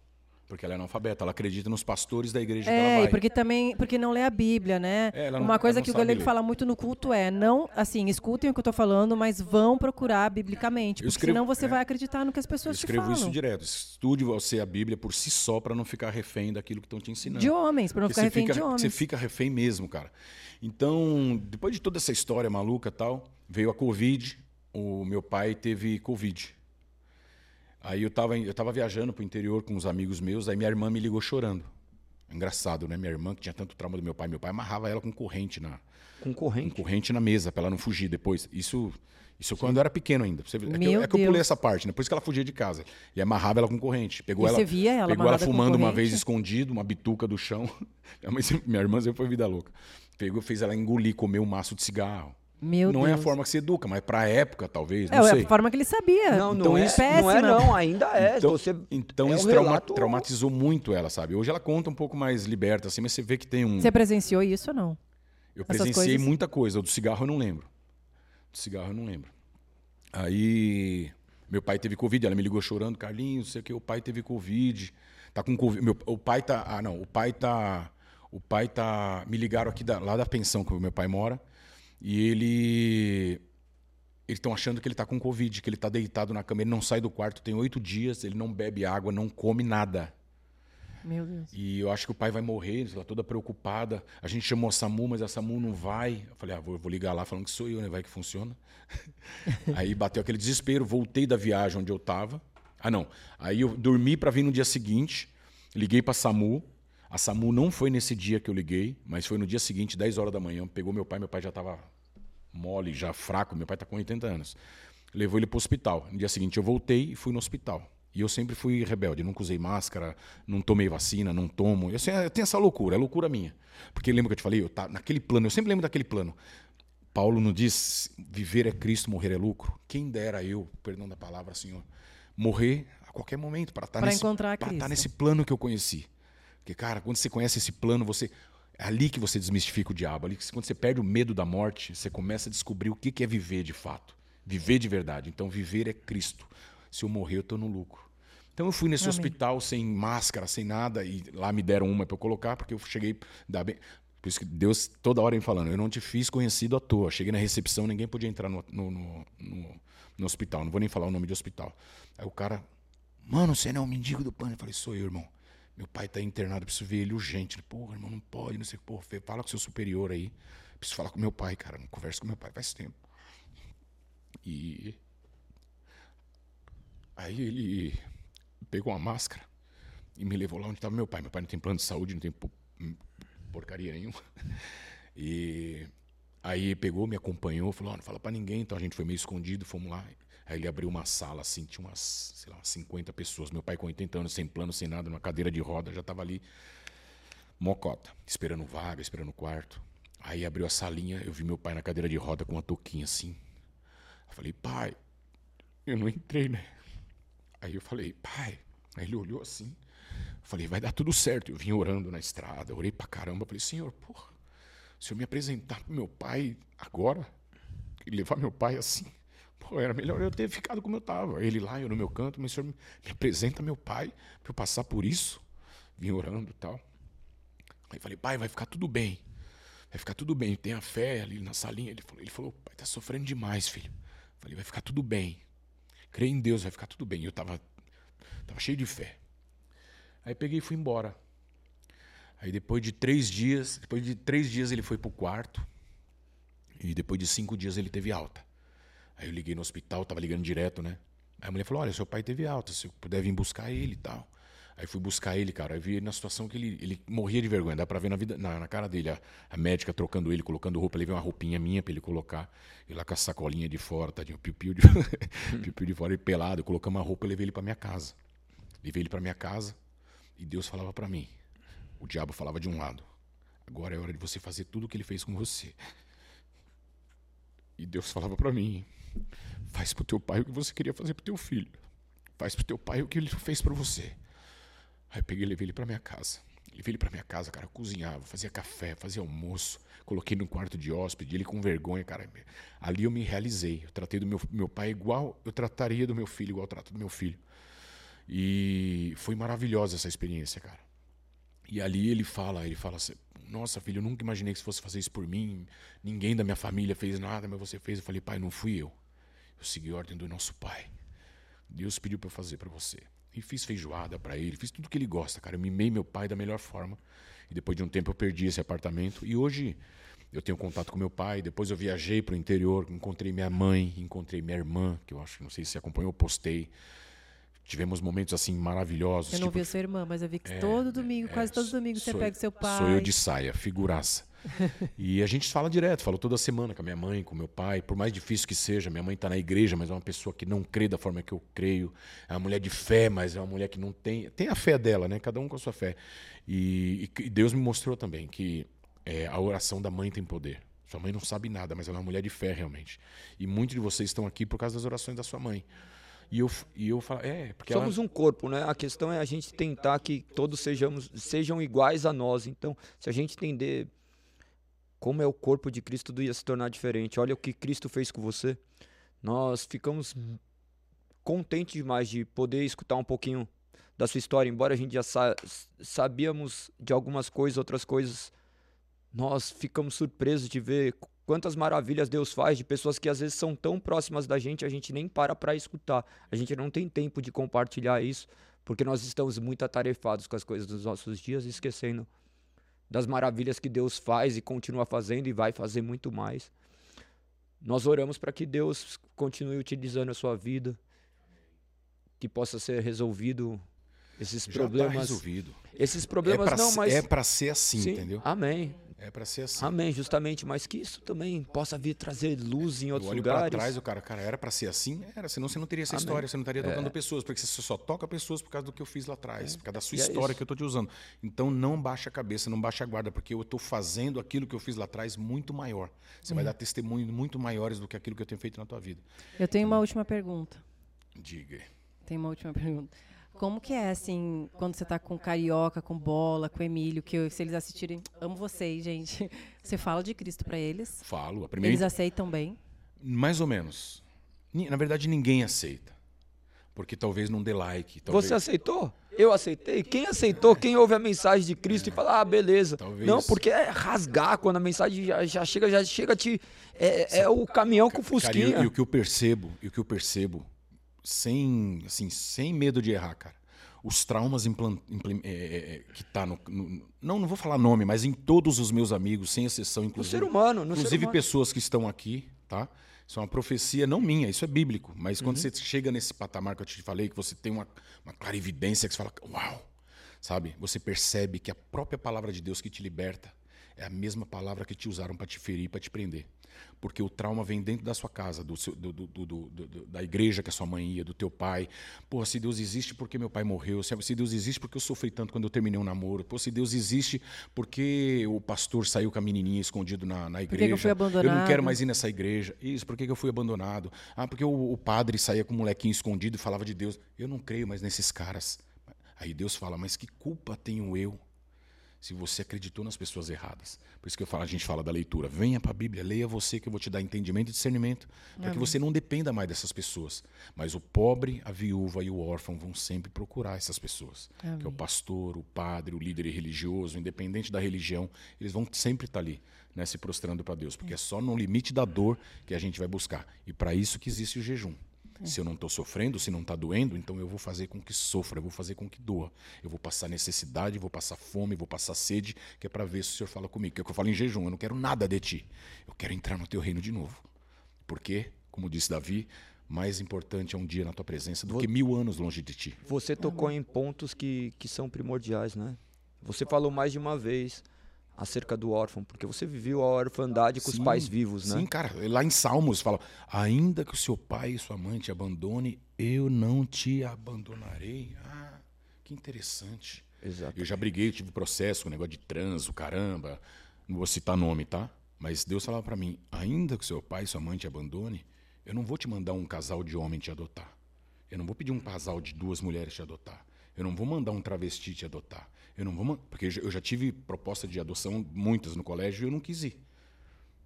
Porque ela é analfabeta, ela acredita nos pastores da igreja é, que ela vai. porque também, porque não lê a Bíblia, né? É, não, Uma coisa que o Galego fala muito no culto é, não, assim, escutem o que eu estou falando, mas vão procurar biblicamente, porque escrevo, senão você é, vai acreditar no que as pessoas. Eu escrevo isso direto. Estude você a Bíblia por si só para não ficar refém daquilo que estão te ensinando. De homens, para não porque ficar refém fica, de homens. Você fica refém mesmo, cara. Então, depois de toda essa história maluca tal, veio a Covid, o meu pai teve Covid. Aí eu estava eu tava viajando pro interior com uns amigos meus, aí minha irmã me ligou chorando. Engraçado, né? Minha irmã, que tinha tanto trauma do meu pai, meu pai amarrava ela com corrente na. Com corrente? Com corrente na mesa, para ela não fugir depois. Isso isso quando eu era pequeno ainda. Você, é, que eu, é que eu pulei essa parte, né? que ela fugia de casa. E amarrava ela com corrente. Pegou e ela, você via ela pegou ela fumando uma vez escondido, uma bituca do chão. minha irmã sempre foi vida louca. Pegou, fez ela engolir, comer um maço de cigarro. Meu não Deus. é a forma que se educa, mas para a época, talvez. É, não é sei. a forma que ele sabia. Não, não, então, é, não é, não, ainda é. Então, você, então é isso um trauma, relato... traumatizou muito ela, sabe? Hoje ela conta um pouco mais liberta, assim, mas você vê que tem um. Você presenciou isso ou não? Eu Essas presenciei coisas... muita coisa. O do cigarro eu não lembro. Do cigarro eu não lembro. Aí. Meu pai teve Covid, ela me ligou chorando, Carlinhos, sei que o pai teve Covid. Tá com Covid. Meu, o pai tá. Ah, não. O pai tá. O pai tá. Me ligaram aqui da, lá da pensão que o meu pai mora. E ele. Eles estão achando que ele está com Covid, que ele está deitado na cama. Ele não sai do quarto, tem oito dias, ele não bebe água, não come nada. Meu Deus. E eu acho que o pai vai morrer, ela toda preocupada. A gente chamou a SAMU, mas a SAMU não vai. Eu falei, ah, vou, vou ligar lá falando que sou eu, né? Vai que funciona. Aí bateu aquele desespero, voltei da viagem onde eu estava. Ah, não. Aí eu dormi para vir no dia seguinte, liguei para a SAMU. A SAMU não foi nesse dia que eu liguei, mas foi no dia seguinte, 10 horas da manhã. Pegou meu pai, meu pai já estava mole, já fraco, meu pai está com 80 anos. Levou ele para o hospital. No dia seguinte eu voltei e fui no hospital. E eu sempre fui rebelde, nunca usei máscara, não tomei vacina, não tomo. Eu, eu tenho essa loucura, é loucura minha. Porque lembra que eu te falei, eu tá naquele plano, eu sempre lembro daquele plano. Paulo não diz: viver é Cristo, morrer é lucro. Quem dera eu, perdão da palavra, Senhor, morrer a qualquer momento para estar, nesse, estar nesse plano que eu conheci. Porque, cara, quando você conhece esse plano, você. É ali que você desmistifica o diabo. Ali, quando você perde o medo da morte, você começa a descobrir o que é viver de fato. Viver de verdade. Então, viver é Cristo. Se eu morrer, eu estou no lucro. Então, eu fui nesse Amém. hospital sem máscara, sem nada, e lá me deram uma para eu colocar, porque eu cheguei. Da bem... Por isso que Deus toda hora me falando, eu não te fiz conhecido à toa. Cheguei na recepção, ninguém podia entrar no, no, no, no, hospital. Não vou nem falar o nome de hospital. Aí o cara, mano, você não é um mendigo do pano? Eu falei, sou eu, irmão. Meu pai tá internado, preciso ver ele urgente. Ele, Porra, irmão, não pode, não sei o que. Porra, fala com seu superior aí. Preciso falar com meu pai, cara. Não converso com meu pai faz tempo. E. Aí ele pegou uma máscara e me levou lá onde estava meu pai. Meu pai não tem plano de saúde, não tem porcaria nenhuma. E aí pegou, me acompanhou, falou: oh, não fala para ninguém. Então a gente foi meio escondido, fomos lá. Aí ele abriu uma sala assim, tinha umas, sei lá, umas 50 pessoas. Meu pai com 80 anos, sem plano, sem nada, numa cadeira de roda, já estava ali, mocota, esperando vaga, esperando quarto. Aí abriu a salinha, eu vi meu pai na cadeira de roda com uma touquinha assim. Eu falei, pai, eu não entrei, né? Aí eu falei, pai. Aí ele olhou assim. Eu falei, vai dar tudo certo. Eu vim orando na estrada, orei pra caramba. Falei, senhor, porra, se eu me apresentar pro meu pai agora, e levar meu pai assim, pô, era melhor eu ter ficado como eu tava. Ele lá, eu no meu canto, mas o senhor me apresenta meu pai pra eu passar por isso. Vim orando e tal. Aí falei, pai, vai ficar tudo bem. Vai ficar tudo bem. Tenha fé ali na salinha. Ele falou, ele falou pai, tá sofrendo demais, filho. Falei, vai ficar tudo bem. Crê em Deus, vai ficar tudo bem. Eu tava, tava cheio de fé. Aí peguei e fui embora. Aí depois de três dias, depois de três dias ele foi pro quarto. E depois de cinco dias ele teve alta. Aí eu liguei no hospital, tava ligando direto, né? Aí a mulher falou: Olha, seu pai teve alta, se eu puder vir buscar ele e tal. Aí fui buscar ele, cara. Aí vi ele na situação que ele, ele morria de vergonha. Dá pra ver na, vida, na, na cara dele. A, a, médica trocando ele, colocando roupa. Ele veio uma roupinha minha pra ele colocar. E lá com a sacolinha de fora, tadinho. Piu-piu de, piu-piu de fora e pelado. Colocamos uma roupa e levei ele pra minha casa. Levei ele pra minha casa. E Deus falava para mim. O diabo falava de um lado. Agora é hora de você fazer tudo o que ele fez com você. E Deus falava para mim: faz pro teu pai o que você queria fazer pro teu filho. Faz pro teu pai o que ele fez para você. Aí eu peguei e levei ele para minha casa. Levei ele para minha casa, cara, cozinhava, fazia café, fazia almoço, coloquei no quarto de hóspede, ele com vergonha, cara. Ali eu me realizei. Eu tratei do meu, meu pai igual eu trataria do meu filho, igual eu trato do meu filho. E foi maravilhosa essa experiência, cara. E ali ele fala, ele fala assim, nossa filho, eu nunca imaginei que você fosse fazer isso por mim. Ninguém da minha família fez nada, mas você fez. Eu falei, pai, não fui eu. Eu segui a ordem do nosso pai. Deus pediu para eu fazer para você. E fiz feijoada para ele, fiz tudo que ele gosta, cara. Eu mimei meu pai da melhor forma. E depois de um tempo eu perdi esse apartamento. E hoje eu tenho contato com meu pai. Depois eu viajei para o interior, encontrei minha mãe, encontrei minha irmã, que eu acho, não sei se acompanhou, postei. Tivemos momentos assim maravilhosos. Eu não tipo, vi a sua irmã, mas eu vi que é, todo domingo, é, quase todo domingo, você pega seu pai. Sou eu de saia, figuraça. e a gente fala direto, falo toda semana com a minha mãe, com meu pai, por mais difícil que seja. Minha mãe está na igreja, mas é uma pessoa que não crê da forma que eu creio. É uma mulher de fé, mas é uma mulher que não tem. Tem a fé dela, né? Cada um com a sua fé. E, e Deus me mostrou também que é, a oração da mãe tem poder. Sua mãe não sabe nada, mas ela é uma mulher de fé realmente. E muitos de vocês estão aqui por causa das orações da sua mãe. E eu, e eu falo, é, porque Somos ela... um corpo, né? A questão é a gente tentar que todos sejamos, sejam iguais a nós. Então, se a gente entender como é o corpo de Cristo, tudo ia se tornar diferente. Olha o que Cristo fez com você. Nós ficamos contentes demais de poder escutar um pouquinho da sua história, embora a gente já sa sabíamos de algumas coisas, outras coisas, nós ficamos surpresos de ver quantas maravilhas Deus faz de pessoas que às vezes são tão próximas da gente, a gente nem para para escutar. A gente não tem tempo de compartilhar isso, porque nós estamos muito atarefados com as coisas dos nossos dias, esquecendo das maravilhas que Deus faz e continua fazendo e vai fazer muito mais. Nós oramos para que Deus continue utilizando a sua vida, que possa ser resolvido esses Já tá problemas. Tá resolvido. Esses problemas é pra, não, mas é para ser assim, Sim, entendeu? Amém. É para ser assim. Amém, justamente, mas que isso também possa vir trazer luz em outros eu olho lugares. Para trás, o cara, cara, era para ser assim? Era, senão você não teria essa Amém. história, você não estaria tocando é. pessoas, porque você só toca pessoas por causa do que eu fiz lá atrás, é. por causa da sua e é história é que eu tô te usando. Então não baixa a cabeça, não baixa a guarda, porque eu estou fazendo aquilo que eu fiz lá atrás muito maior. Você vai dar testemunhos muito maiores do que aquilo que eu tenho feito na tua vida. Eu tenho uma última pergunta. Diga. Tem uma última pergunta. Como que é, assim, quando você tá com Carioca, com Bola, com Emílio, que eu, se eles assistirem, amo vocês, gente. Você fala de Cristo para eles? Falo. A primeira... Eles aceitam bem? Mais ou menos. Na verdade, ninguém aceita. Porque talvez não dê like. Talvez... Você aceitou? Eu aceitei. Quem aceitou? Quem ouve a mensagem de Cristo é. e fala, ah, beleza. Talvez... Não, porque é rasgar quando a mensagem já, já chega, já chega a te. É, é o caminhão com fusquinha. Cara, e, e o que eu percebo, e o que eu percebo sem, assim, sem medo de errar, cara. os traumas implant, implant, é, é, é, que tá no, no, Não, não vou falar nome, mas em todos os meus amigos, sem exceção, inclusive. No ser humano, no Inclusive ser humano. pessoas que estão aqui, tá? Isso é uma profecia não minha, isso é bíblico. Mas quando Uhum. você chega nesse patamar que eu te falei, que você tem uma, uma clarividência, que você fala, uau! Sabe? Você percebe que a própria palavra de Deus que te liberta é a mesma palavra que te usaram para te ferir, para te prender. Porque o trauma vem dentro da sua casa, do seu- do- do- da igreja que a sua mãe ia, do teu pai. Pô, se Deus existe porque meu pai morreu, se Deus existe porque eu sofri tanto quando eu terminei um namoro, pô, se Deus existe porque o pastor saiu com a menininha escondido na, na igreja. que eu fui Eu não abandonado? quero mais ir nessa igreja. Isso, por que eu fui abandonado? Ah, porque o, o padre saía com um molequinho escondido e falava de Deus. Eu não creio mais nesses caras. Aí Deus fala, mas que culpa tenho eu se você acreditou nas pessoas erradas? Por isso que eu falo, a gente fala da leitura. Venha para a Bíblia, leia você que eu vou te dar entendimento e discernimento, para que você não dependa mais dessas pessoas. Mas o pobre, a viúva e o órfão vão sempre procurar essas pessoas. Que é o pastor, o padre, o líder religioso, independente da religião, eles vão sempre estar ali, né, se prostrando para Deus, porque é só no limite da dor que a gente vai buscar. E para isso que existe o jejum. Se eu não estou sofrendo, se não está doendo, então eu vou fazer com que sofra, eu vou fazer com que doa. Eu vou passar necessidade, vou passar fome, vou passar sede, que é para ver se o Senhor fala comigo. Que é o que eu falo em jejum, eu não quero nada de ti. Eu quero entrar no teu reino de novo. Porque, como disse Davi, mais importante é um dia na tua presença do que mil anos longe de ti. Você tocou em pontos que, que são primordiais, né? Você falou mais de uma vez acerca do órfão, porque você viveu a orfandade com os Sim, pais vivos, né? Sim, cara. Lá em Salmos fala: ainda que o seu pai e sua mãe te abandone, eu não te abandonarei. Ah, que interessante. Exato. Eu já briguei, eu tive processo com negócio de transo, caramba. Não vou citar nome, tá? Mas Deus falava pra mim: ainda que seu pai e sua mãe te abandone, eu não vou te mandar um casal de homem te adotar. Eu não vou pedir um casal de duas mulheres te adotar. Eu não vou mandar um travesti te adotar. Eu não vou man- porque eu já- tive proposta de adoção muitas no colégio e eu não quis ir.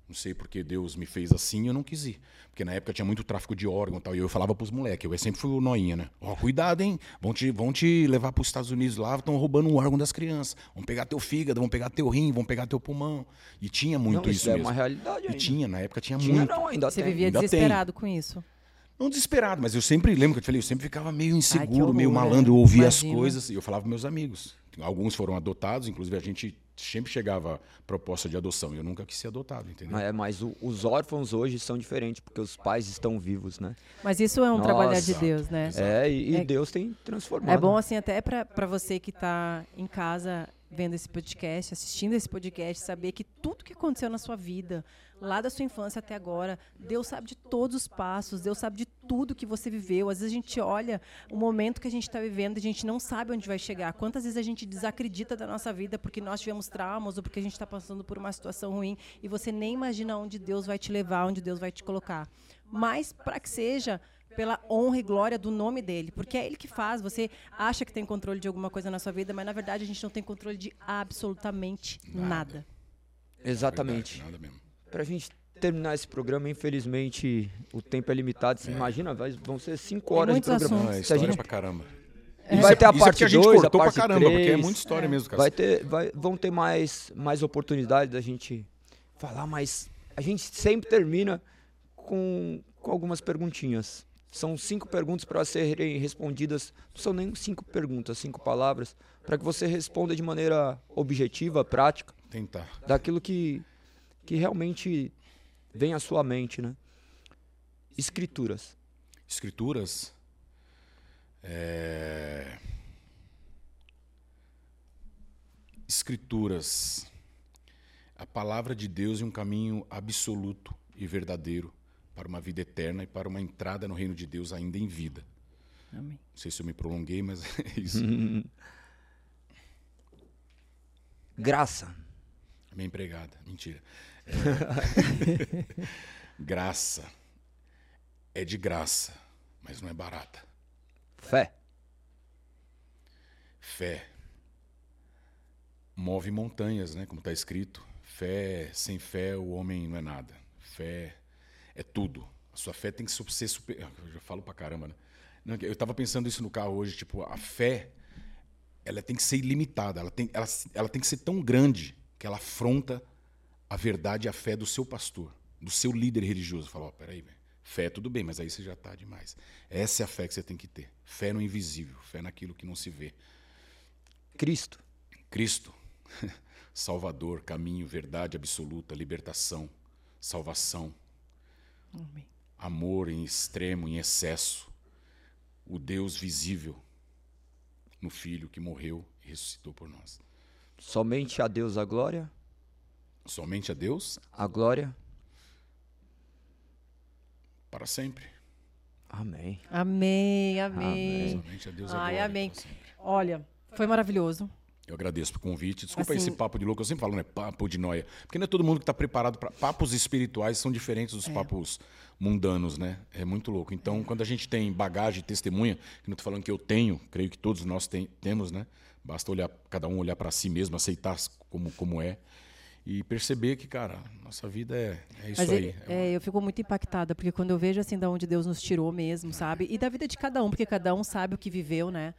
Não sei porque Deus me fez assim e eu não quis ir. Porque na época tinha muito tráfico de órgão e tal. E eu falava pros moleques, eu sempre fui o noinha, né? Ó, cuidado, hein? Vão te, vão te levar pros Estados Unidos lá, estão roubando um órgão das crianças. Vão pegar teu fígado, vão pegar teu rim, vão pegar teu pulmão. E tinha muito Não, isso, isso é mesmo. uma realidade E ainda. tinha, na época tinha, Tinha muito. não, ainda Você tem. vivia ainda tem. desesperado com isso. Não desesperado, mas eu sempre lembro que eu te falei, eu sempre ficava meio inseguro, horror, meio malandro, eu ouvia as Imagina. coisas e eu falava pros meus amigos. Alguns foram adotados, inclusive a gente sempre chegava proposta de adoção e eu nunca quis ser adotado, entendeu? É, mas o- os órfãos hoje são diferentes, porque os pais estão vivos, né? Mas isso é um trabalhar de. Deus, né? É, e, e É- Deus tem transformado. É bom, assim, até para você que está em casa vendo esse podcast, assistindo esse podcast, saber que tudo que aconteceu na sua vida, lá da sua infância até agora, Deus sabe de todos os passos, Deus sabe de tudo que você viveu. Às vezes a gente olha o momento que a gente está vivendo e a gente não sabe onde vai chegar. Quantas vezes a gente desacredita da nossa vida porque nós tivemos traumas ou porque a gente está passando por uma situação ruim e você nem imagina onde Deus vai te levar, onde Deus vai te colocar. Mas para que seja pela honra e glória do nome dele, porque é ele que faz. Você acha que tem controle de alguma coisa na sua vida, mas na verdade a gente não tem controle de absolutamente nada. Exatamente. Verdade, nada mesmo. Pra gente terminar esse programa, infelizmente, o tempo é limitado. Você imagina, vai- vão ser cinco horas de programa. assuntos. É a história gente pra caramba. E vai ter a isso é parte porque a gente 2, a parte caramba, porque é 3. muita história mesmo, cara. Vai ter, vai- vão ter mais, mais oportunidades da gente falar, mas a gente sempre termina com, com algumas perguntinhas. São cinco perguntas para serem respondidas. Não são nem cinco perguntas, cinco palavras, para que você responda de maneira objetiva, prática, Tentar. daquilo que, que realmente vem à sua mente, né? Escrituras. Escrituras. É... Escrituras. A palavra de Deus é um caminho absoluto e verdadeiro para uma vida eterna e para uma entrada no reino de Deus ainda em vida. Amém. Não sei se eu me prolonguei, mas é isso. Graça. Minha empregada. Mentira. É... graça. É de graça, mas não é barata. Fé. Fé move montanhas, né? Como está escrito. Fé, sem fé o homem não é nada. Fé é tudo. A sua fé tem que ser super. Eu já falo pra caramba, né? Não, Eu tava pensando isso no carro hoje, tipo, a fé, ela tem que ser ilimitada, ela tem, ela, ela tem que ser tão grande que ela afronta a verdade e a fé do seu pastor, do seu líder religioso. Fala, ó, peraí, velho. Fé, tudo bem, mas aí você já está demais. Essa é a fé que você tem que ter. Fé no invisível, fé naquilo que não se vê. Cristo. Cristo, Salvador, caminho, verdade absoluta, libertação, salvação, Amém. amor em extremo, em excesso, o Deus visível no Filho que morreu e ressuscitou por nós. Somente a Deus a glória. Somente a Deus A glória. para sempre. Amém. Amém, amém. Somente a Deus a Ai, glória amém. para sempre. Olha, foi maravilhoso. Eu agradeço pelo convite. Desculpa Assim- esse papo de louco. Eu sempre falo, né? Papo de noia. Porque não é todo mundo que está preparado para. Papos espirituais são diferentes É. dos papos mundanos, né? É muito louco. Então, quando a gente tem bagagem, testemunha, que não estou falando que eu tenho, creio que todos nós tem- temos, né? Basta olhar, cada um olhar para si mesmo, aceitar como, como é. E perceber que, cara, nossa vida é, é isso Mas aí. é- é, eu fico muito impactada, porque quando eu vejo assim da onde Deus nos tirou mesmo, sabe? E da vida de cada um, porque cada um sabe o que viveu, né?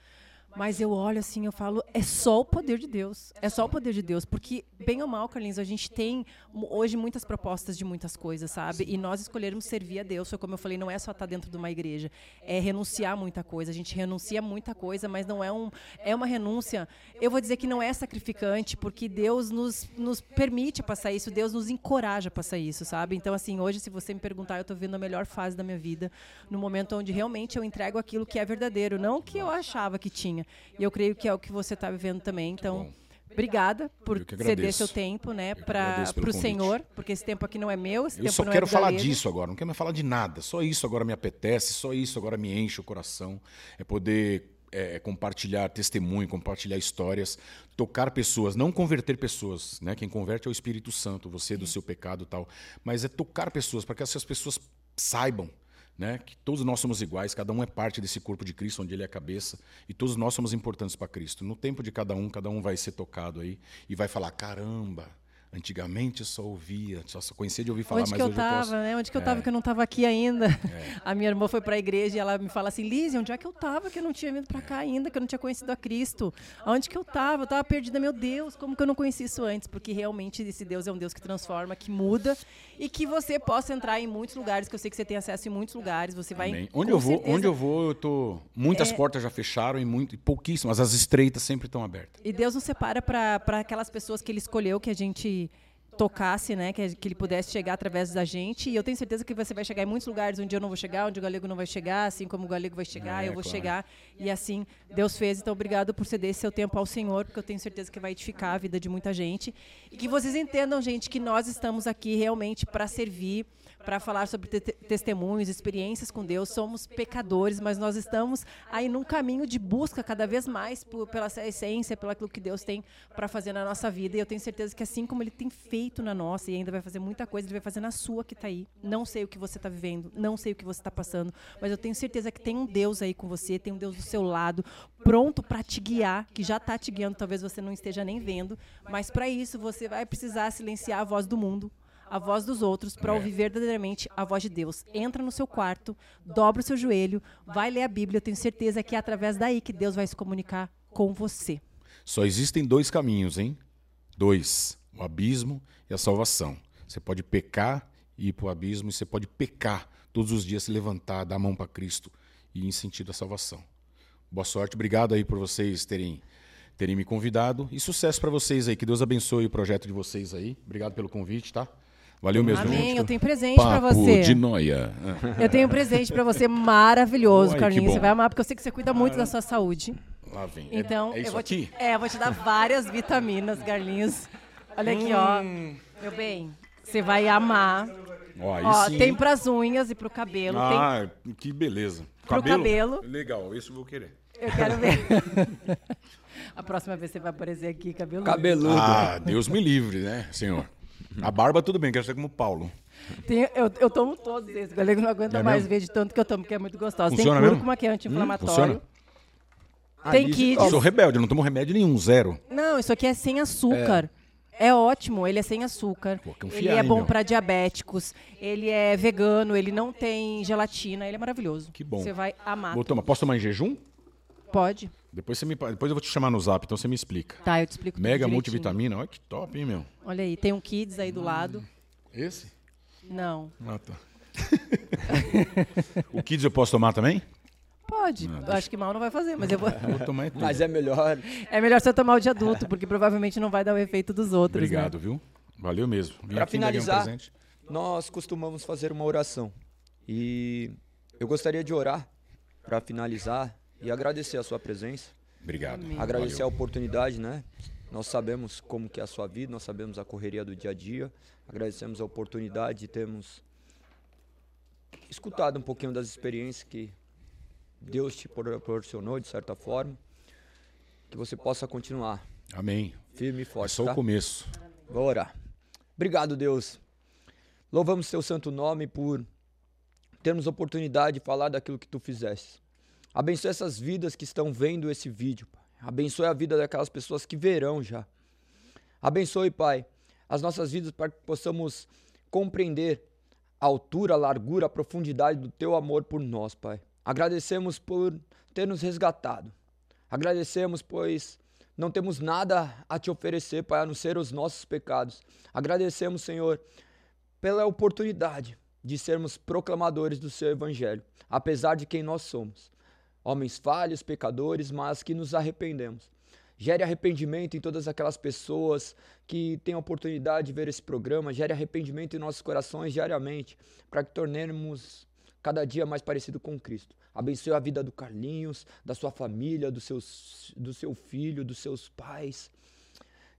Mas eu olho assim, eu falo, é só o poder de Deus. É só o poder de Deus. Porque, bem ou mal, Carlinhos, a gente tem hoje muitas propostas de muitas coisas, sabe? E nós escolhermos servir a Deus. Foi como eu falei, não é só estar dentro de uma igreja. É renunciar muita coisa. A gente renuncia muita coisa, mas não é um. É uma renúncia. Eu vou dizer que não é sacrificante, porque Deus nos, nos permite passar isso, Deus nos encoraja a passar isso, sabe? Então, assim, hoje, se você me perguntar, eu estou vivendo a melhor fase da minha vida, no momento onde realmente eu entrego aquilo que é verdadeiro, não o que eu achava que tinha. E eu creio que é o que você está vivendo também. Então, obrigada por ceder seu tempo, né, para o. Senhor, porque esse tempo aqui não é meu, Eu só não quero é falar disso agora, não quero mais falar de nada. Só isso agora me apetece, só isso agora me enche o coração. É poder é, compartilhar testemunho, compartilhar histórias, tocar pessoas, não converter pessoas. Né? Quem converte é o Espírito Santo, você do seu pecado e tal. Mas é tocar pessoas, para que essas pessoas saibam né? que todos nós somos iguais, cada um é parte desse corpo de Cristo, onde ele é a cabeça, e todos nós somos importantes para Cristo. No tempo de cada um, cada um vai ser tocado aí e vai falar: caramba. Antigamente eu só ouvia, só conhecia de ouvir falar, Onde mas que eu hoje eu tava, posso. né? Onde que eu tava que eu não tava aqui ainda? A minha irmã foi pra igreja e ela me fala assim, Lise, onde é que eu tava que eu não tinha vindo pra cá ainda, que eu não tinha conhecido a Cristo? Onde que eu tava? Eu tava perdida, meu Deus, como que eu não conheci isso antes? Porque realmente esse Deus é um Deus que transforma, que muda e que você possa entrar em muitos lugares, que eu sei que você tem acesso em muitos lugares, você vai Amém. Onde eu vou, certeza- onde eu vou, eu tô. Muitas É. portas já fecharam e muito, e pouquíssimas. As estreitas sempre estão abertas. E Deus nos separa para aquelas pessoas que Ele escolheu que a gente tocasse, né, que, que Ele pudesse chegar através da gente. E eu tenho certeza que você vai chegar em muitos lugares onde eu não vou chegar, onde o Galego não vai chegar, assim como o Galego vai chegar, É, eu vou claro. chegar. E assim Deus fez. Então, obrigado por ceder esse seu tempo ao Senhor, porque eu tenho certeza que vai edificar a vida de muita gente. E que vocês entendam, gente, que nós estamos aqui realmente para servir, para falar sobre te- testemunhos, experiências com Deus. Somos pecadores, mas nós estamos aí num caminho de busca cada vez mais por, pela essência, pelo que Deus tem para fazer na nossa vida. E eu tenho certeza que assim como Ele tem feito na nossa e ainda vai fazer muita coisa, Ele vai fazer na sua que está aí. Não sei o que você está vivendo, não sei o que você está passando, mas eu tenho certeza que tem um Deus aí com você, tem um Deus do seu lado, pronto para te guiar, que já está te guiando, talvez você não esteja nem vendo, mas para isso você vai precisar silenciar a voz do mundo a voz dos outros para É. ouvir verdadeiramente a voz de Deus. Entra no seu quarto, dobra o seu joelho, vai ler a Bíblia. Eu tenho certeza que é através daí que Deus vai se comunicar com você. Só existem dois caminhos, hein? Dois: o abismo e a salvação. Você pode pecar e ir para o abismo, e você pode pecar todos os dias, se levantar, dar a mão para Cristo e ir em sentido da salvação. Boa sorte, obrigado aí por vocês terem, terem me convidado e sucesso para vocês aí. Que Deus abençoe o projeto de vocês aí. Obrigado pelo convite, tá? Valeu mesmo, Amém. gente. Eu tenho presente para Papo você. de noia. Eu tenho um presente para você maravilhoso, Uai, Carlinhos. Você vai amar porque eu sei que você cuida muito da sua saúde. Lá vem. É- Então, é, isso eu vou aqui? te, é, eu vou te dar várias vitaminas, Carlinhos. Olha aqui, ó. Hum. Meu bem, você vai amar. Ó, Ó, tem hein? pras unhas e pro cabelo. tem Ah, que beleza. Pro cabelo. Legal, esse eu vou querer. Eu quero ver. A próxima vez você vai aparecer aqui, cabelo. Cabeludo. Ah, Deus me livre, né, senhor? A barba tudo bem, quero ser como o Paulo. Tem- eu, eu tomo todos esses. O galego não aguenta É mais mesmo? ver de tanto que eu tomo, que é muito gostoso. Funciona tem mesmo? cúrcuma, que é Hum, anti-inflamatório. funciona? tem Alice kids. Eu sou rebelde, eu não tomo remédio nenhum, zero. não, isso aqui é sem açúcar. É. ótimo, ele é sem açúcar. Pô, ele confiar, é bom para diabéticos. Ele é vegano, ele não tem gelatina, ele é maravilhoso. Que bom. Você vai amar. Vou tomar. Posso tomar em jejum? Pode. Depois, você me, depois eu vou te chamar no zap, então você me explica. Tá, eu te explico. tudo Mega direitinho. multivitamina, olha que top, hein, meu? Olha aí, tem um kids aí do lado. Esse? Não. Ah, tá. o Kids eu posso tomar também? Pode. Eu acho que mal não vai fazer, mas eu vou. Vou tomar tudo. Mas é melhor. É melhor você tomar o de adulto, porque provavelmente não vai dar o efeito dos outros. né? Obrigado, viu? Valeu mesmo. Um finalizar, presente. nós costumamos fazer uma oração. E eu gostaria de orar para finalizar e agradecer a sua presença, Obrigado. agradecer Valeu. a oportunidade, né? Nós sabemos como que é a sua vida, nós sabemos a correria do dia a dia. Agradecemos a oportunidade de termos escutado um pouquinho das experiências que Deus te proporcionou de certa forma. Que você possa continuar Amém. firme e É forte, só tá? o começo. Vou orar. Obrigado, Deus. Louvamos teu santo nome por termos oportunidade de falar daquilo que tu fizeste. Abençoe essas vidas que estão vendo esse vídeo. Pai. Abençoe a vida daquelas pessoas que verão já. Abençoe, Pai, as nossas vidas para que possamos compreender a altura, a largura, a profundidade do teu amor por nós, Pai. Agradecemos por ter nos resgatado. Agradecemos, pois não temos nada a te oferecer, Pai, a não ser os nossos pecados. Agradecemos, Senhor, pela oportunidade de sermos proclamadores do seu evangelho, apesar de quem nós somos. Homens falhos, pecadores, mas que nos arrependemos. Gere arrependimento em todas aquelas pessoas que têm a oportunidade de ver esse programa, gere arrependimento em nossos corações diariamente, para que tornemos cada dia mais parecido com Cristo. Abençoe a vida do Carlinhos, da sua família, do, seus, do seu filho, dos seus pais.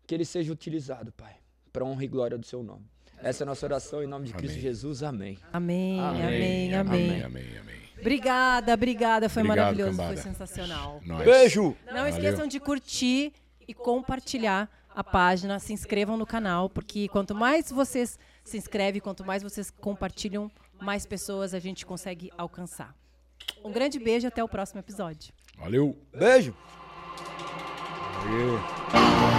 Que ele seja utilizado, Pai, para honra e glória do seu nome. Essa é a nossa oração em nome de Cristo Amém. Jesus. Amém. Amém, amém, amém. Amém, amém, amém. Obrigada, obrigada. Foi Obrigado, maravilhoso, cambada. foi sensacional. Nós. Beijo! Não esqueçam de curtir e compartilhar a página. Se inscrevam no canal, porque quanto mais vocês se inscrevem, quanto mais vocês compartilham, mais pessoas a gente consegue alcançar. Um grande beijo e até o próximo episódio. Valeu. Beijo! Valeu.